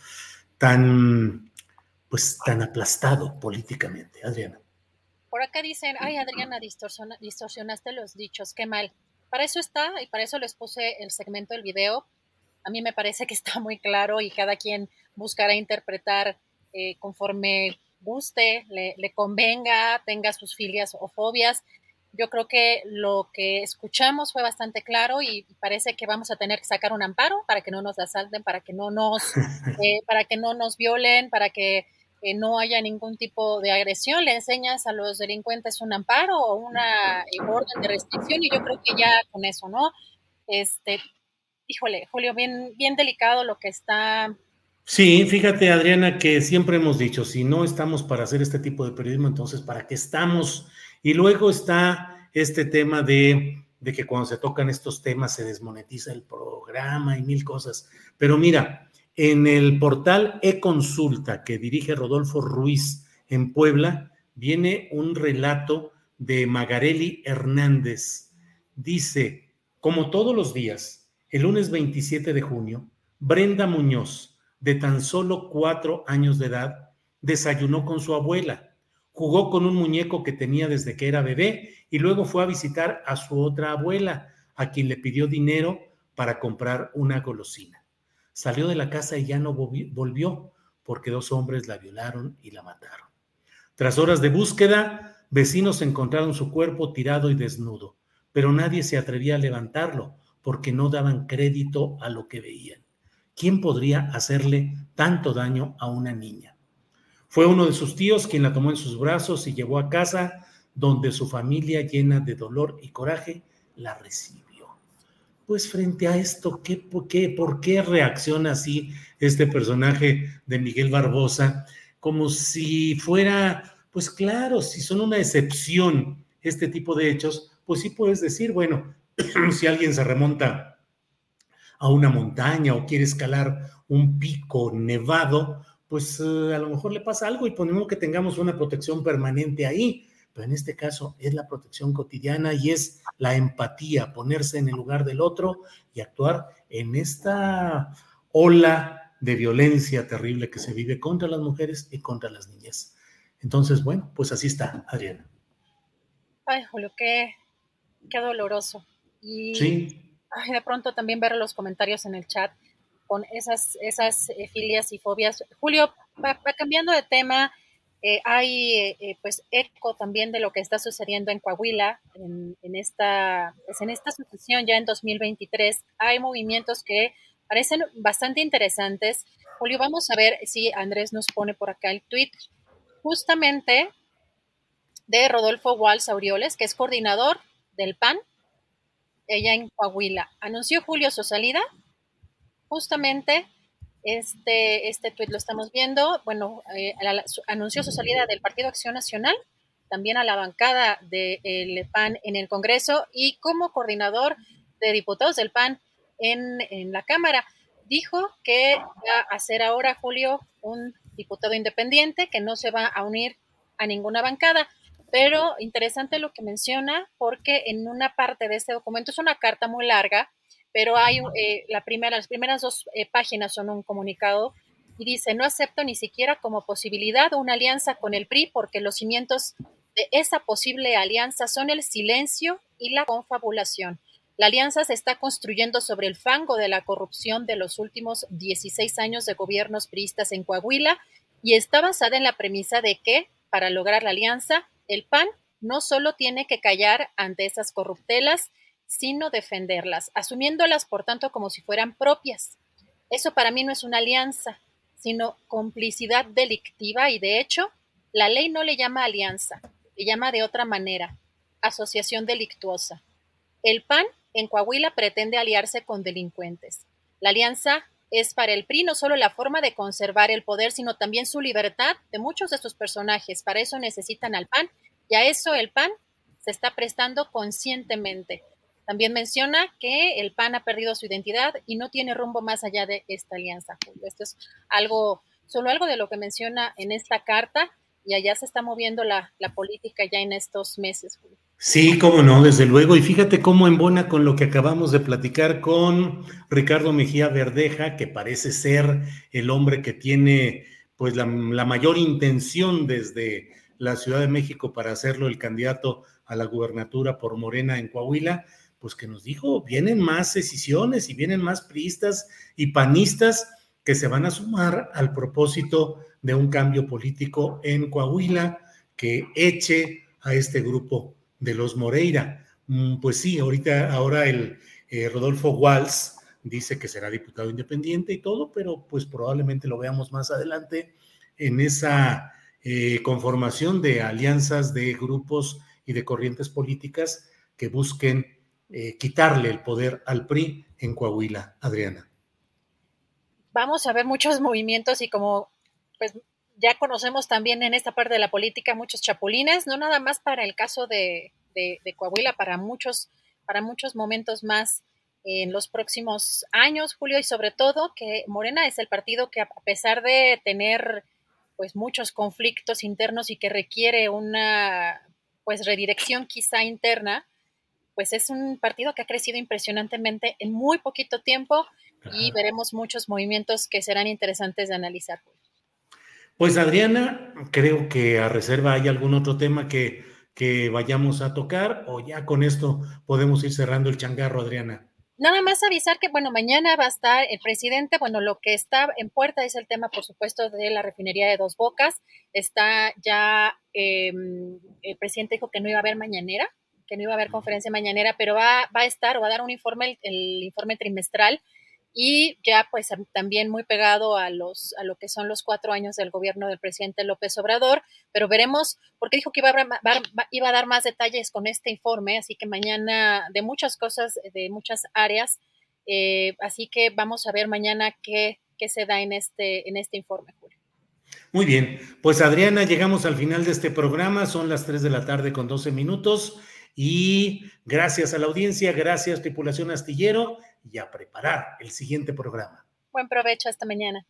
tan, pues, tan aplastado políticamente, Adriana. Por acá dicen, ay Adriana, distorsionaste los dichos, qué mal. Para eso está y para eso les puse el segmento del video. A mí me parece que está muy claro y cada quien buscará interpretar eh, conforme guste, le, le, convenga, tenga sus filias o fobias. Yo creo que lo que escuchamos fue bastante claro y parece que vamos a tener que sacar un amparo para que no nos asalten, para que no nos, eh, para que no nos violen, para que que no haya ningún tipo de agresión, le enseñas a los delincuentes un amparo o una eh, orden de restricción y yo creo que ya con eso, ¿no? Este, híjole, Julio, bien, bien delicado lo que está. Sí, fíjate, Adriana, que siempre hemos dicho, si no estamos para hacer este tipo de periodismo, entonces, ¿para qué estamos? Y luego está este tema de, de que cuando se tocan estos temas se desmonetiza el programa y mil cosas. Pero mira, en el portal e-consulta que dirige Rodolfo Ruiz en Puebla, viene un relato de Magareli Hernández. Dice, como todos los días, el lunes 27 de junio, Brenda Muñoz, de tan solo cuatro años de edad, desayunó con su abuela, jugó con un muñeco que tenía desde que era bebé y luego fue a visitar a su otra abuela, a quien le pidió dinero para comprar una golosina. Salió de la casa y ya no volvió porque dos hombres la violaron y la mataron. Tras horas de búsqueda, vecinos encontraron su cuerpo tirado y desnudo, pero nadie se atrevía a levantarlo porque no daban crédito a lo que veían. ¿Quién podría hacerle tanto daño a una niña? Fue uno de sus tíos quien la tomó en sus brazos y llevó a casa, donde su familia, llena de dolor y coraje, la recibió. Pues frente a esto, ¿qué, por, qué, ¿por qué reacciona así este personaje de Miguel Barbosa? Como si fuera, pues claro, si son una excepción este tipo de hechos, pues sí puedes decir, bueno, si alguien se remonta a una montaña o quiere escalar un pico nevado, pues eh, a lo mejor le pasa algo y ponemos que tengamos una protección permanente ahí, pero en este caso es la protección cotidiana y es la empatía, ponerse en el lugar del otro y actuar en esta ola de violencia terrible que se vive contra las mujeres y contra las niñas. Entonces, bueno, pues así está, Adriana. Ay, Julio, qué, qué doloroso. Y de pronto también ver los comentarios en el chat con esas, esas eh, filias y fobias. Julio, va, cambiando de tema, eh, hay eh, pues eco también de lo que está sucediendo en Coahuila en, en esta, pues, en esta sucesión ya en 2023. Hay movimientos que parecen bastante interesantes. Julio, vamos a ver si Andrés nos pone por acá el tweet. Justamente de Rodolfo Walls Aureoles, que es coordinador del PAN, ella en Coahuila. Anunció Julio su salida. Justamente este, este tuit lo estamos viendo. Bueno, eh, anunció su salida del Partido Acción Nacional, también a la bancada del PAN en el Congreso y como coordinador de diputados del PAN en, en la Cámara. Dijo que va a ser ahora, Julio, un diputado independiente, que no se va a unir a ninguna bancada. Pero interesante lo que menciona porque en una parte de este documento es una carta muy larga, pero hay eh, la primera, las primeras dos eh, páginas son un comunicado y dice, no acepto ni siquiera como posibilidad una alianza con el PRI porque los cimientos de esa posible alianza son el silencio y la confabulación. La alianza se está construyendo sobre el fango de la corrupción de los últimos 16 años de gobiernos priistas en Coahuila y está basada en la premisa de que, para lograr la alianza, el PAN no solo tiene que callar ante esas corruptelas, sino defenderlas, asumiéndolas, por tanto, como si fueran propias. Eso para mí no es una alianza, sino complicidad delictiva y, de hecho, la ley no le llama alianza, le llama de otra manera, asociación delictuosa. El PAN en Coahuila pretende aliarse con delincuentes. La alianza es para el PRI no solo la forma de conservar el poder, sino también su libertad de muchos de sus personajes. Para eso necesitan al PAN y a eso el PAN se está prestando conscientemente. También menciona que el PAN ha perdido su identidad y no tiene rumbo más allá de esta alianza. Esto es algo, solo algo de lo que menciona en esta carta y allá se está moviendo la, la política ya en estos meses. Sí, cómo no, desde luego. Y fíjate cómo embona con lo que acabamos de platicar con Ricardo Mejía Verdeja, que parece ser el hombre que tiene pues la, mayor intención desde la Ciudad de México para hacerlo el candidato a la gubernatura por Morena en Coahuila, pues que nos dijo, vienen más decisiones y vienen más priistas y panistas que se van a sumar al propósito de un cambio político en Coahuila que eche a este grupo de los Moreira. Mm, pues sí, ahorita, ahora el eh, Rodolfo Walls dice que será diputado independiente y todo, pero pues probablemente lo veamos más adelante en esa eh, conformación de alianzas de grupos y de corrientes políticas que busquen eh, quitarle el poder al PRI en Coahuila. Adriana. Vamos a ver muchos movimientos y como pues ya conocemos también en esta parte de la política muchos chapulines, no nada más para el caso de, Coahuila, para muchos, para muchos momentos más en los próximos años, Julio, y sobre todo que Morena es el partido que a pesar de tener pues muchos conflictos internos y que requiere una pues redirección quizá interna, pues es un partido que ha crecido impresionantemente en muy poquito tiempo y veremos muchos movimientos que serán interesantes de analizar. Pues Adriana, creo que a reserva hay algún otro tema que, que vayamos a tocar o ya con esto podemos ir cerrando el changarro, Adriana. Nada más avisar que, bueno, mañana va a estar el presidente, bueno, lo que está en puerta es el tema, por supuesto, de la refinería de Dos Bocas. Está ya, em, el presidente dijo que no iba a haber mañanera, que no iba a haber conferencia mañanera, pero va, va a estar o va a dar un informe, el, el informe trimestral y ya pues también muy pegado a los a lo que son los cuatro años del gobierno del presidente López Obrador, pero veremos, porque dijo que iba a, iba a dar más detalles con este informe, así que mañana de muchas cosas, de muchas áreas, eh, así que vamos a ver mañana qué, qué se da en este, en este informe, Julio. Muy bien, pues Adriana, llegamos al final de este programa, son las 3 de la tarde con 12 minutos y gracias a la audiencia, gracias tripulación astillero y a preparar el siguiente programa. Buen provecho hasta mañana.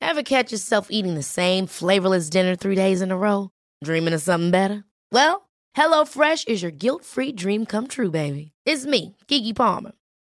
Ever catch yourself eating the same flavorless dinner three days in a row? Dreaming of something better? Well, HelloFresh is your guilt-free dream come true, baby. It's me, Kiki Palmer.